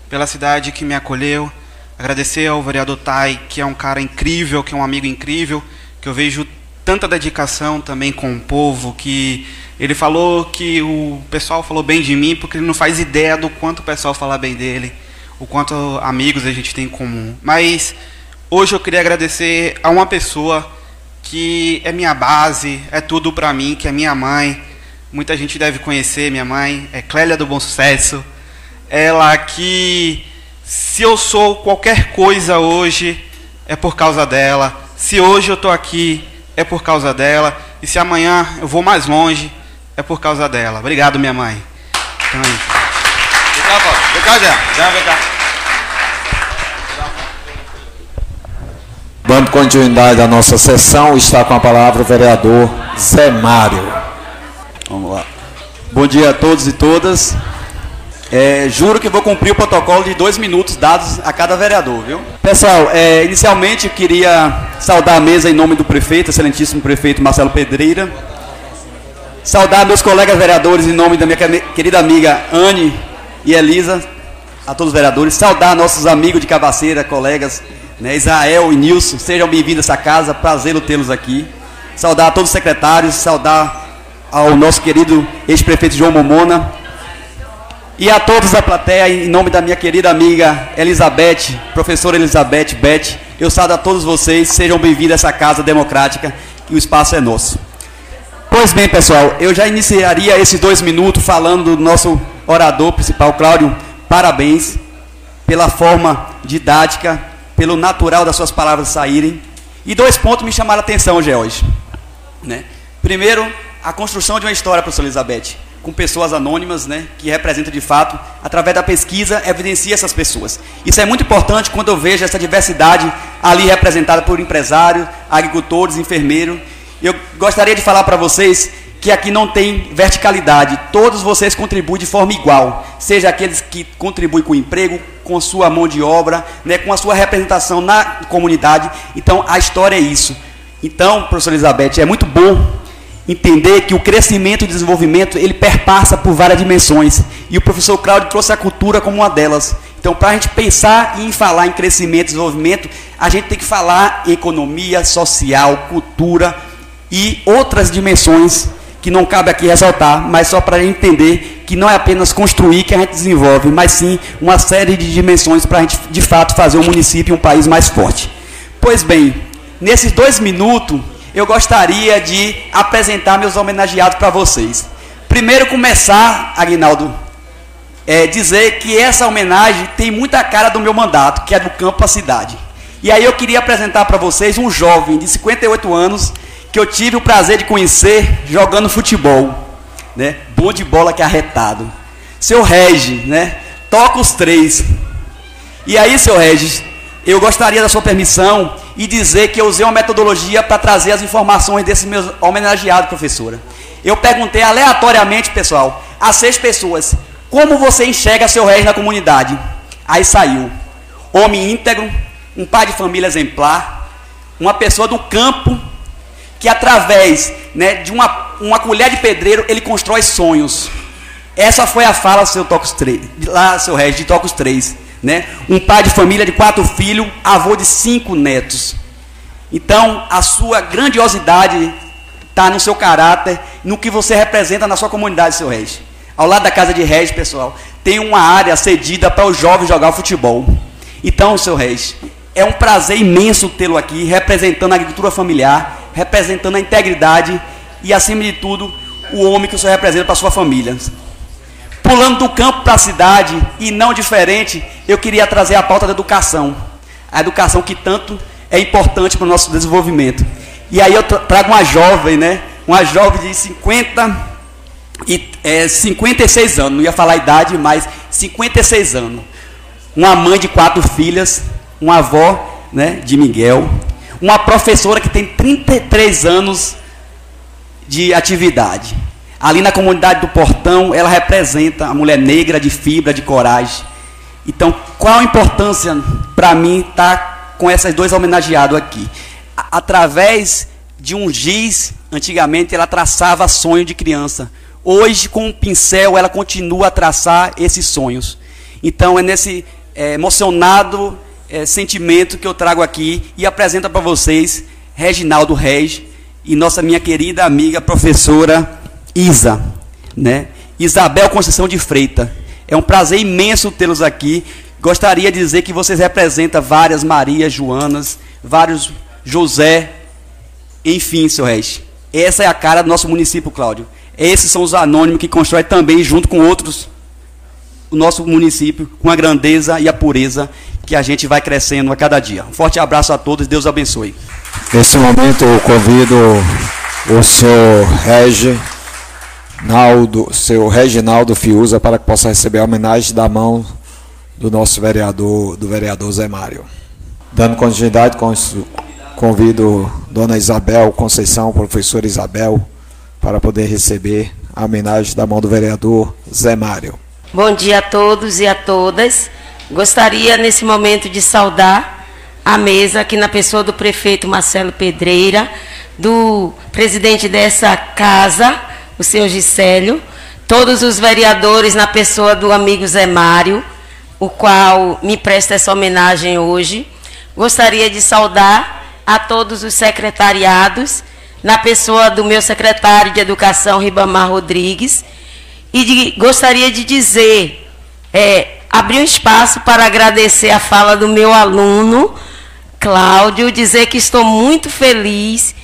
pela cidade que me acolheu. Agradecer ao vereador Tai, que é um cara incrível, que é um amigo incrível, que eu vejo tanta dedicação também com o povo, que ele falou que o pessoal falou bem de mim, porque ele não faz ideia do quanto o pessoal fala bem dele, o quanto amigos a gente tem em comum. Mas hoje eu queria agradecer a uma pessoa que é minha base, é tudo para mim, que é minha mãe. Muita gente deve conhecer minha mãe, é Clélia do Bom Sucesso. Ela que se eu sou qualquer coisa hoje é por causa dela. Se hoje eu estou aqui é por causa dela. E se amanhã eu vou mais longe é por causa dela. Obrigado, minha mãe. Então.
Vem cá, Paulo. Vem cá. Jean, vem cá.
Dando continuidade à nossa sessão, está com a palavra o vereador Zé Mário.
Vamos lá. Bom dia a todos e todas. É, juro que vou cumprir o protocolo de dois minutos dados a cada vereador, viu? Pessoal, é, inicialmente queria saudar a mesa em nome do prefeito, excelentíssimo prefeito Marcelo Pedreira. Saudar meus colegas vereadores em nome da minha querida amiga Anne e Elisa, a todos os vereadores. Saudar nossos amigos de Cabaceira, colegas né, Israel e Nilson, sejam bem-vindos a essa casa, prazer tê-los aqui. Saudar a todos os secretários, saudar ao nosso querido ex-prefeito João Momona e a todos da plateia, em nome da minha querida amiga Elizabeth, professora Elizabeth Beth, eu saudo a todos vocês, sejam bem-vindos a essa casa democrática e o espaço é nosso. Pois bem, pessoal, eu já iniciaria esses dois minutos falando do nosso orador principal, Cláudio, parabéns pela forma didática pelo natural das suas palavras saírem. E dois pontos me chamaram a atenção, George. Né? Primeiro, a construção de uma história, professor Elizabeth, com pessoas anônimas, né, que representam de fato, através da pesquisa, evidencia essas pessoas. Isso é muito importante quando eu vejo essa diversidade ali representada por empresários, agricultores, enfermeiros. Eu gostaria de falar para vocês que aqui não tem verticalidade. Todos vocês contribuem de forma igual, seja aqueles que contribuem com o emprego, com sua mão de obra, né, com a sua representação na comunidade. Então, a história é isso. Então, professora Elizabeth, é muito bom entender que o crescimento e desenvolvimento ele perpassa por várias dimensões. E o professor Cláudio trouxe a cultura como uma delas. Então, para a gente pensar em falar em crescimento e desenvolvimento, a gente tem que falar em economia, social, cultura e outras dimensões que não cabe aqui ressaltar, mas só para entender que não é apenas construir que a gente desenvolve, mas sim uma série de dimensões para a gente, de fato, fazer um município e um país mais forte. Pois bem, nesses dois minutos, eu gostaria de apresentar meus homenageados para vocês. Primeiro, começar, Aguinaldo, é dizer que essa homenagem tem muita cara do meu mandato, que é do campo à cidade. E aí eu queria apresentar para vocês um jovem de 58 anos que eu tive o prazer de conhecer jogando futebol, né? Bom de bola que é arretado. Seu Regis, né? Toca os três. E aí, seu Regis, eu gostaria da sua permissão e dizer que eu usei uma metodologia para trazer as informações desses meus homenageados, professora. Eu perguntei aleatoriamente, pessoal, a seis pessoas, como você enxerga seu Regis na comunidade? Aí saiu, homem íntegro, um pai de família exemplar, uma pessoa do campo que através né, de uma, uma colher de pedreiro ele constrói sonhos. Essa foi a fala seu Tocos 3, lá, seu Regis, de Tocos 3. Né? Um pai de família de quatro filhos, avô de cinco netos. Então, a sua grandiosidade está no seu caráter, no que você representa na sua comunidade, seu Regis. Ao lado da casa de Regis, pessoal, tem uma área cedida para os jovens jogar futebol. Então, seu Regis, é um prazer imenso tê-lo aqui, representando a agricultura familiar, representando a integridade e, acima de tudo, o homem que o senhor representa para a sua família. Pulando do campo para a cidade, e não diferente, eu queria trazer a pauta da educação. A educação que tanto é importante para o nosso desenvolvimento. E aí eu trago uma jovem, né? Uma jovem de 50 e é, 56 anos, não ia falar a idade, mas 56 anos. Uma mãe de quatro filhas, uma avó né, de Miguel, uma professora que tem 33 anos de atividade. Ali na comunidade do Portão, ela representa a mulher negra de fibra, de coragem. Então, qual a importância para mim estar tá com essas dois homenageados aqui? Através de um giz, antigamente ela traçava sonho de criança. Hoje, com um pincel, ela continua a traçar esses sonhos. Então, é nesse é, emocionado é, sentimento que eu trago aqui e apresento para vocês Reginaldo Reg e nossa minha querida amiga professora Isa, né? Isabel Conceição de Freita. É um prazer imenso tê-los aqui. Gostaria de dizer que vocês representam várias Marias, Joanas, vários José, enfim, seu Regi. Essa é a cara do nosso município, Cláudio. Esses são os anônimos que constroem também, junto com outros, o nosso município com a grandeza e a pureza que a gente vai crescendo a cada dia. Um forte abraço a todos, Deus abençoe.
Nesse momento eu convido o senhor Regi Naldo, seu Reginaldo Fiuza para que possa receber a homenagem da mão do nosso vereador, do vereador Zé Mário. Dando continuidade, convido Dona Isabel Conceição, professora Isabel, para poder receber a homenagem da mão do vereador Zé Mário.
Bom dia a todos e a todas. Gostaria nesse momento de saudar a mesa aqui na pessoa do prefeito Marcelo Pedreira, do presidente dessa casa, o senhor Gisélio, todos os vereadores na pessoa do amigo Zé Mário, o qual me presta essa homenagem hoje. Gostaria de saudar a todos os secretariados, na pessoa do meu secretário de Educação, Ribamar Rodrigues, e de, gostaria de dizer, é, abrir um espaço para agradecer a fala do meu aluno, Cláudio, dizer que estou muito feliz,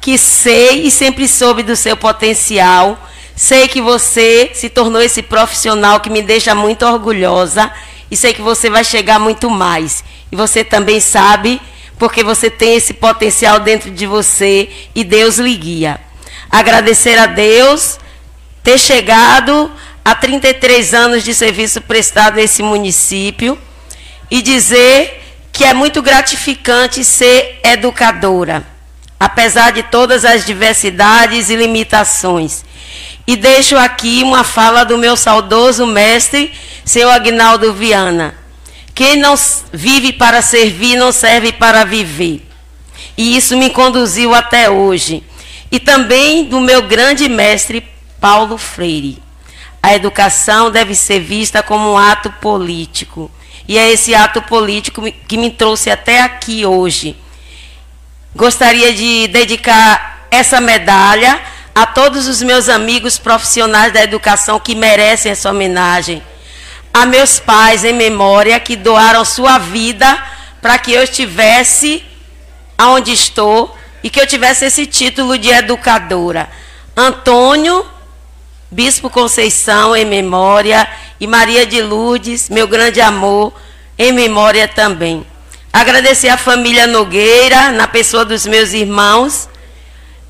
que sei e sempre soube do seu potencial, sei que você se tornou esse profissional que me deixa muito orgulhosa e sei que você vai chegar muito mais. E você também sabe, porque você tem esse potencial dentro de você e Deus lhe guia. Agradecer a Deus ter chegado a 33 anos de serviço prestado nesse município e dizer que é muito gratificante ser educadora, apesar de todas as diversidades e limitações. E deixo aqui uma fala do meu saudoso mestre, seu Agnaldo Viana. Quem não vive para servir, não serve para viver. E isso me conduziu até hoje. E também do meu grande mestre, Paulo Freire. A educação deve ser vista como um ato político. E é esse ato político que me trouxe até aqui hoje. Gostaria de dedicar essa medalha a todos os meus amigos profissionais da educação que merecem essa homenagem. A meus pais em memória que doaram sua vida para que eu estivesse aonde estou e que eu tivesse esse título de educadora. Antônio Bispo Conceição em memória e Maria de Lourdes, meu grande amor, em memória também. Agradecer a família Nogueira, na pessoa dos meus irmãos.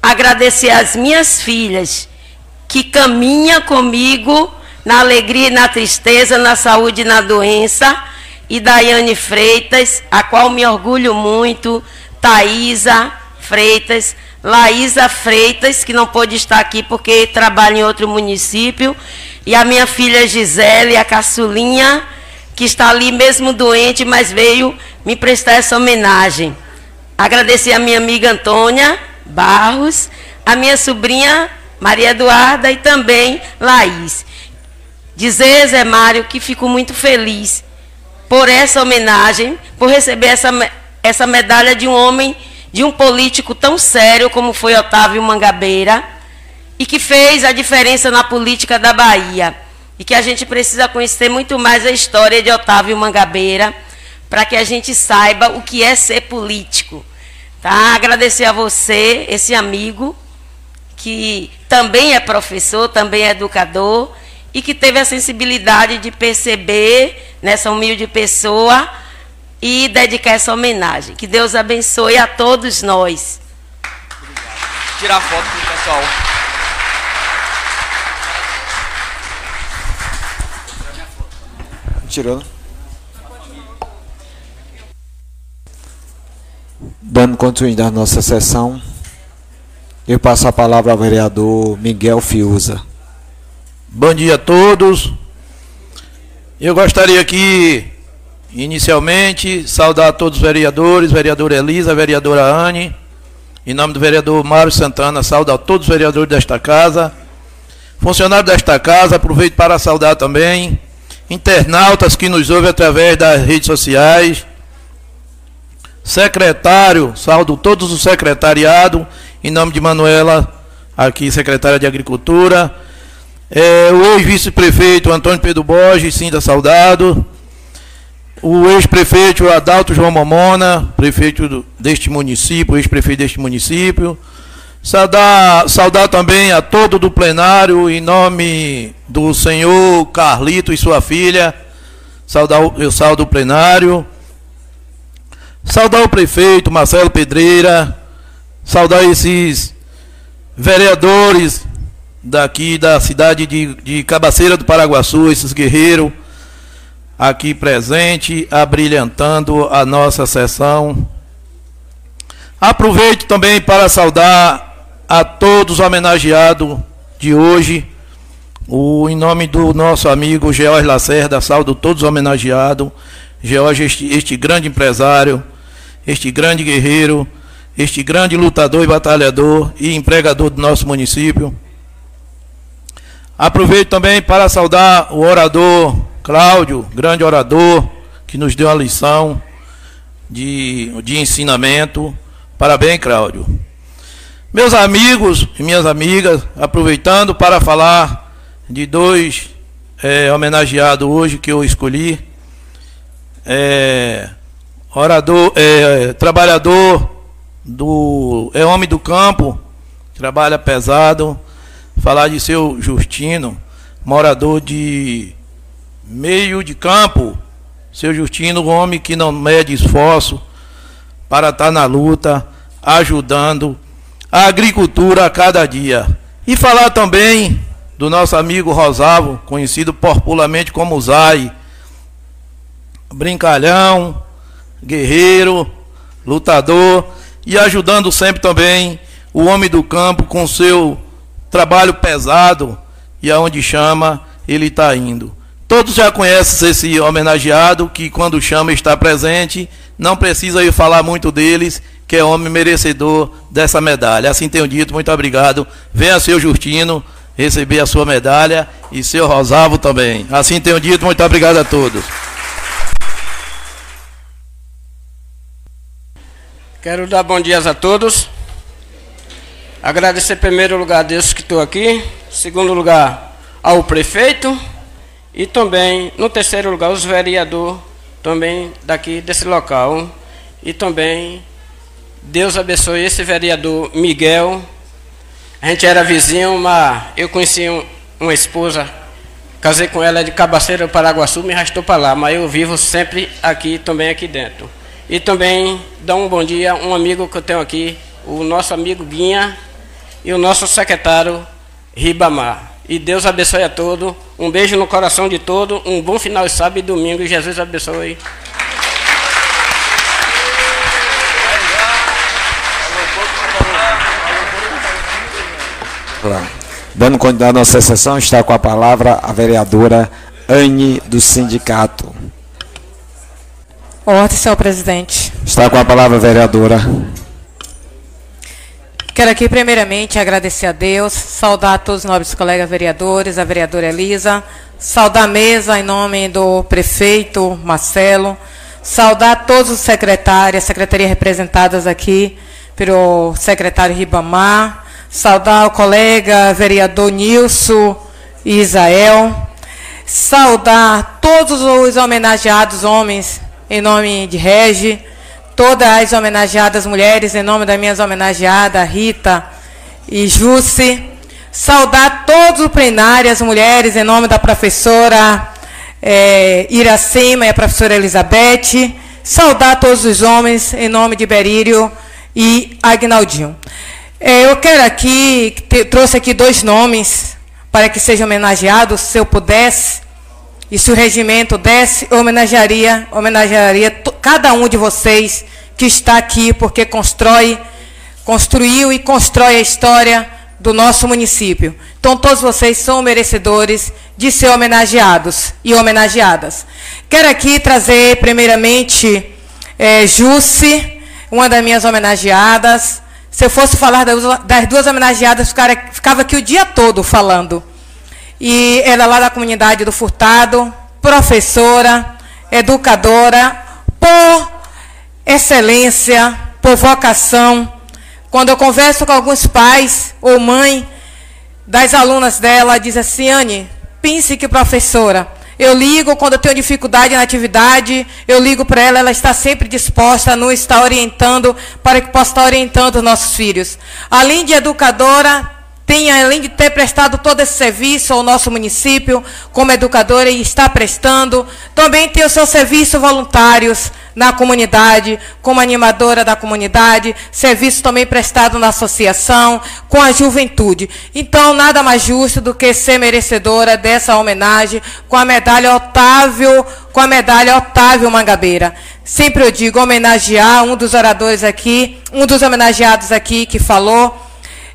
Agradecer às minhas filhas, que caminham comigo na alegria e na tristeza, na saúde e na doença. E Daiane Freitas, a qual me orgulho muito. Thaisa Freitas, Laísa Freitas, que não pôde estar aqui porque trabalha em outro município, e a minha filha Gisele, a caçulinha, que está ali mesmo doente, mas veio me prestar essa homenagem. Agradecer a minha amiga Antônia Barros, a minha sobrinha Maria Eduarda e também Laís. Dizer, Zé Mário, que fico muito feliz por essa homenagem, por receber essa, essa medalha de um homem de um político tão sério como foi Otávio Mangabeira e que fez a diferença na política da Bahia. E que a gente precisa conhecer muito mais a história de Otávio Mangabeira para que a gente saiba o que é ser político. Tá? Agradecer a você, esse amigo, que também é professor, também é educador, e que teve a sensibilidade de perceber nessa humilde pessoa e dedicar essa homenagem. Que Deus abençoe a todos nós.
Tirar foto com o pessoal.
Tirando. Dando continuidade à nossa sessão, eu passo a palavra ao vereador Miguel Fiuza.
Bom dia a todos. Eu gostaria aqui, inicialmente, saudar todos os vereadores, vereadora Elisa, vereadora Anne, em nome do vereador Mário Santana, saudar todos os vereadores desta casa, funcionários desta casa, aproveito para saudar também internautas que nos ouvem através das redes sociais, secretário, saldo todos os secretariado, em nome de Manuela, aqui secretária de Agricultura, é, o ex-vice-prefeito Antônio Pedro Borges, Cinda Saudado, o ex-prefeito Adalto João Momona, prefeito deste município, ex-prefeito deste município, Saudar, saudar também a todo do plenário, em nome do senhor Carlito e sua filha. Saudar, eu saldo o plenário. Saudar o prefeito Marcelo Pedreira. Saudar esses vereadores daqui da cidade de, de Cabaceira do Paraguaçu, esses guerreiros aqui presente, abrilhantando a nossa sessão. Aproveito também para saudar a todos homenageados de hoje. O, em nome do nosso amigo George Lacerda, saldo todos homenageados. George, este, este grande empresário, este grande guerreiro, este grande lutador e batalhador e empregador do nosso município. Aproveito também para saudar o orador Cláudio, grande orador, que nos deu a lição de, de ensinamento. Parabéns, Cláudio. Meus amigos e minhas amigas, aproveitando para falar de dois é, homenageados hoje que eu escolhi. É, orador, é, trabalhador do. É homem do campo, trabalha pesado. Falar de seu Justino, morador de meio de campo. Seu Justino, homem que não mede esforço para estar na luta, ajudando a agricultura a cada dia. E falar também do nosso amigo Rosavo, conhecido popularmente como Zai, brincalhão, guerreiro, lutador e ajudando sempre também o homem do campo com seu trabalho pesado e aonde chama ele está indo. Todos já conhecem esse homenageado que quando chama está presente, não precisa eu falar muito deles, que é homem merecedor dessa medalha. Assim tenho dito, muito obrigado. Venha seu Justino receber a sua medalha e seu Rosavo também. Assim tenho dito, muito obrigado a todos.
Quero dar bom dia a todos. Agradecer em primeiro lugar a Deus que estou aqui, em segundo lugar ao prefeito e também no terceiro lugar os vereadores também daqui desse local e também Deus abençoe esse vereador Miguel. A gente era vizinho, mas eu conheci um, uma esposa, casei com ela de Cabaceira Paraguaçu, me arrastou para lá, mas eu vivo sempre aqui, também aqui dentro. E também dá um bom dia um amigo que eu tenho aqui, o nosso amigo Guinha e o nosso secretário Ribamar. E Deus abençoe a todos. Um beijo no coração de todos. Um bom final de sábado e domingo. Jesus abençoe.
Dando continuidade à nossa sessão, está com a palavra a vereadora Anne do sindicato.
Ordem, senhor presidente.
Está com a palavra a vereadora.
Quero aqui primeiramente agradecer a Deus, saudar a todos os nobres colegas vereadores, a vereadora Elisa, saudar a mesa em nome do prefeito Marcelo, saudar todos os secretários, secretarias representadas aqui pelo secretário Ribamar, saudar o colega vereador Nilson e Israel, saudar todos os homenageados homens, em nome de Regi, todas as homenageadas mulheres, em nome das minhas homenageadas, Rita e Jusce, saudar todos os plenários, mulheres, em nome da professora é, Iracema e a professora Elizabeth, saudar todos os homens, em nome de Berírio e Agnaldinho. É, eu quero aqui, trouxe aqui dois nomes para que sejam homenageados, se eu pudesse, e se o regimento desse, eu homenagearia, homenagearia cada um de vocês que está aqui, porque constrói, construiu e constrói a história do nosso município. Então, todos vocês são merecedores de ser homenageados e homenageadas. Quero aqui trazer, primeiramente, é, Jusce, uma das minhas homenageadas. Se eu fosse falar das duas homenageadas, ficava aqui o dia todo falando. E ela lá da comunidade do Furtado, professora, educadora, por excelência, por vocação. Quando eu converso com alguns pais ou mãe das alunas dela, diz assim, Anne, pense que professora, eu ligo quando eu tenho dificuldade na atividade, eu ligo para ela, ela está sempre disposta a nos estar orientando para que possa estar orientando os nossos filhos. Além de educadora, tem, além de ter prestado todo esse serviço ao nosso município, como educadora, e está prestando, também tem os seus serviços voluntários na comunidade, como animadora da comunidade, serviço também prestado na associação, com a juventude. Então, nada mais justo do que ser merecedora dessa homenagem com a medalha Otávio, com a medalha Otávio Mangabeira. Sempre eu digo homenagear um dos oradores aqui, um dos homenageados aqui que falou,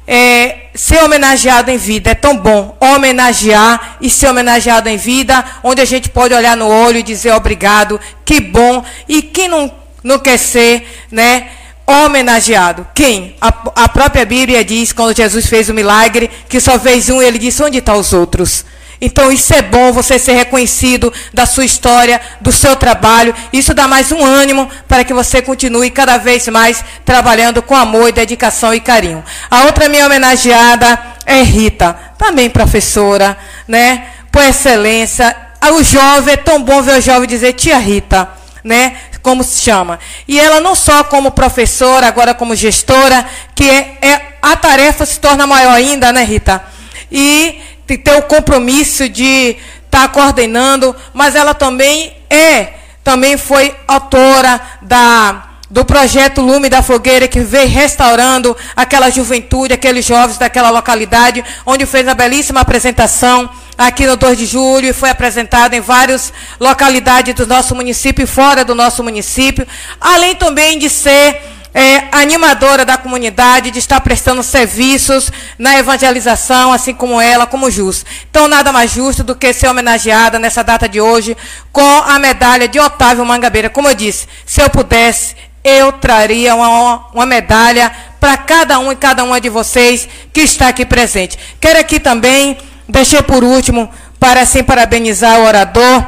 é, ser homenageado em vida é tão bom. Homenagear e ser homenageado em vida, onde a gente pode olhar no olho e dizer obrigado, que bom. E quem não, não quer ser, né? Homenageado. Quem? A, a própria Bíblia diz, quando Jesus fez o milagre, que só fez um, ele disse: onde estão os outros? Então isso é bom, você ser reconhecido da sua história, do seu trabalho. Isso dá mais um ânimo para que você continue cada vez mais trabalhando com amor, dedicação e carinho. A outra minha homenageada é Rita, também professora, né? Por excelência. O jovem, é tão bom ver o jovem dizer tia Rita, né? Como se chama. E ela não só como professora, agora como gestora, que é, é a tarefa se torna maior ainda, né, Rita? E ter o compromisso de estar tá coordenando, mas ela também é, também foi autora da do projeto Lume da Fogueira, que veio restaurando aquela juventude, aqueles jovens daquela localidade, onde fez a belíssima apresentação aqui no 2 de julho e foi apresentado em várias localidades do nosso município e fora do nosso município, além também de ser é, animadora da comunidade, de estar prestando serviços na evangelização, assim como ela, como justo. Então, nada mais justo do que ser homenageada nessa data de hoje com a medalha de Otávio Mangabeira. Como eu disse, se eu pudesse, eu traria uma, uma medalha para cada um e cada uma de vocês que está aqui presente. Quero aqui também, deixei por último, para assim parabenizar o orador,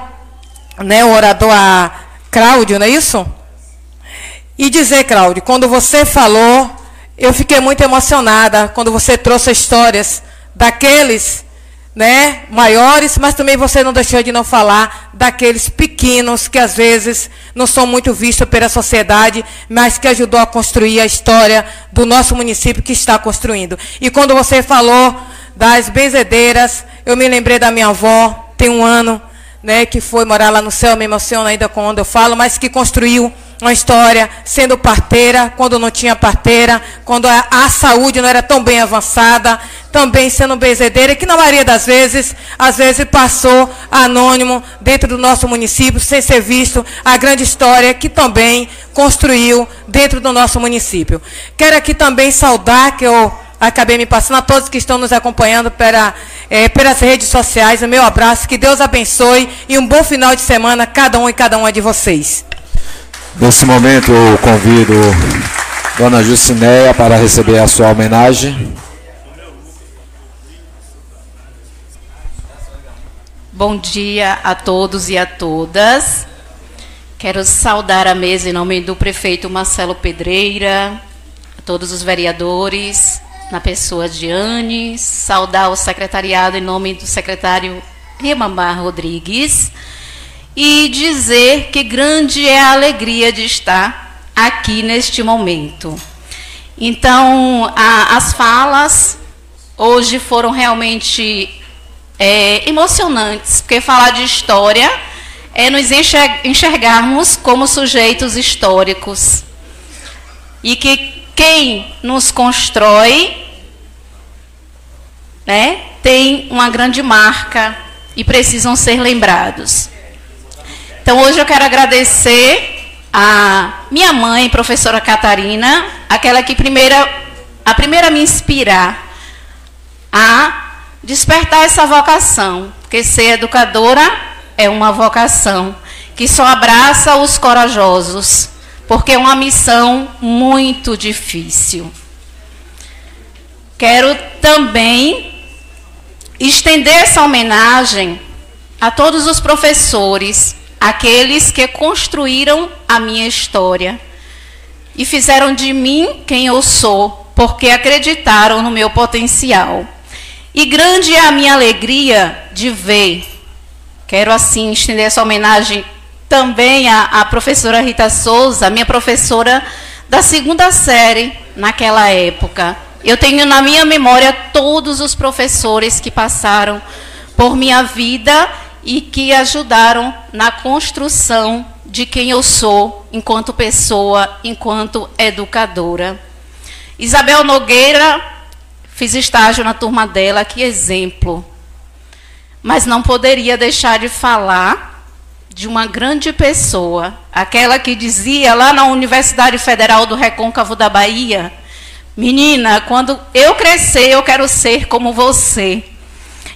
né, o orador a Cláudio, não é isso? E dizer, Cláudio, quando você falou, eu fiquei muito emocionada quando você trouxe histórias daqueles né, maiores, mas também você não deixou de não falar daqueles pequenos que às vezes não são muito vistos pela sociedade, mas que ajudou a construir a história do nosso município que está construindo. E quando você falou das benzedeiras, eu me lembrei da minha avó, tem um ano, né, que foi morar lá no céu, me emociona ainda quando eu falo, mas que construiu uma história sendo parteira, quando não tinha parteira, quando a, a, saúde não era tão bem avançada, também sendo benzedeira, que na maioria das vezes, às vezes passou anônimo dentro do nosso município, sem ser visto a grande história que também construiu dentro do nosso município. Quero aqui também saudar, que eu acabei me passando a todos que estão nos acompanhando pela, é, pelas redes sociais, o meu abraço, que Deus abençoe e um bom final de semana a cada um e cada uma de vocês.
Nesse momento eu convido Dona Jucinéia para receber a sua homenagem.
Bom dia a todos e a todas. Quero saudar a mesa em nome do prefeito Marcelo Pedreira, a todos os vereadores, na pessoa de Anne, saudar o secretariado em nome do secretário Ribamar Rodrigues e dizer que grande é a alegria de estar aqui neste momento. Então, a, as falas hoje foram realmente é, emocionantes, porque falar de história é nos enxergarmos como sujeitos históricos. E que quem nos constrói né, tem uma grande marca e precisam ser lembrados. Então, hoje eu quero agradecer a minha mãe, professora Catarina, aquela que primeira, a primeira a me inspirar a despertar essa vocação, porque ser educadora é uma vocação que só abraça os corajosos, porque é uma missão muito difícil. Quero também estender essa homenagem a todos os professores, aqueles que construíram a minha história e fizeram de mim quem eu sou, porque acreditaram no meu potencial. E grande é a minha alegria de ver. Quero assim estender essa homenagem também à, à professora Rita Souza, minha professora da segunda série naquela época. Eu tenho na minha memória todos os professores que passaram por minha vida e que ajudaram na construção de quem eu sou enquanto pessoa, enquanto educadora. Isabel Nogueira Fiz estágio na turma dela, que exemplo. Mas não poderia deixar de falar de uma grande pessoa, aquela que dizia lá na Universidade Federal do Recôncavo da Bahia: Menina, quando eu crescer, eu quero ser como você.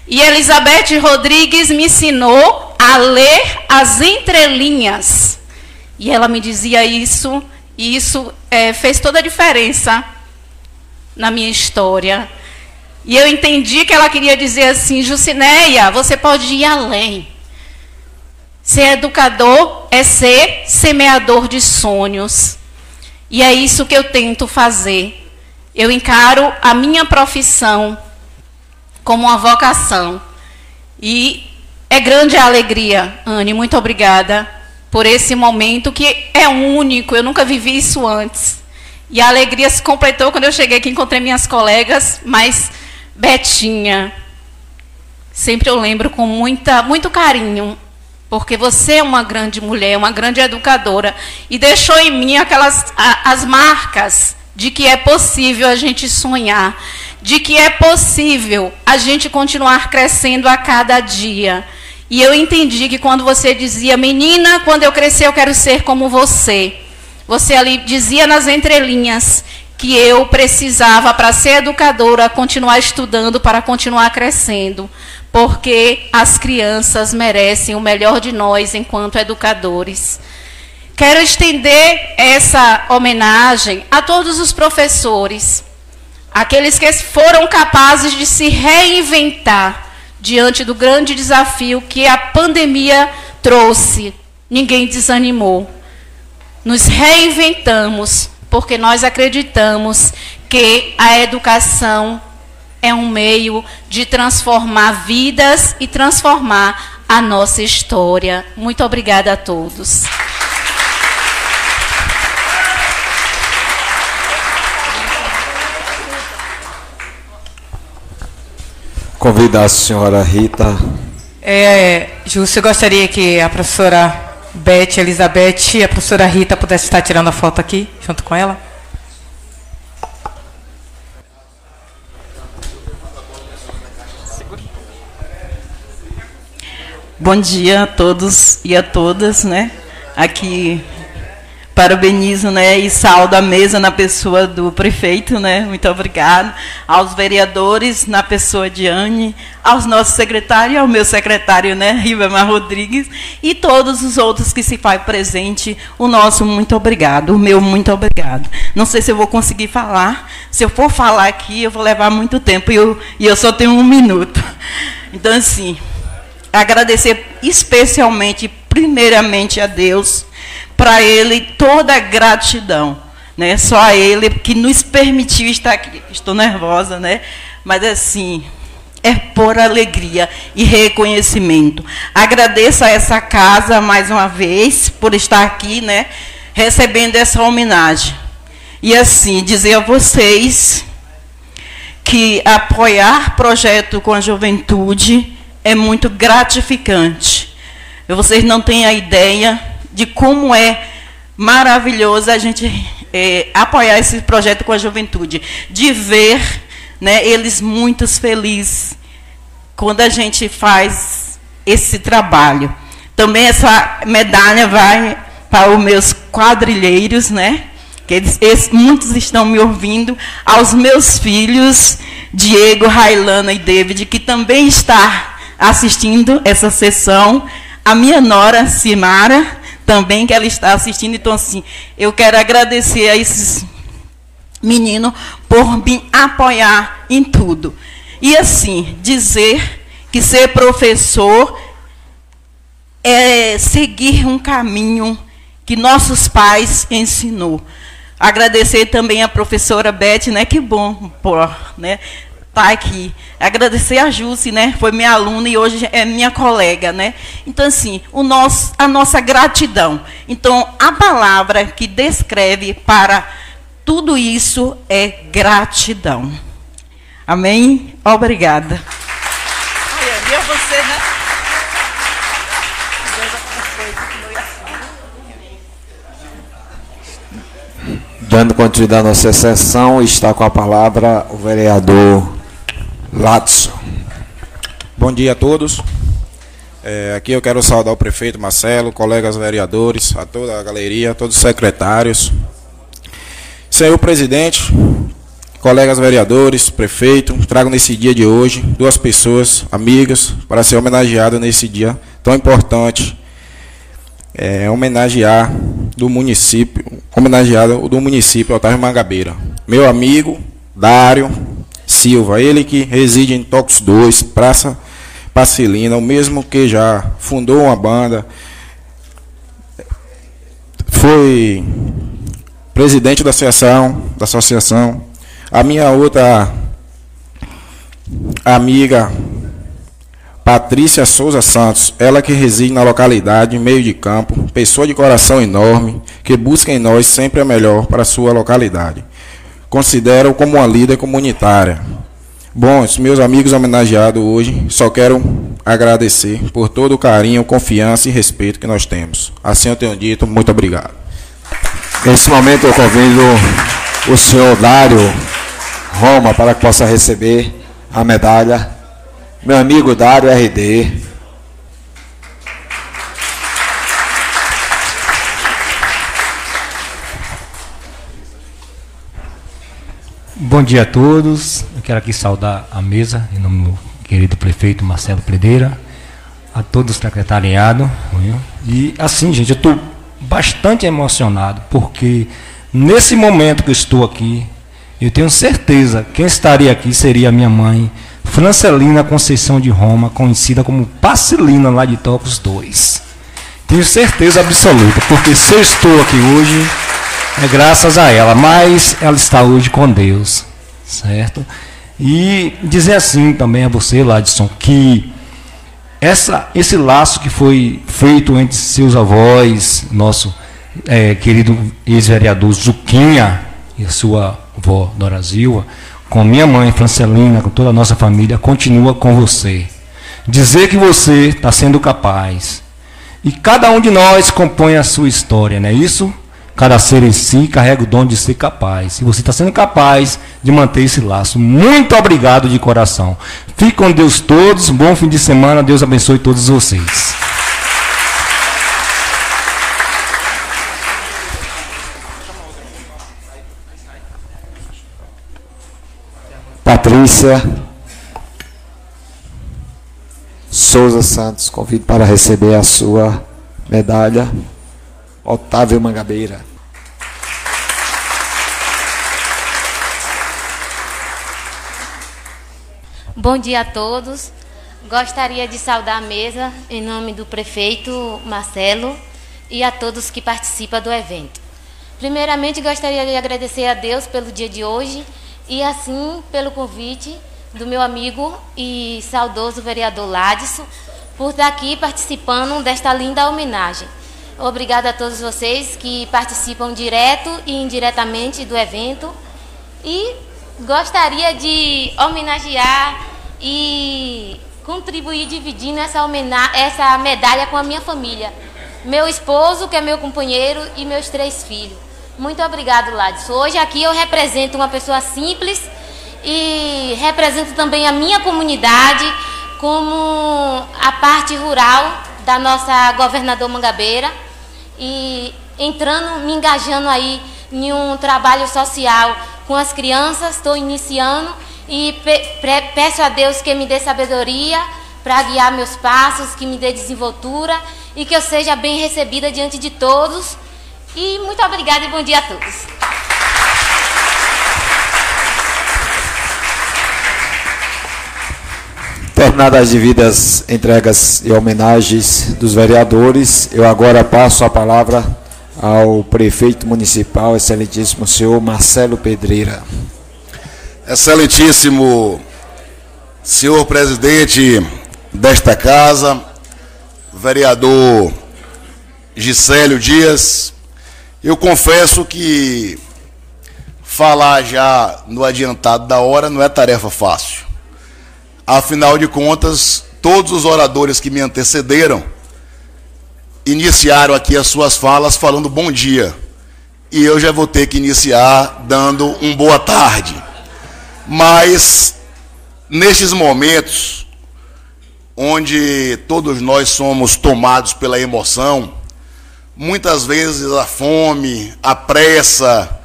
E Elizabeth Rodrigues me ensinou a ler as entrelinhas. E ela me dizia isso, e isso é, fez toda a diferença na minha história. E eu entendi que ela queria dizer assim: Jucinéia, você pode ir além. Ser educador é ser semeador de sonhos. E é isso que eu tento fazer. Eu encaro a minha profissão como uma vocação. E é grande a alegria, Anne, muito obrigada por esse momento que é único, eu nunca vivi isso antes. E a alegria se completou quando eu cheguei aqui, encontrei minhas colegas, mas Betinha, sempre eu lembro com muita, muito carinho, porque você é uma grande mulher, uma grande educadora, e deixou em mim aquelas a, as marcas de que é possível a gente sonhar, de que é possível a gente continuar crescendo a cada dia. E eu entendi que quando você dizia, menina, quando eu crescer eu quero ser como você. Você ali dizia nas entrelinhas que eu precisava, para ser educadora, continuar estudando, para continuar crescendo, porque as crianças merecem o melhor de nós enquanto educadores. Quero estender essa homenagem a todos os professores, aqueles que foram capazes de se reinventar diante do grande desafio que a pandemia trouxe. Ninguém desanimou nos reinventamos, porque nós acreditamos que a educação é um meio de transformar vidas e transformar a nossa história. Muito obrigada a todos.
Convidar a senhora Rita.
É, Júcio, gostaria que a professora Beth, Elizabeth e a professora Rita pudesse estar tirando a foto aqui, junto com ela.
Bom dia a todos e a todas, né? Aqui parabenizo né, e saldo a mesa na pessoa do prefeito, né, muito obrigado, aos vereadores na pessoa de Anne, aos nossos secretários, ao meu secretário, né, Ribamar Rodrigues, e todos os outros que se faz presente, o nosso muito obrigado, o meu muito obrigado. Não sei se eu vou conseguir falar, se eu for falar aqui, eu vou levar muito tempo, e eu, e eu só tenho um minuto. Então, assim, agradecer especialmente, primeiramente a Deus, para ele toda a gratidão né? Só a Ele que nos permitiu estar aqui. Estou nervosa, né? Mas assim, é por alegria e reconhecimento. Agradeço a essa casa mais uma vez por estar aqui, né, recebendo essa homenagem. E assim, dizer a vocês que apoiar projeto com a juventude é muito gratificante. Vocês não têm a ideia de como é maravilhoso a gente é, apoiar esse projeto com a juventude, de ver né, eles muito felizes quando a gente faz esse trabalho. Também essa medalha vai para os meus quadrilheiros, né? Que eles, eles, muitos estão me ouvindo, aos meus filhos, Diego, Railana e David, que também está assistindo essa sessão, a minha nora, Simara, também que ela está assistindo. Então, assim, eu quero agradecer a esses menino por me apoiar em tudo. E assim, dizer que ser professor é seguir um caminho que nossos pais ensinou. Agradecer também a professora Beth, né? Que bom, por, né? Tá aqui. Agradecer a Jússi, né? Foi minha aluna e hoje é minha colega, né? Então assim, o nosso, a nossa gratidão. Então a palavra que descreve para tudo isso é gratidão. Amém? Obrigada. Ai, é você, né?
Dando continuidade à nossa sessão, está com a palavra o vereador Latson.
Bom dia a todos. É, aqui eu quero saudar o prefeito Marcelo, colegas vereadores, a toda a galeria, todos os secretários, Senhor presidente, colegas vereadores, prefeito, trago nesse dia de hoje duas pessoas amigas para ser homenageado nesse dia tão importante. É, homenagear do município, homenageado do município Otávio Mangabeira. Meu amigo Dário Silva, ele que reside em Tox 2, Praça Pacilina, o mesmo que já fundou uma banda, foi presidente da associação, da associação, a minha outra amiga Patrícia Souza Santos, ela que reside na localidade, meio de campo, pessoa de coração enorme, que busca em nós sempre a melhor para a sua localidade. Considero como uma líder comunitária. Bom, meus amigos homenageados hoje, só quero agradecer por todo o carinho, confiança e respeito que nós temos. Assim eu tenho dito, muito obrigado.
Nesse momento eu convido o senhor Dário Roma para que possa receber a medalha. Meu amigo Dário RD.
Bom dia a todos. Eu quero aqui saudar a mesa, em nome do querido prefeito Marcelo Predeira, a todos o secretariado. E assim, gente, eu estou bastante emocionado, porque nesse momento que eu estou aqui, eu tenho certeza quem estaria aqui seria a minha mãe, Francelina Conceição de Roma, conhecida como Pacilina lá de Tocos 2. Tenho certeza absoluta, porque se eu estou aqui hoje, é graças a ela, mas ela está hoje com Deus, certo? E dizer assim também a você, Ladson, que essa, esse laço que foi feito entre seus avós, nosso é, querido ex-vereador Zuquinha e sua avó Dora com minha mãe Francelina, com toda a nossa família, continua com você. Dizer que você está sendo capaz. E cada um de nós compõe a sua história, não é isso? Cada ser em si carrega o dom de ser capaz. E você está sendo capaz de manter esse laço. Muito obrigado de coração. Fique com Deus todos. Bom fim de semana. Deus abençoe todos vocês.
Patrícia Souza Santos, convido para receber a sua medalha. Otávio Mangabeira.
Bom dia a todos. Gostaria de saudar a mesa em nome do prefeito Marcelo e a todos que participam do evento. Primeiramente, gostaria de agradecer a Deus pelo dia de hoje e, assim, pelo convite do meu amigo e saudoso vereador Ladson por estar aqui participando desta linda homenagem. Obrigada a todos vocês que participam direto e indiretamente do evento. E gostaria de homenagear e contribuir dividindo essa, essa medalha com a minha família. Meu esposo, que é meu companheiro, e meus três filhos. Muito obrigado, Ladson. Hoje aqui eu represento uma pessoa simples e represento também a minha comunidade como a parte rural da nossa governador Mangabeira e entrando, me engajando aí em um trabalho social com as crianças, estou iniciando e pe peço a Deus que me dê sabedoria para guiar meus passos, que me dê desenvoltura e que eu seja bem recebida diante de todos. E muito obrigada e bom dia a todos.
Terminadas as devidas entregas e homenagens dos vereadores, eu agora passo a palavra ao prefeito municipal, excelentíssimo senhor Marcelo Pedreira.
Excelentíssimo senhor presidente desta casa, vereador Gisélio Dias, eu confesso que falar já no adiantado da hora não é tarefa fácil. Afinal de contas, todos os oradores que me antecederam iniciaram aqui as suas falas falando bom dia. E eu já vou ter que iniciar dando um boa tarde. Mas nestes momentos onde todos nós somos tomados pela emoção, muitas vezes a fome, a pressa,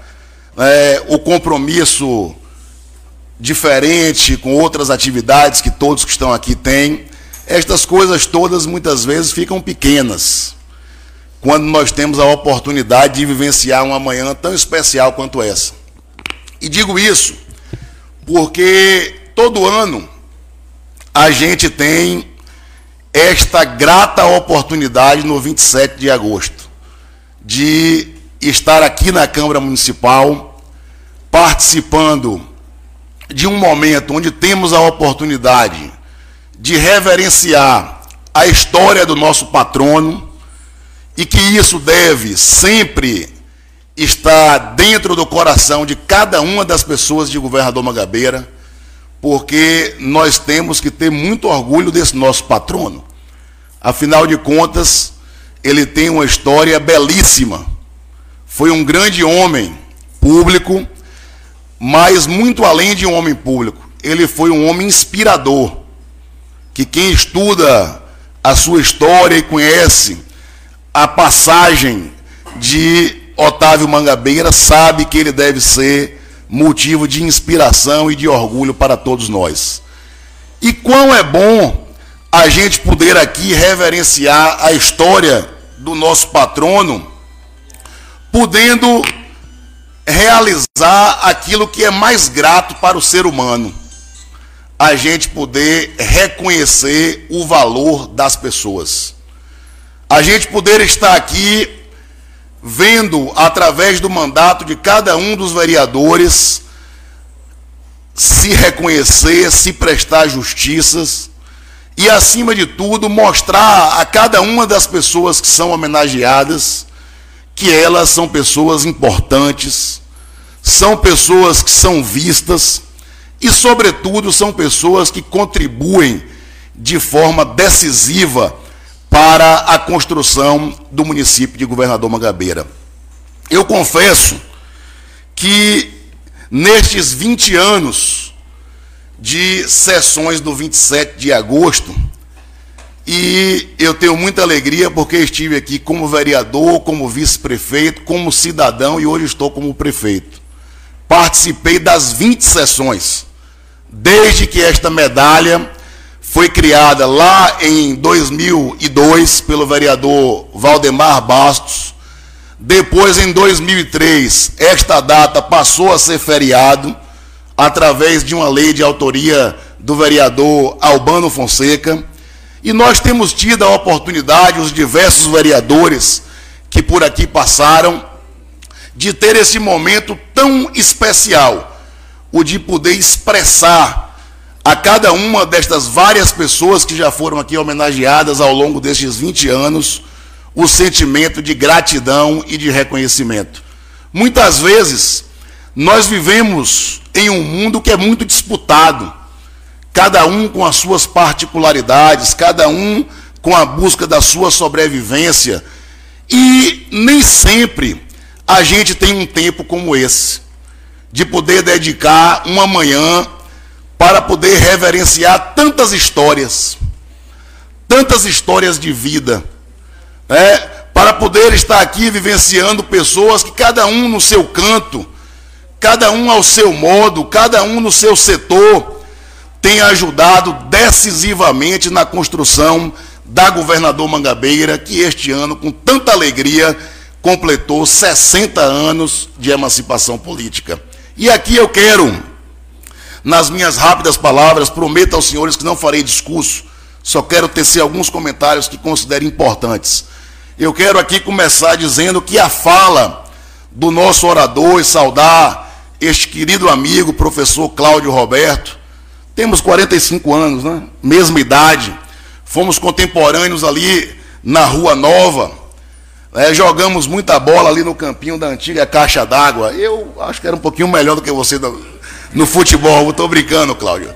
é, o compromisso diferente com outras atividades que todos que estão aqui têm, estas coisas todas muitas vezes ficam pequenas quando nós temos a oportunidade de vivenciar uma manhã tão especial quanto essa. E digo isso porque todo ano a gente tem esta grata oportunidade no 27 de agosto de estar aqui na Câmara Municipal participando de um momento onde temos a oportunidade de reverenciar a história do nosso patrono e que isso deve sempre estar dentro do coração de cada uma das pessoas de Governador Magabeira, porque nós temos que ter muito orgulho desse nosso patrono. Afinal de contas, ele tem uma história belíssima. Foi um grande homem público, mas muito além de um homem público, ele foi um homem inspirador. Que quem estuda a sua história e conhece a passagem de Otávio Mangabeira sabe que ele deve ser motivo de inspiração e de orgulho para todos nós. E quão é bom a gente poder aqui reverenciar a história do nosso patrono, podendo realizar aquilo que é mais grato para o ser humano. A gente poder reconhecer o valor das pessoas a gente poder estar aqui vendo através do mandato de cada um dos vereadores se reconhecer, se prestar justiças e, acima de tudo, mostrar a cada uma das pessoas que são homenageadas que elas são pessoas importantes, são pessoas que são vistas e, sobretudo, são pessoas que contribuem de forma decisiva para a construção do município de Governador Mangabeira. Eu confesso que nestes 20 anos de sessões do 27 de agosto, e eu tenho muita alegria porque estive aqui como vereador, como vice-prefeito, como cidadão e hoje estou como prefeito. Participei das 20 sessões, desde que esta medalha foi criada lá em 2002 pelo vereador Valdemar Bastos. Depois, em 2003, esta data passou a ser feriado através de uma lei de autoria do vereador Albano Fonseca. E nós temos tido a oportunidade, os diversos vereadores que por aqui passaram, de ter esse momento tão especial, o de poder expressar a cada uma destas várias pessoas que já foram aqui homenageadas ao longo destes 20 anos, o sentimento de gratidão e de reconhecimento. Muitas vezes, nós vivemos em um mundo que é muito disputado, cada um com as suas particularidades, cada um com a busca da sua sobrevivência, e nem sempre a gente tem um tempo como esse, de poder dedicar uma manhã para poder reverenciar tantas histórias, tantas histórias de vida, né? para poder estar aqui vivenciando pessoas que cada um no seu canto, cada um ao seu modo, cada um no seu setor, tem ajudado decisivamente na construção da governador Mangabeira, que este ano, com tanta alegria, completou 60 anos de emancipação política. E aqui eu quero, nas minhas rápidas palavras, prometo aos senhores que não farei discurso, só quero tecer alguns comentários que considero importantes. Eu quero aqui começar dizendo que a fala do nosso orador e saudar este querido amigo, professor Cláudio Roberto. Temos 45 anos, né? Mesma idade. Fomos contemporâneos ali na Rua Nova. É, jogamos muita bola ali no campinho da antiga Caixa d'Água. Eu acho que era um pouquinho melhor do que você no, futebol. Estou brincando, Cláudio.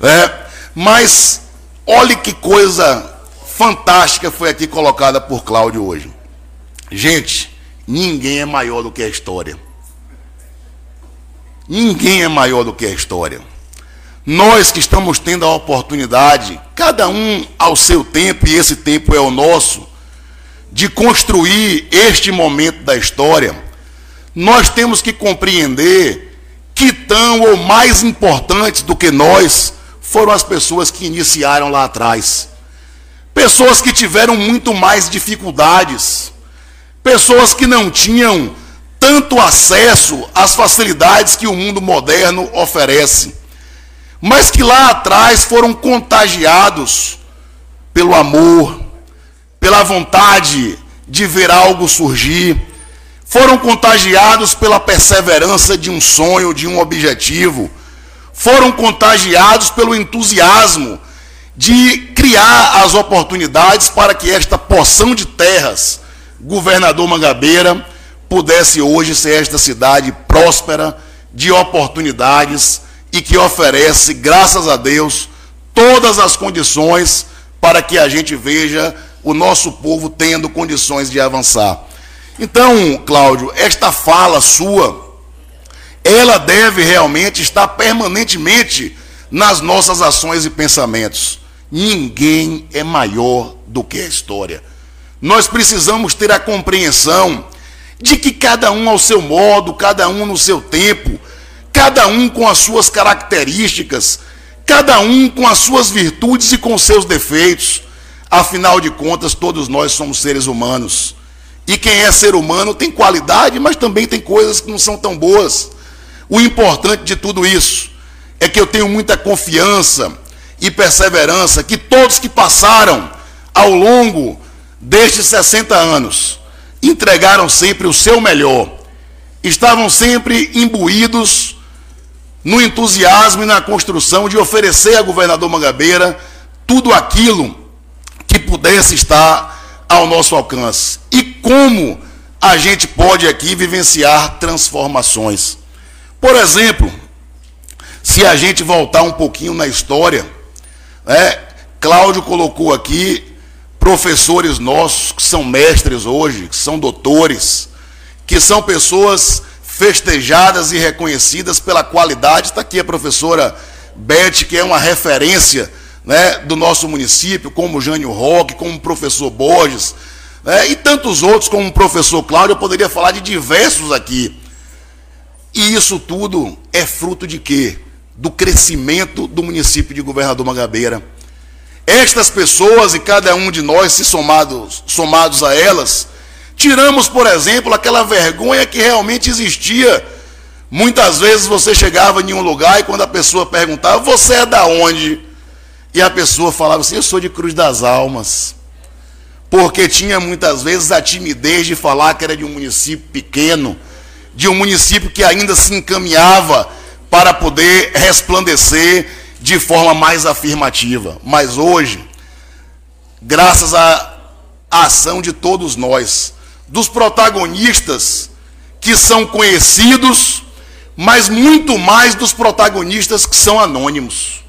É, mas olhe que coisa fantástica foi aqui colocada por Cláudio hoje. Gente, ninguém é maior do que a história. Ninguém é maior do que a história. Nós que estamos tendo a oportunidade, cada um ao seu tempo, e esse tempo é o nosso, de construir este momento da história, nós temos que compreender que tão ou mais importantes do que nós foram as pessoas que iniciaram lá atrás. Pessoas que tiveram muito mais dificuldades, pessoas que não tinham tanto acesso às facilidades que o mundo moderno oferece, mas que lá atrás foram contagiados pelo amor, pela vontade de ver algo surgir, foram contagiados pela perseverança de um sonho, de um objetivo, foram contagiados pelo entusiasmo de criar as oportunidades para que esta porção de terras, governador Mangabeira, pudesse hoje ser esta cidade próspera, de oportunidades e que oferece, graças a Deus, todas as condições para que a gente veja o nosso povo tendo condições de avançar. Então, Cláudio, esta fala sua, ela deve realmente estar permanentemente nas nossas ações e pensamentos. Ninguém é maior do que a história. Nós precisamos ter a compreensão de que cada um ao seu modo, cada um no seu tempo, cada um com as suas características, cada um com as suas virtudes e com seus defeitos. Afinal de contas, todos nós somos seres humanos. E quem é ser humano tem qualidade, mas também tem coisas que não são tão boas. O importante de tudo isso é que eu tenho muita confiança e perseverança que todos que passaram ao longo destes 60 anos entregaram sempre o seu melhor, estavam sempre imbuídos no entusiasmo e na construção de oferecer a governador Mangabeira tudo aquilo que pudesse estar ao nosso alcance. E como a gente pode aqui vivenciar transformações? Por exemplo, se a gente voltar um pouquinho na história, né, Cláudio colocou aqui professores nossos que são mestres hoje, que são doutores, que são pessoas festejadas e reconhecidas pela qualidade. Está aqui a professora Beth, que é uma referência né, do nosso município, como Jânio Roque, como o professor Borges, né, e tantos outros, como o professor Cláudio, eu poderia falar de diversos aqui. E isso tudo é fruto de quê? Do crescimento do município de Governador Mangabeira. Estas pessoas e cada um de nós, se somados, somados a elas, tiramos, por exemplo, aquela vergonha que realmente existia. Muitas vezes você chegava em um lugar e quando a pessoa perguntava, você é da onde? E a pessoa falava assim, eu sou de Cruz das Almas. Porque tinha muitas vezes a timidez de falar que era de um município pequeno, de um município que ainda se encaminhava para poder resplandecer de forma mais afirmativa. Mas hoje, graças à ação de todos nós, dos protagonistas que são conhecidos, mas muito mais dos protagonistas que são anônimos.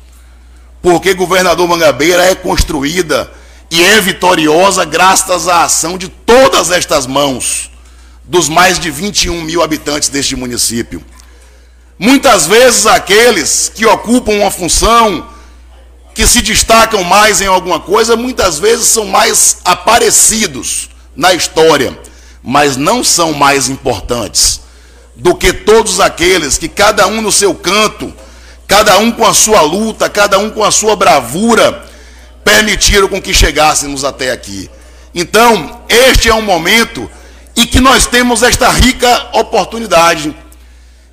Porque governador Mangabeira é construída e é vitoriosa graças à ação de todas estas mãos, dos mais de 21 mil habitantes deste município. Muitas vezes aqueles que ocupam uma função, que se destacam mais em alguma coisa, muitas vezes são mais aparecidos na história, mas não são mais importantes do que todos aqueles que, cada um no seu canto, cada um com a sua luta, cada um com a sua bravura, permitiram com que chegássemos até aqui. Então, este é um momento em que nós temos esta rica oportunidade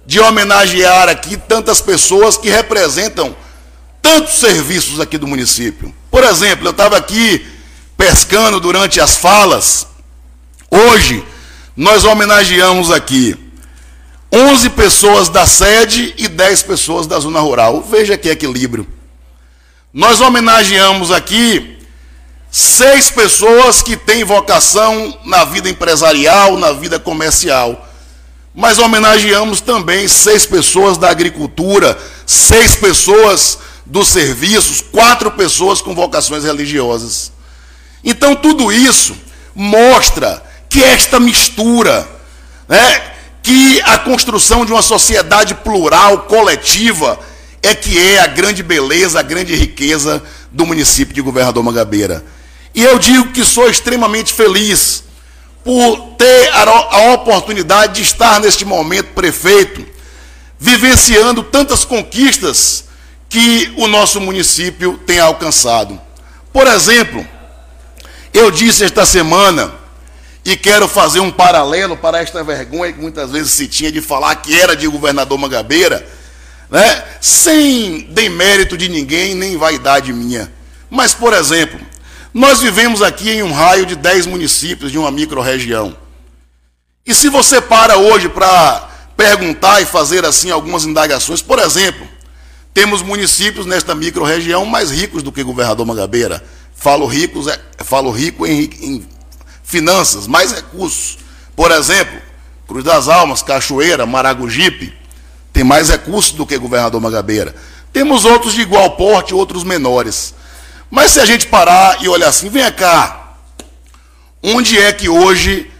de homenagear aqui tantas pessoas que representam tantos serviços aqui do município. Por exemplo, eu estava aqui pescando durante as falas. Hoje, nós homenageamos aqui 11 pessoas da sede e 10 pessoas da zona rural. Veja que equilíbrio. Nós homenageamos aqui seis pessoas que têm vocação na vida empresarial, na vida comercial. Mas homenageamos também seis pessoas da agricultura, seis pessoas dos serviços, quatro pessoas com vocações religiosas. Então, tudo isso mostra que esta mistura, né, que a construção de uma sociedade plural, coletiva, é que é a grande beleza, a grande riqueza do município de Governador Mangabeira. E eu digo que sou extremamente feliz por ter a oportunidade de estar neste momento prefeito, vivenciando tantas conquistas que o nosso município tem alcançado. Por exemplo, eu disse esta semana, e quero fazer um paralelo para esta vergonha que muitas vezes se tinha de falar que era de governador Mangabeira, né? sem demérito de ninguém, nem vaidade minha. Mas, por exemplo, nós vivemos aqui em um raio de 10 municípios de uma microrregião. E se você para hoje para perguntar e fazer assim algumas indagações, por exemplo, temos municípios nesta microrregião mais ricos do que governador Mangabeira. Falo ricos, é, falo rico em, em finanças, mais recursos. Por exemplo, Cruz das Almas, Cachoeira, Maragogipe, tem mais recursos do que governador Mangabeira. Temos outros de igual porte, outros menores. Mas se a gente parar e olhar assim, vem cá, onde é que hoje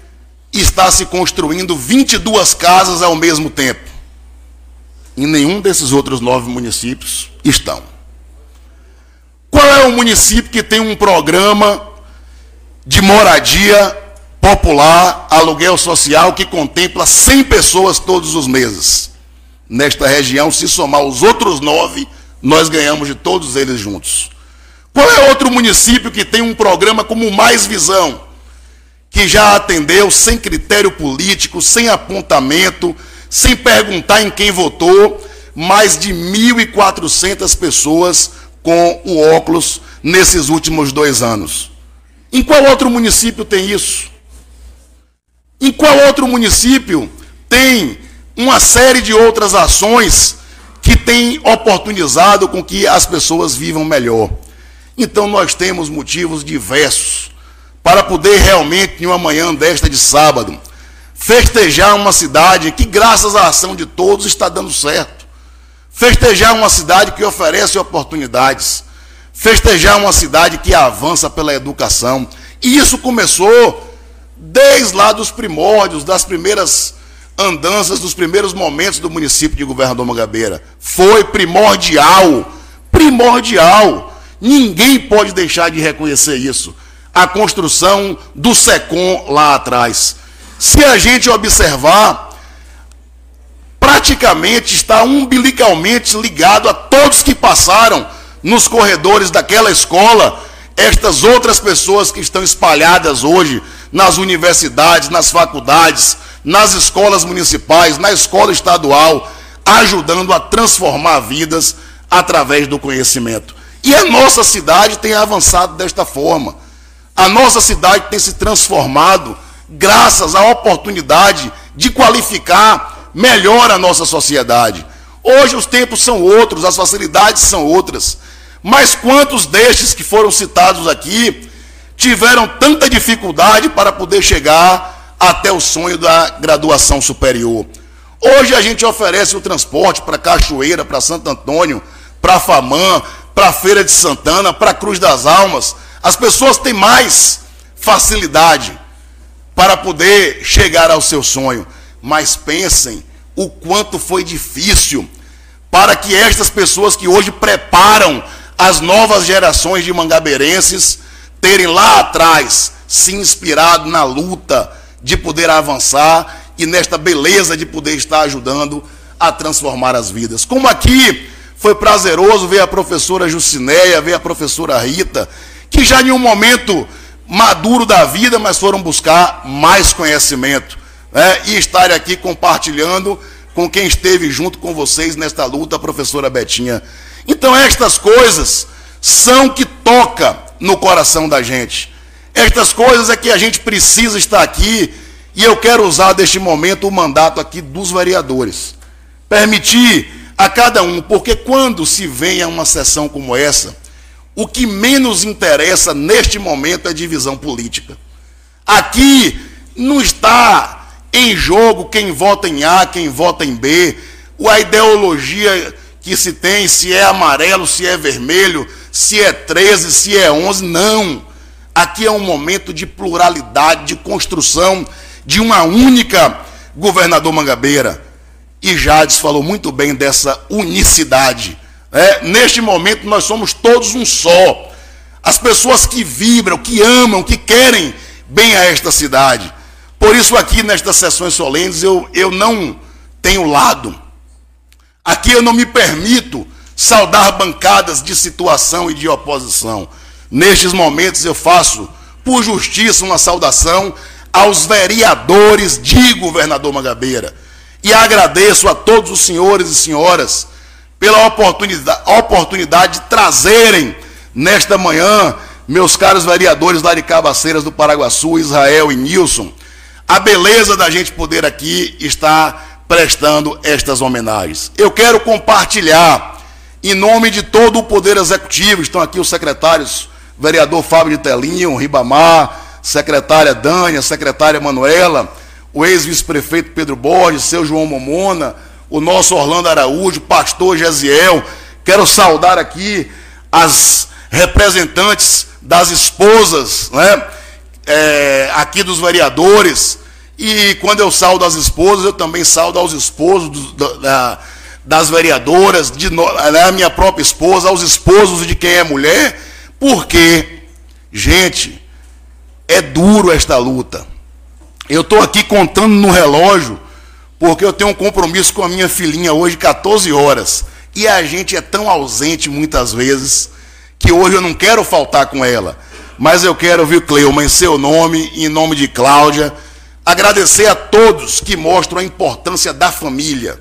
está se construindo 22 casas ao mesmo tempo? Em nenhum desses outros nove municípios estão. Qual é o município que tem um programa de moradia popular, aluguel social, que contempla 100 pessoas todos os meses? Nesta região, se somar os outros nove, nós ganhamos de todos eles juntos. Qual é outro município que tem um programa como Mais Visão, que já atendeu sem critério político, sem apontamento, sem perguntar em quem votou, mais de 1.400 pessoas com o óculos nesses últimos dois anos? Em qual outro município tem isso? Em qual outro município tem uma série de outras ações que têm oportunizado com que as pessoas vivam melhor? Então nós temos motivos diversos para poder realmente, em uma manhã desta de sábado, festejar uma cidade que, graças à ação de todos, está dando certo. Festejar uma cidade que oferece oportunidades. Festejar uma cidade que avança pela educação. E isso começou desde lá dos primórdios, das primeiras andanças, dos primeiros momentos do município de Governador Mangabeira. Foi primordial, primordial Ninguém pode deixar de reconhecer isso. A construção do SECOM lá atrás. Se a gente observar, praticamente está umbilicalmente ligado a todos que passaram nos corredores daquela escola, estas outras pessoas que estão espalhadas hoje nas universidades, nas faculdades, nas escolas municipais, na escola estadual, ajudando a transformar vidas através do conhecimento. E a nossa cidade tem avançado desta forma. A nossa cidade tem se transformado graças à oportunidade de qualificar melhor a nossa sociedade. Hoje os tempos são outros, as facilidades são outras. Mas quantos destes que foram citados aqui tiveram tanta dificuldade para poder chegar até o sonho da graduação superior? Hoje a gente oferece o transporte para Cachoeira, para Santo Antônio, para Famã, para Feira de Santana, para Cruz das Almas. As pessoas têm mais facilidade para poder chegar ao seu sonho. Mas pensem o quanto foi difícil para que estas pessoas que hoje preparam as novas gerações de mangabeirenses terem lá atrás se inspirado na luta de poder avançar e nesta beleza de poder estar ajudando a transformar as vidas. Como aqui foi prazeroso ver a professora Jucinéia, ver a professora Rita, que já em um momento maduro da vida, mas foram buscar mais conhecimento né? e estar aqui compartilhando com quem esteve junto com vocês nesta luta, a professora Betinha. Então, estas coisas são que toca no coração da gente. Estas coisas é que a gente precisa estar aqui, e eu quero usar deste momento o mandato aqui dos vereadores. Permitir a cada um, porque quando se vem a uma sessão como essa, o que menos interessa neste momento é divisão política. Aqui não está em jogo quem vota em A, quem vota em B, a ideologia que se tem, se é amarelo, se é vermelho, se é 13, se é 11, não. Aqui é um momento de pluralidade, de construção de uma única governador Mangabeira. E Jades falou muito bem dessa unicidade. É, neste momento nós somos todos um só. As pessoas que vibram, que amam, que querem bem a esta cidade. Por isso, aqui nestas sessões solenes, eu, eu não tenho lado. Aqui eu não me permito saudar bancadas de situação e de oposição. Nestes momentos eu faço, por justiça, uma saudação aos vereadores de governador Mangabeira e agradeço a todos os senhores e senhoras pela oportunidade, oportunidade de trazerem nesta manhã, meus caros vereadores lá de Cabaceiras do Paraguaçu, Israel e Nilson, a beleza da gente poder aqui estar prestando estas homenagens. Eu quero compartilhar, em nome de todo o Poder Executivo, estão aqui os secretários, vereador Fábio de Telinho, Ribamar, secretária Dânia, secretária Manuela, o ex-vice-prefeito Pedro Borges, seu João Momona, o nosso Orlando Araújo, pastor Gesiel. Quero saudar aqui as representantes das esposas, né? É, aqui dos vereadores. E quando eu saldo as esposas, eu também saldo aos esposos do, da, das vereadoras, de né, a minha própria esposa, aos esposos de quem é mulher, porque, gente, é duro esta luta. Eu estou aqui contando no relógio, porque eu tenho um compromisso com a minha filhinha hoje, 14 horas. E a gente é tão ausente muitas vezes, que hoje eu não quero faltar com ela. Mas eu quero, viu, Cleuma, em seu nome, em nome de Cláudia, agradecer a todos que mostram a importância da família,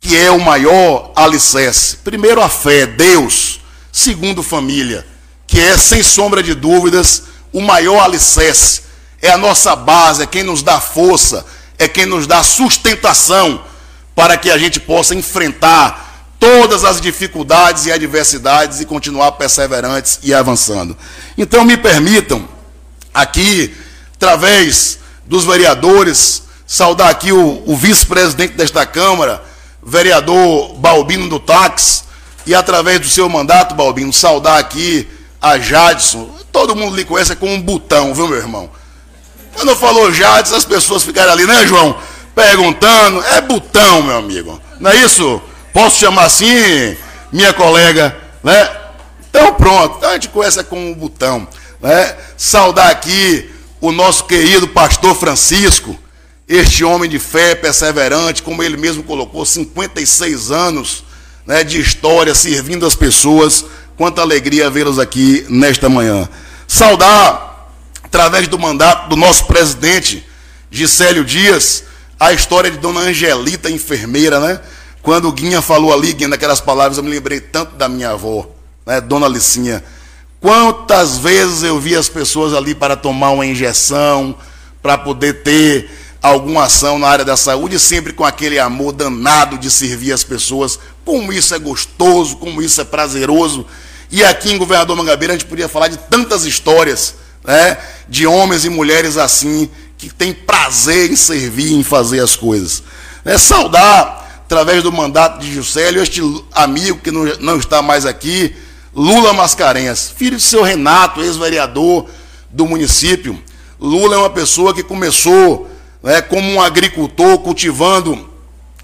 que é o maior alicerce. Primeiro, a fé, Deus. Segundo, família, que é, sem sombra de dúvidas, o maior alicerce é a nossa base, é quem nos dá força, é quem nos dá sustentação para que a gente possa enfrentar todas as dificuldades e adversidades e continuar perseverantes e avançando. Então, me permitam, aqui, através dos vereadores, saudar aqui o, o vice-presidente desta Câmara, vereador Balbino do Táxi, e através do seu mandato, Balbino, saudar aqui a Jadson. Todo mundo lhe conhece como um botão, viu, meu irmão? Quando falou Jades, as pessoas ficaram ali, né, João? Perguntando. É botão, meu amigo. Não é isso? Posso chamar assim, minha colega, né? Então pronto, então a gente conhece como um botão. Né? Saudar aqui o nosso querido pastor Francisco, este homem de fé perseverante, como ele mesmo colocou, 56 anos né, de história servindo as pessoas. Quanta alegria vê-los aqui nesta manhã. Saudar através do mandato do nosso presidente, Gisélio Dias, a história de Dona Angelita, enfermeira, né? Quando o Guinha falou ali, Guinha, naquelas palavras, eu me lembrei tanto da minha avó, né? Dona Licinha. Quantas vezes eu vi as pessoas ali para tomar uma injeção, para poder ter alguma ação na área da saúde, sempre com aquele amor danado de servir as pessoas. Como isso é gostoso, como isso é prazeroso. E aqui em Governador Mangabeira a gente podia falar de tantas histórias, né, de homens e mulheres assim, que têm prazer em servir, em fazer as coisas. É, saudar, através do mandato de Juscelio, este amigo que não, não está mais aqui, Lula Mascarenhas, filho de seu Renato, ex-vereador do município. Lula é uma pessoa que começou né, como um agricultor cultivando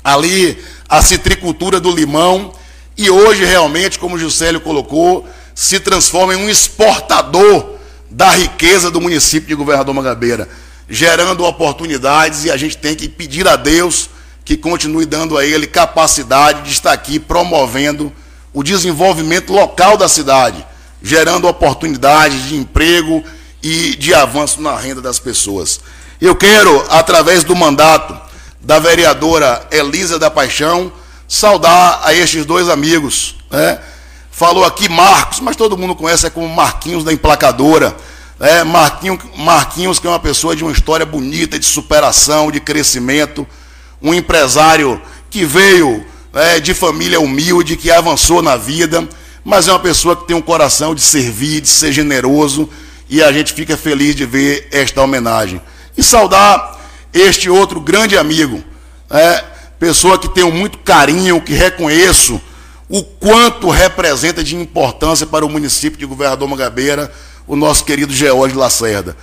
ali a citricultura do limão e hoje realmente, como Juscelio colocou, se transforma em um exportador da riqueza do município de Governador Mangabeira, gerando oportunidades e a gente tem que pedir a Deus que continue dando a ele capacidade de estar aqui promovendo o desenvolvimento local da cidade, gerando oportunidades de emprego e de avanço na renda das pessoas. Eu quero, através do mandato da vereadora Elisa da Paixão, saudar a estes dois amigos. Né? Falou aqui Marcos, mas todo mundo conhece é como Marquinhos da Emplacadora. Né? Marquinhos, Marquinhos, que é uma pessoa de uma história bonita, de superação, de crescimento, um empresário que veio né, de família humilde, que avançou na vida, mas é uma pessoa que tem um coração de servir, de ser generoso, e a gente fica feliz de ver esta homenagem. E saudar este outro grande amigo, é, pessoa que tenho muito carinho, que reconheço o quanto representa de importância para o município de Governador Mangabeira, o nosso querido George Lacerda.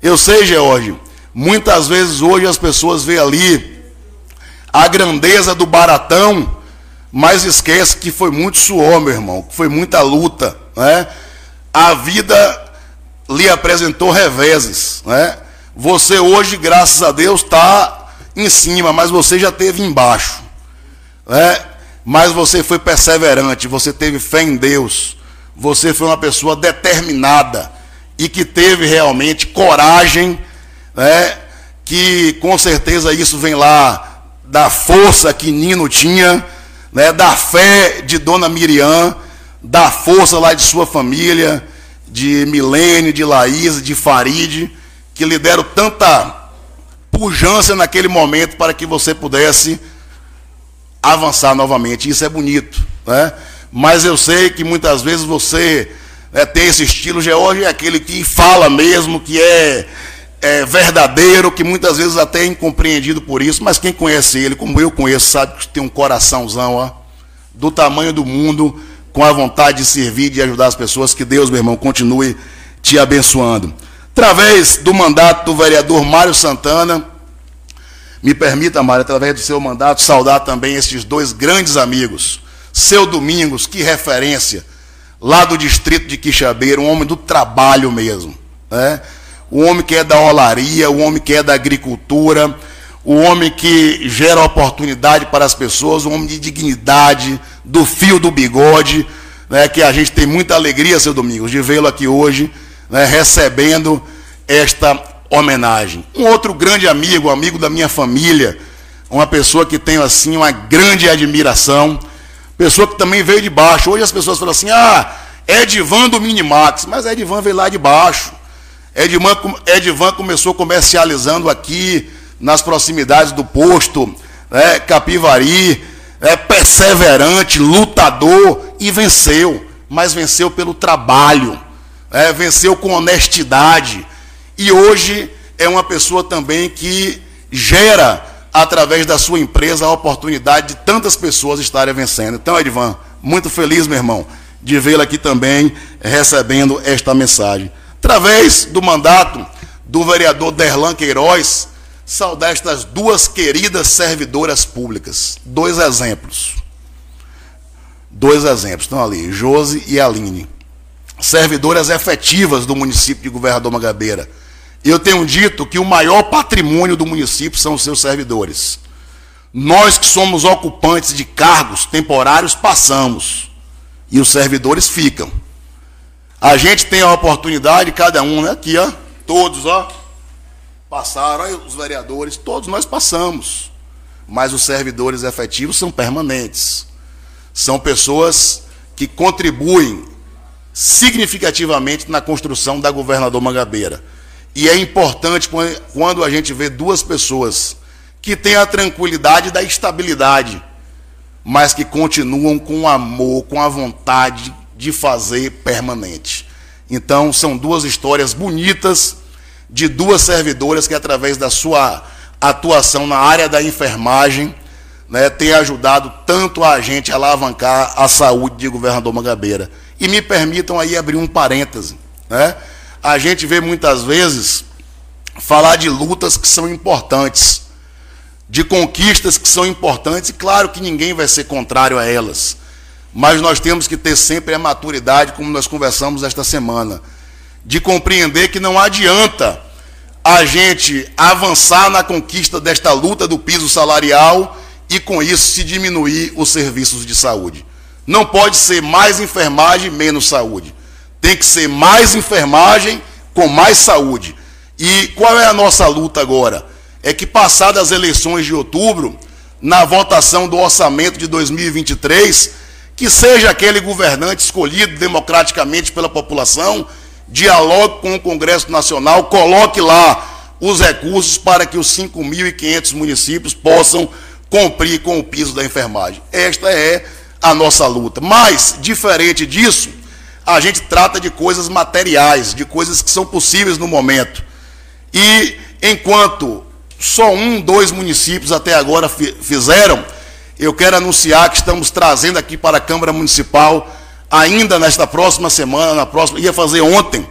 Eu sei, George, muitas vezes hoje as pessoas veem ali a grandeza do baratão, mas esquece que foi muito suor, meu irmão, foi muita luta, né? A vida lhe apresentou reveses. Né? Você hoje, graças a Deus, está em cima, mas você já teve embaixo. Né? Mas você foi perseverante, você teve fé em Deus, você foi uma pessoa determinada e que teve realmente coragem, né? que com certeza isso vem lá da força que Nino tinha, né? da fé de Dona Miriam, da força lá de sua família de Milênio, de Laís, de Farid, que lhe deram tanta pujança naquele momento para que você pudesse avançar novamente. Isso é bonito, né? Mas eu sei que muitas vezes você é, tem esse estilo. George é aquele que fala mesmo, que é, é, verdadeiro, que muitas vezes até é incompreendido por isso. Mas quem conhece ele, como eu conheço, sabe que tem um coraçãozão, ó, do tamanho do mundo com a vontade de servir, de ajudar as pessoas. Que Deus, meu irmão, continue te abençoando. Através do mandato do vereador Mário Santana, me permita, Mário, através do seu mandato, saudar também esses dois grandes amigos. Seu Domingos, que referência, lá do distrito de Quixabeira, um homem do trabalho mesmo. Né? O homem que é da olaria, o homem que é da agricultura, o homem que gera oportunidade para as pessoas, um homem de dignidade, do fio do bigode, né, que a gente tem muita alegria, seu Domingos, de vê-lo aqui hoje, né, recebendo esta homenagem. Um outro grande amigo, amigo da minha família, uma pessoa que tenho assim uma grande admiração, pessoa que também veio de baixo. Hoje as pessoas falam assim: ah, Edivan do Minimax, mas Edivan veio lá de baixo. Edivan, Edivan começou comercializando aqui nas proximidades do posto né, Capivari é perseverante, lutador e venceu, mas venceu pelo trabalho, é, venceu com honestidade. E hoje é uma pessoa também que gera, através da sua empresa, a oportunidade de tantas pessoas estarem vencendo. Então, Edvan, muito feliz, meu irmão, de vê-lo aqui também recebendo esta mensagem. Através do mandato do vereador Derlan Queiroz, saudar estas duas queridas servidoras públicas. Dois exemplos. Dois exemplos estão ali, Josi e Aline. Servidoras efetivas do município de Governador Magabeira. Eu tenho dito que o maior patrimônio do município são os seus servidores. Nós que somos ocupantes de cargos temporários passamos e os servidores ficam. A gente tem a oportunidade, cada um, né? Aqui, ó, todos, ó, passaram, os vereadores, todos nós passamos. Mas os servidores efetivos são permanentes. São pessoas que contribuem significativamente na construção da governador Mangabeira. E é importante quando a gente vê duas pessoas que têm a tranquilidade da estabilidade, mas que continuam com amor, com a vontade de fazer permanente. Então, são duas histórias bonitas de duas servidoras que, através da sua atuação na área da enfermagem, né, tem ajudado tanto a gente a alavancar a saúde de governador Mangabeira. E me permitam aí abrir um parêntese. Né? A gente vê muitas vezes falar de lutas que são importantes, de conquistas que são importantes, e claro que ninguém vai ser contrário a elas. Mas nós temos que ter sempre a maturidade, como nós conversamos esta semana, de compreender que não adianta a gente avançar na conquista desta luta do piso salarial e com isso se diminuir os serviços de saúde. Não pode ser mais enfermagem, menos saúde. Tem que ser mais enfermagem com mais saúde. E qual é a nossa luta agora? É que passadas as eleições de outubro, na votação do orçamento de 2023, que seja aquele governante escolhido democraticamente pela população, dialogue com o Congresso Nacional, coloque lá os recursos para que os 5.500 municípios possam cumprir com o piso da enfermagem. Esta é a nossa luta. Mas, diferente disso, a gente trata de coisas materiais, de coisas que são possíveis no momento. E enquanto só um, dois municípios até agora fizeram, eu quero anunciar que estamos trazendo aqui para a Câmara Municipal, ainda nesta próxima semana, na próxima, ia fazer ontem,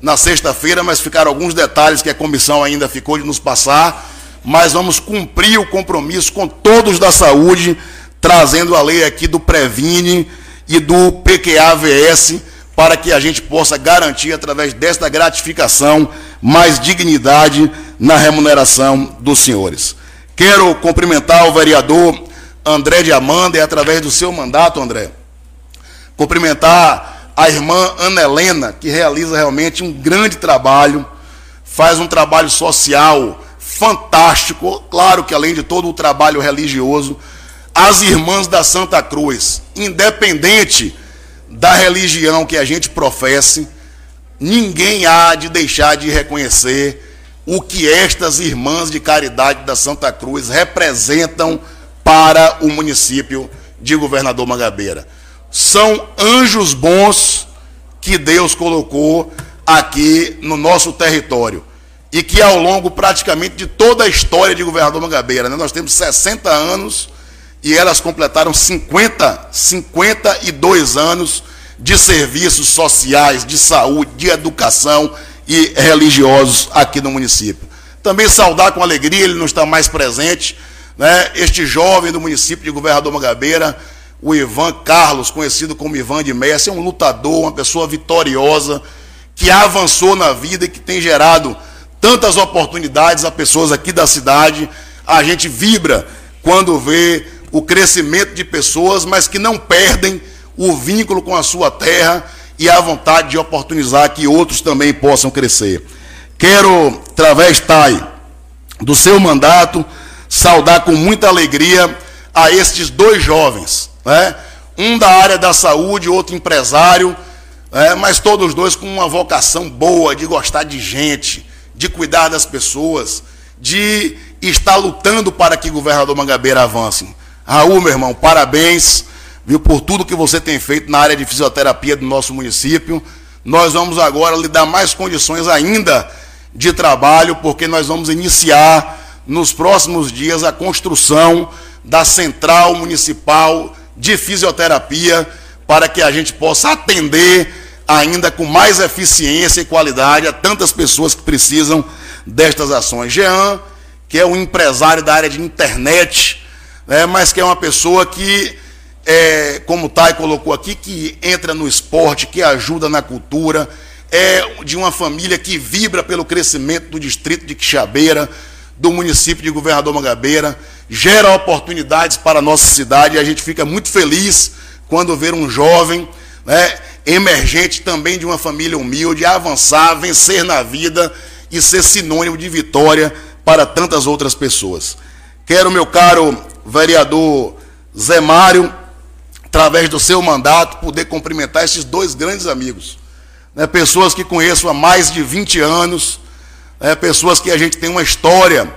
na sexta-feira, mas ficaram alguns detalhes que a comissão ainda ficou de nos passar mas vamos cumprir o compromisso com todos da saúde, trazendo a lei aqui do Previne e do PQAVS, para que a gente possa garantir, através desta gratificação, mais dignidade na remuneração dos senhores. Quero cumprimentar o vereador André de Amanda, e através do seu mandato, André, cumprimentar a irmã Ana Helena, que realiza realmente um grande trabalho, faz um trabalho social fantástico, claro que além de todo o trabalho religioso, as irmãs da Santa Cruz, independente da religião que a gente professe, ninguém há de deixar de reconhecer o que estas irmãs de caridade da Santa Cruz representam para o município de Governador Mangabeira. São anjos bons que Deus colocou aqui no nosso território e que ao longo praticamente de toda a história de governador Mangabeira, né, nós temos 60 anos e elas completaram 50, 52 anos de serviços sociais, de saúde, de educação e religiosos aqui no município. Também saudar com alegria, ele não está mais presente, né, este jovem do município de Governador Mangabeira, o Ivan Carlos, conhecido como Ivan de Messi, é um lutador, uma pessoa vitoriosa, que avançou na vida e que tem gerado tantas oportunidades a pessoas aqui da cidade. A gente vibra quando vê o crescimento de pessoas, mas que não perdem o vínculo com a sua terra e a vontade de oportunizar que outros também possam crescer. Quero, através, Thay, do seu mandato, saudar com muita alegria a estes dois jovens, né? um da área da saúde, outro empresário, né? mas todos dois com uma vocação boa de gostar de gente, de cuidar das pessoas, de estar lutando para que o governador Mangabeira avance. Raul, meu irmão, parabéns viu, por tudo que você tem feito na área de fisioterapia do nosso município. Nós vamos agora lhe dar mais condições ainda de trabalho, porque nós vamos iniciar nos próximos dias a construção da Central Municipal de Fisioterapia, para que a gente possa atender ainda com mais eficiência e qualidade a tantas pessoas que precisam destas ações. Jean, que é um empresário da área de internet, né, mas que é uma pessoa que, é, como o Thay colocou aqui, que entra no esporte, que ajuda na cultura, é de uma família que vibra pelo crescimento do distrito de Quixabeira, do município de Governador Mangabeira, gera oportunidades para a nossa cidade e a gente fica muito feliz quando ver um jovem né, emergente também de uma família humilde, avançar, vencer na vida e ser sinônimo de vitória para tantas outras pessoas. Quero, meu caro vereador Zé Mário, através do seu mandato, poder cumprimentar esses dois grandes amigos. Né, pessoas que conheço há mais de 20 anos, é, pessoas que a gente tem uma história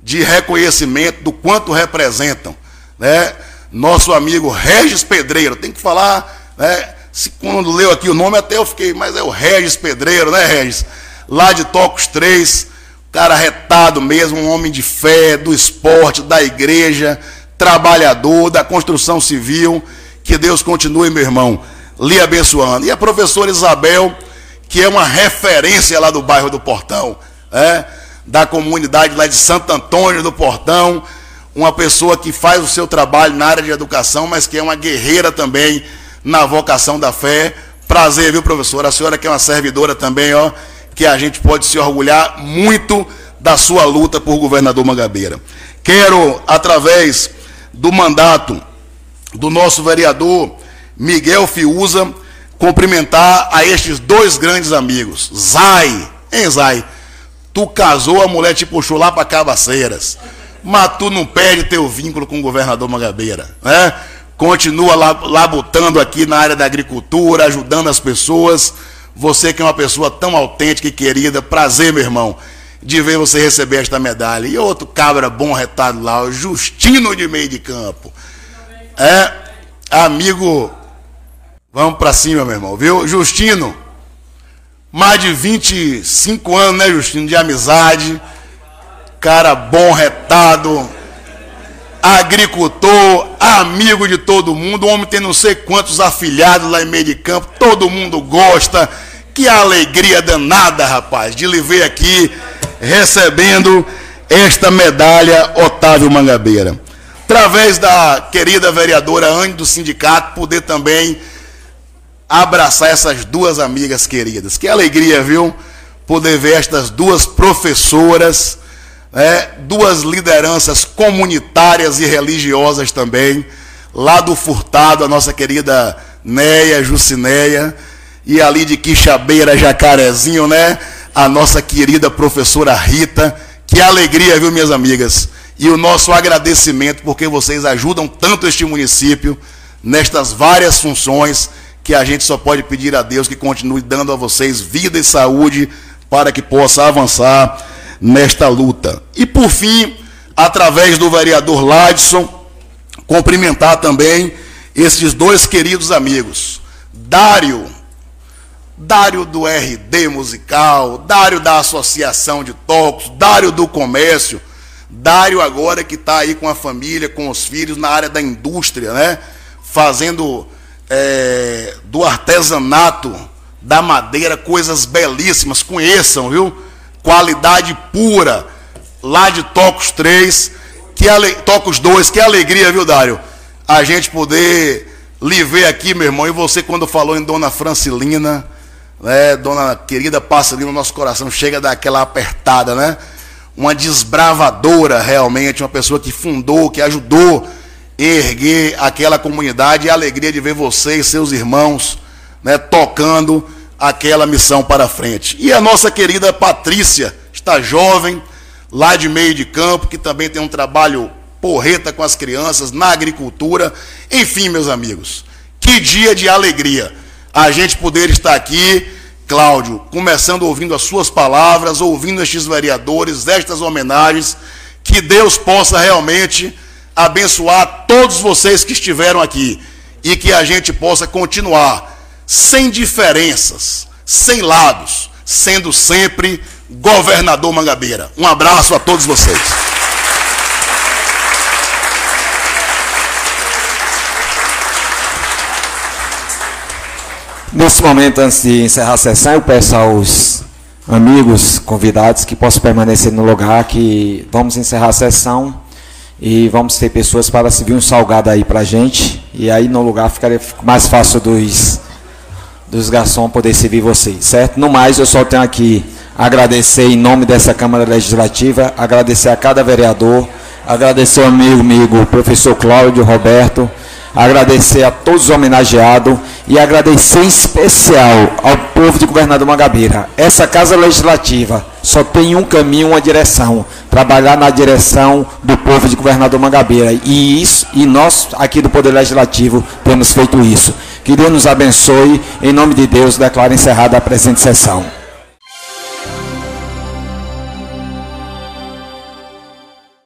de reconhecimento do quanto representam. Né? Nosso amigo Regis Pedreiro, tem que falar, né? Se, quando leu aqui o nome, até eu fiquei, mas é o Regis Pedreiro, né, Regis? Lá de Tocos 3, cara retado mesmo, um homem de fé, do esporte, da igreja, trabalhador, da construção civil. Que Deus continue, meu irmão, lhe abençoando. E a professora Isabel, que é uma referência lá do bairro do Portão, é, da comunidade lá de Santo Antônio do Portão, uma pessoa que faz o seu trabalho na área de educação, mas que é uma guerreira também na vocação da fé. Prazer, viu, professora? A senhora que é uma servidora também, ó, que a gente pode se orgulhar muito da sua luta por governador Mangabeira. Quero, através do mandato do nosso vereador Miguel Fiuza, cumprimentar a estes dois grandes amigos. Zai, hein, Zai? Tu casou, a mulher te puxou lá para Cabaceiras. Mas tu não perde teu vínculo com o governador Mangabeira, né? Continua labutando aqui na área da agricultura, ajudando as pessoas. Você que é uma pessoa tão autêntica e querida, prazer, meu irmão, de ver você receber esta medalha. E outro cabra bom retado lá, o Justino de meio de campo. É, amigo, vamos para cima, meu irmão, viu? Justino, mais de 25 anos, né, Justino, de amizade. Cara bom, retado, agricultor, amigo de todo mundo, o homem tem não sei quantos afilhados lá em meio de campo, todo mundo gosta. Que alegria danada, rapaz, de lhe ver aqui recebendo esta medalha Otávio Mangabeira. Através da querida vereadora Anne do sindicato, poder também abraçar essas duas amigas queridas. Que alegria, viu? Poder ver estas duas professoras é, duas lideranças comunitárias e religiosas também, lá do Furtado, a nossa querida Neia, Jucineia, e ali de Quixabeira, Jacarezinho, né? A nossa querida professora Rita. Que alegria, viu, minhas amigas? E o nosso agradecimento, porque vocês ajudam tanto este município nestas várias funções que a gente só pode pedir a Deus que continue dando a vocês vida e saúde para que possa avançar nesta luta. E por fim, através do vereador Ladson, cumprimentar também esses dois queridos amigos. Dário, Dário do RD Musical, Dário da Associação de Tocos, Dário do Comércio, Dário agora que está aí com a família, com os filhos na área da indústria, né? Fazendo é, do artesanato da madeira coisas belíssimas. Conheçam, viu? qualidade pura, lá de Tocos 3, que ale... Tocos 2, que alegria, viu, Dário? A gente poder lhe ver aqui, meu irmão, e você quando falou em Dona Francilina, né, Dona querida passa ali no nosso coração, chega daquela apertada, né? Uma desbravadora realmente, uma pessoa que fundou, que ajudou erguer aquela comunidade e a alegria de ver você e seus irmãos né, tocando aquela missão para frente. E a nossa querida Patrícia, está jovem, lá de meio de campo, que também tem um trabalho porreta com as crianças, na agricultura. Enfim, meus amigos, que dia de alegria a gente poder estar aqui, Cláudio, começando ouvindo as suas palavras, ouvindo estes vereadores, estas homenagens, que Deus possa realmente abençoar todos vocês que estiveram aqui e que a gente possa continuar sem diferenças, sem lados, sendo sempre governador Mangabeira. Um abraço a todos vocês.
Nesse momento, antes de encerrar a sessão, eu peço aos amigos convidados que possam permanecer no lugar, que vamos encerrar a sessão e vamos ter pessoas para servir um salgado aí para a gente. E aí no lugar ficaria mais fácil dos dos garçons poder servir vocês, certo? No mais, eu só tenho aqui agradecer em nome dessa Câmara Legislativa, agradecer a cada vereador, agradecer ao amigo, amigo professor Cláudio Roberto, agradecer a todos os homenageados e agradecer em especial ao povo de Governador Mangabeira. Essa Casa Legislativa só tem um caminho, uma direção, trabalhar na direção do povo de Governador Mangabeira. E isso, e nós aqui do Poder Legislativo temos feito isso. Que Deus nos abençoe. Em nome de Deus, declaro encerrada a presente sessão.